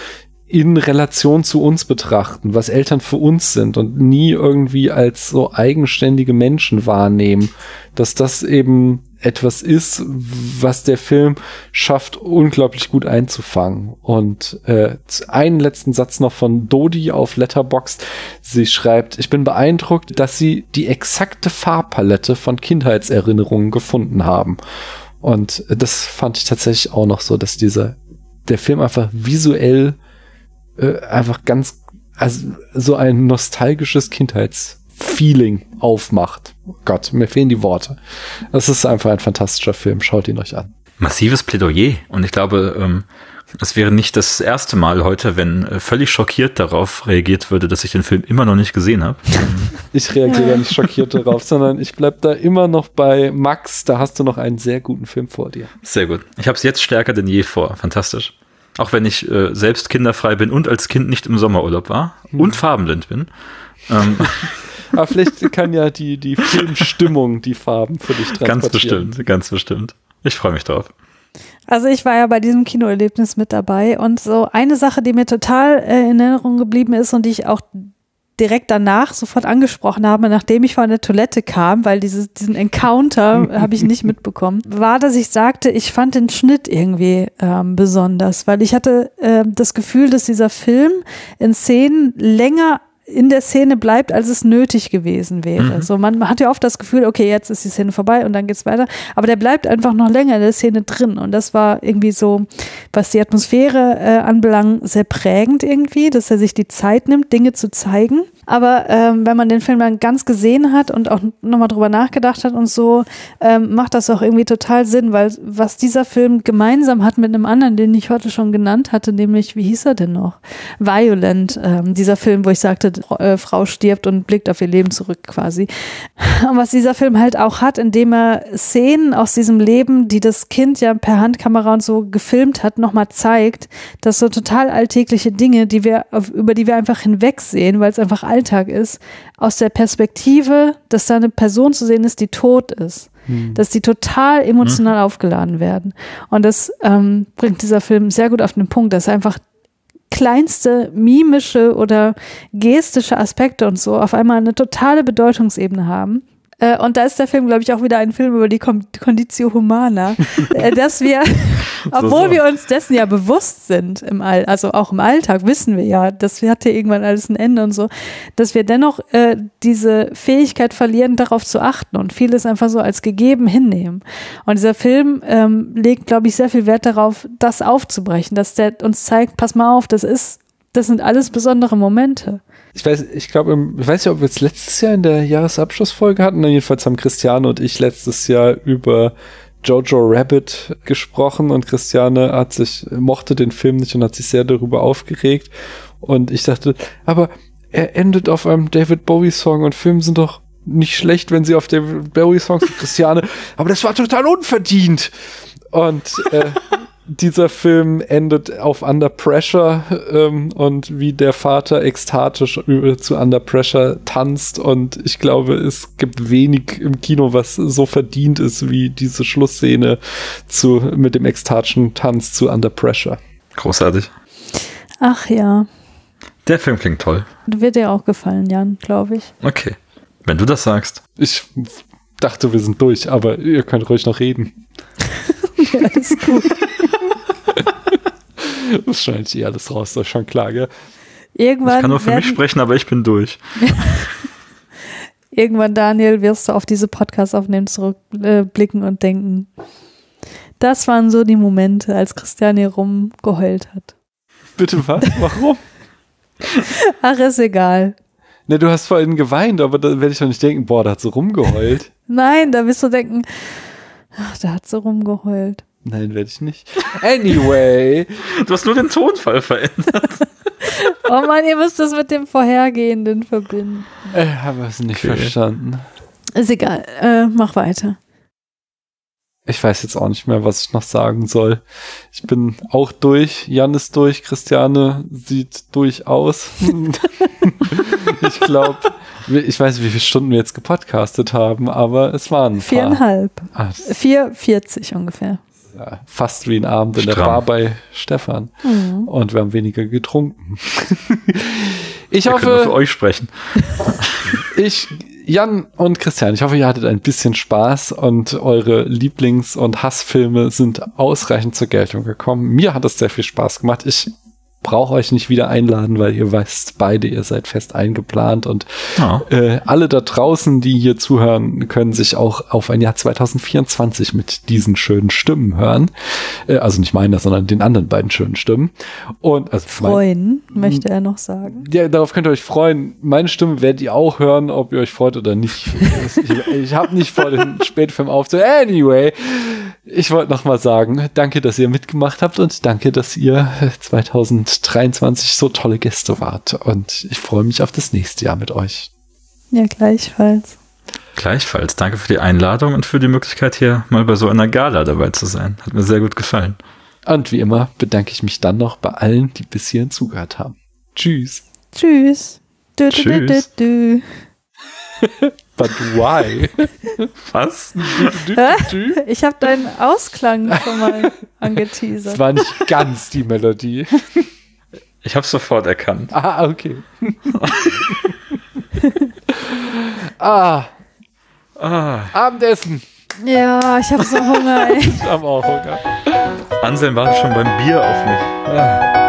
in Relation zu uns betrachten, was Eltern für uns sind und nie irgendwie als so eigenständige Menschen wahrnehmen, dass das eben etwas ist, was der Film schafft, unglaublich gut einzufangen. Und äh, einen letzten Satz noch von Dodi auf Letterboxd. Sie schreibt, ich bin beeindruckt, dass sie die exakte Farbpalette von Kindheitserinnerungen gefunden haben. Und das fand ich tatsächlich auch noch so, dass dieser der Film einfach visuell äh, einfach ganz, also so ein nostalgisches Kindheitsfeeling aufmacht. Oh Gott, mir fehlen die Worte. Das ist einfach ein fantastischer Film. Schaut ihn euch an. Massives Plädoyer. Und ich glaube, ähm, es wäre nicht das erste Mal heute, wenn äh, völlig schockiert darauf reagiert würde, dass ich den Film immer noch nicht gesehen habe. ich reagiere ja nicht schockiert darauf, sondern ich bleib da immer noch bei Max. Da hast du noch einen sehr guten Film vor dir. Sehr gut. Ich habe es jetzt stärker denn je vor. Fantastisch. Auch wenn ich äh, selbst kinderfrei bin und als Kind nicht im Sommerurlaub war hm. und farbenblind bin. Ähm. Aber vielleicht kann ja die, die Filmstimmung die Farben für dich transportieren. Ganz bestimmt, ganz bestimmt. Ich freue mich drauf. Also ich war ja bei diesem Kinoerlebnis mit dabei und so eine Sache, die mir total äh, in Erinnerung geblieben ist und die ich auch direkt danach sofort angesprochen habe, nachdem ich von der Toilette kam, weil dieses, diesen Encounter habe ich nicht mitbekommen, war, dass ich sagte, ich fand den Schnitt irgendwie ähm, besonders, weil ich hatte äh, das Gefühl, dass dieser Film in Szenen länger in der Szene bleibt, als es nötig gewesen wäre. Mhm. So, man hat ja oft das Gefühl, okay, jetzt ist die Szene vorbei und dann geht's weiter. Aber der bleibt einfach noch länger in der Szene drin. Und das war irgendwie so, was die Atmosphäre äh, anbelangt, sehr prägend irgendwie, dass er sich die Zeit nimmt, Dinge zu zeigen. Aber ähm, wenn man den Film dann ganz gesehen hat und auch nochmal drüber nachgedacht hat und so, ähm, macht das auch irgendwie total Sinn, weil was dieser Film gemeinsam hat mit einem anderen, den ich heute schon genannt hatte, nämlich, wie hieß er denn noch? Violent, ähm, dieser Film, wo ich sagte, äh, Frau stirbt und blickt auf ihr Leben zurück quasi. Und was dieser Film halt auch hat, indem er Szenen aus diesem Leben, die das Kind ja per Handkamera und so gefilmt hat, nochmal zeigt, dass so total alltägliche Dinge, die wir, über die wir einfach hinwegsehen, weil es einfach Alltag ist, aus der Perspektive, dass da eine Person zu sehen ist, die tot ist. Hm. Dass die total emotional hm. aufgeladen werden. Und das ähm, bringt dieser Film sehr gut auf den Punkt, dass einfach kleinste mimische oder gestische Aspekte und so auf einmal eine totale Bedeutungsebene haben. Äh, und da ist der Film, glaube ich, auch wieder ein Film über die Conditio Humana, äh, dass wir, obwohl so, so. wir uns dessen ja bewusst sind, im All, also auch im Alltag wissen wir ja, das hatte irgendwann alles ein Ende und so, dass wir dennoch äh, diese Fähigkeit verlieren, darauf zu achten und vieles einfach so als gegeben hinnehmen. Und dieser Film ähm, legt, glaube ich, sehr viel Wert darauf, das aufzubrechen, dass der uns zeigt, pass mal auf, das ist, das sind alles besondere Momente ich weiß, ich glaube, ich weiß nicht, ob wir es letztes Jahr in der Jahresabschlussfolge hatten. Jedenfalls haben Christiane und ich letztes Jahr über Jojo Rabbit gesprochen und Christiane hat sich, mochte den Film nicht und hat sich sehr darüber aufgeregt. Und ich dachte, aber er endet auf einem David Bowie Song und Filme sind doch nicht schlecht, wenn sie auf David Bowie Songs Christiane, aber das war total unverdient. Und äh, dieser Film endet auf Under Pressure ähm, und wie der Vater ekstatisch zu Under Pressure tanzt und ich glaube, es gibt wenig im Kino, was so verdient ist wie diese Schlussszene zu, mit dem ekstatischen Tanz zu Under Pressure. Großartig. Ach ja. Der Film klingt toll. Wird dir auch gefallen, Jan, glaube ich. Okay. Wenn du das sagst. Ich dachte, wir sind durch, aber ihr könnt ruhig noch reden. ja, alles gut. das scheint eh alles raus, das ist schon klar, gell? Irgendwann ich kann nur für mich sprechen, aber ich bin durch. Irgendwann, Daniel, wirst du auf diese Podcast-Aufnahmen zurückblicken äh, und denken, das waren so die Momente, als Christian hier rumgeheult hat. Bitte was? Warum? Ach, ist egal. Ne, du hast vorhin geweint, aber da werde ich doch nicht denken, boah, da hat so rumgeheult. Nein, da wirst du denken, ach, da hat so rumgeheult. Nein, werde ich nicht. Anyway. du hast nur den Tonfall verändert. oh Mann, ihr müsst das mit dem vorhergehenden verbinden. Ich habe es nicht okay. verstanden. Ist egal. Äh, mach weiter. Ich weiß jetzt auch nicht mehr, was ich noch sagen soll. Ich bin auch durch. Jan ist durch. Christiane sieht durch aus. ich glaube, ich weiß nicht, wie viele Stunden wir jetzt gepodcastet haben, aber es waren ein Viereinhalb. Ach. 4,40 ungefähr. Ja, fast wie ein Abend in der. Bar bei Stefan. Und wir haben weniger getrunken. ich Wir können nur für hoffe, euch sprechen. ich, Jan und Christian, ich hoffe, ihr hattet ein bisschen Spaß und eure Lieblings- und Hassfilme sind ausreichend zur Geltung gekommen. Mir hat es sehr viel Spaß gemacht. Ich brauche euch nicht wieder einladen, weil ihr weißt beide, ihr seid fest eingeplant und Ja. äh, alle da draußen, die hier zuhören, können sich auch auf ein Jahr 2024 mit diesen schönen Stimmen hören. Äh, also nicht meiner, sondern den anderen beiden schönen Stimmen. Und also mein- Freuen, möchte er noch sagen. ja, darauf könnt ihr euch freuen. Meine Stimme werdet ihr auch hören, ob ihr euch freut oder nicht. ich ich habe nicht vor, den Spätfilm aufzuhören. Anyway, ich wollte noch mal sagen, danke, dass ihr mitgemacht habt und danke, dass ihr 2023 so tolle Gäste wart. Und ich freue mich auf das nächste Jahr mit euch. Ja, gleichfalls. Gleichfalls. Danke für die Einladung und für die Möglichkeit, hier mal bei so einer Gala dabei zu sein. Hat mir sehr gut gefallen. Und wie immer bedanke ich mich dann noch bei allen, die bis hierhin zugehört haben. Tschüss. Tschüss. Du, du, du, du, Tschüss. du. But why? Was? Ich habe deinen Ausklang schon mal angeteasert. Das war nicht ganz die Melodie. Ich habe sofort erkannt. Ah, okay. ah, Ah, Abendessen. Ja, ich habe so Hunger. Ey. Ich habe auch Hunger. Anselm wartet schon beim Bier auf mich. Ah.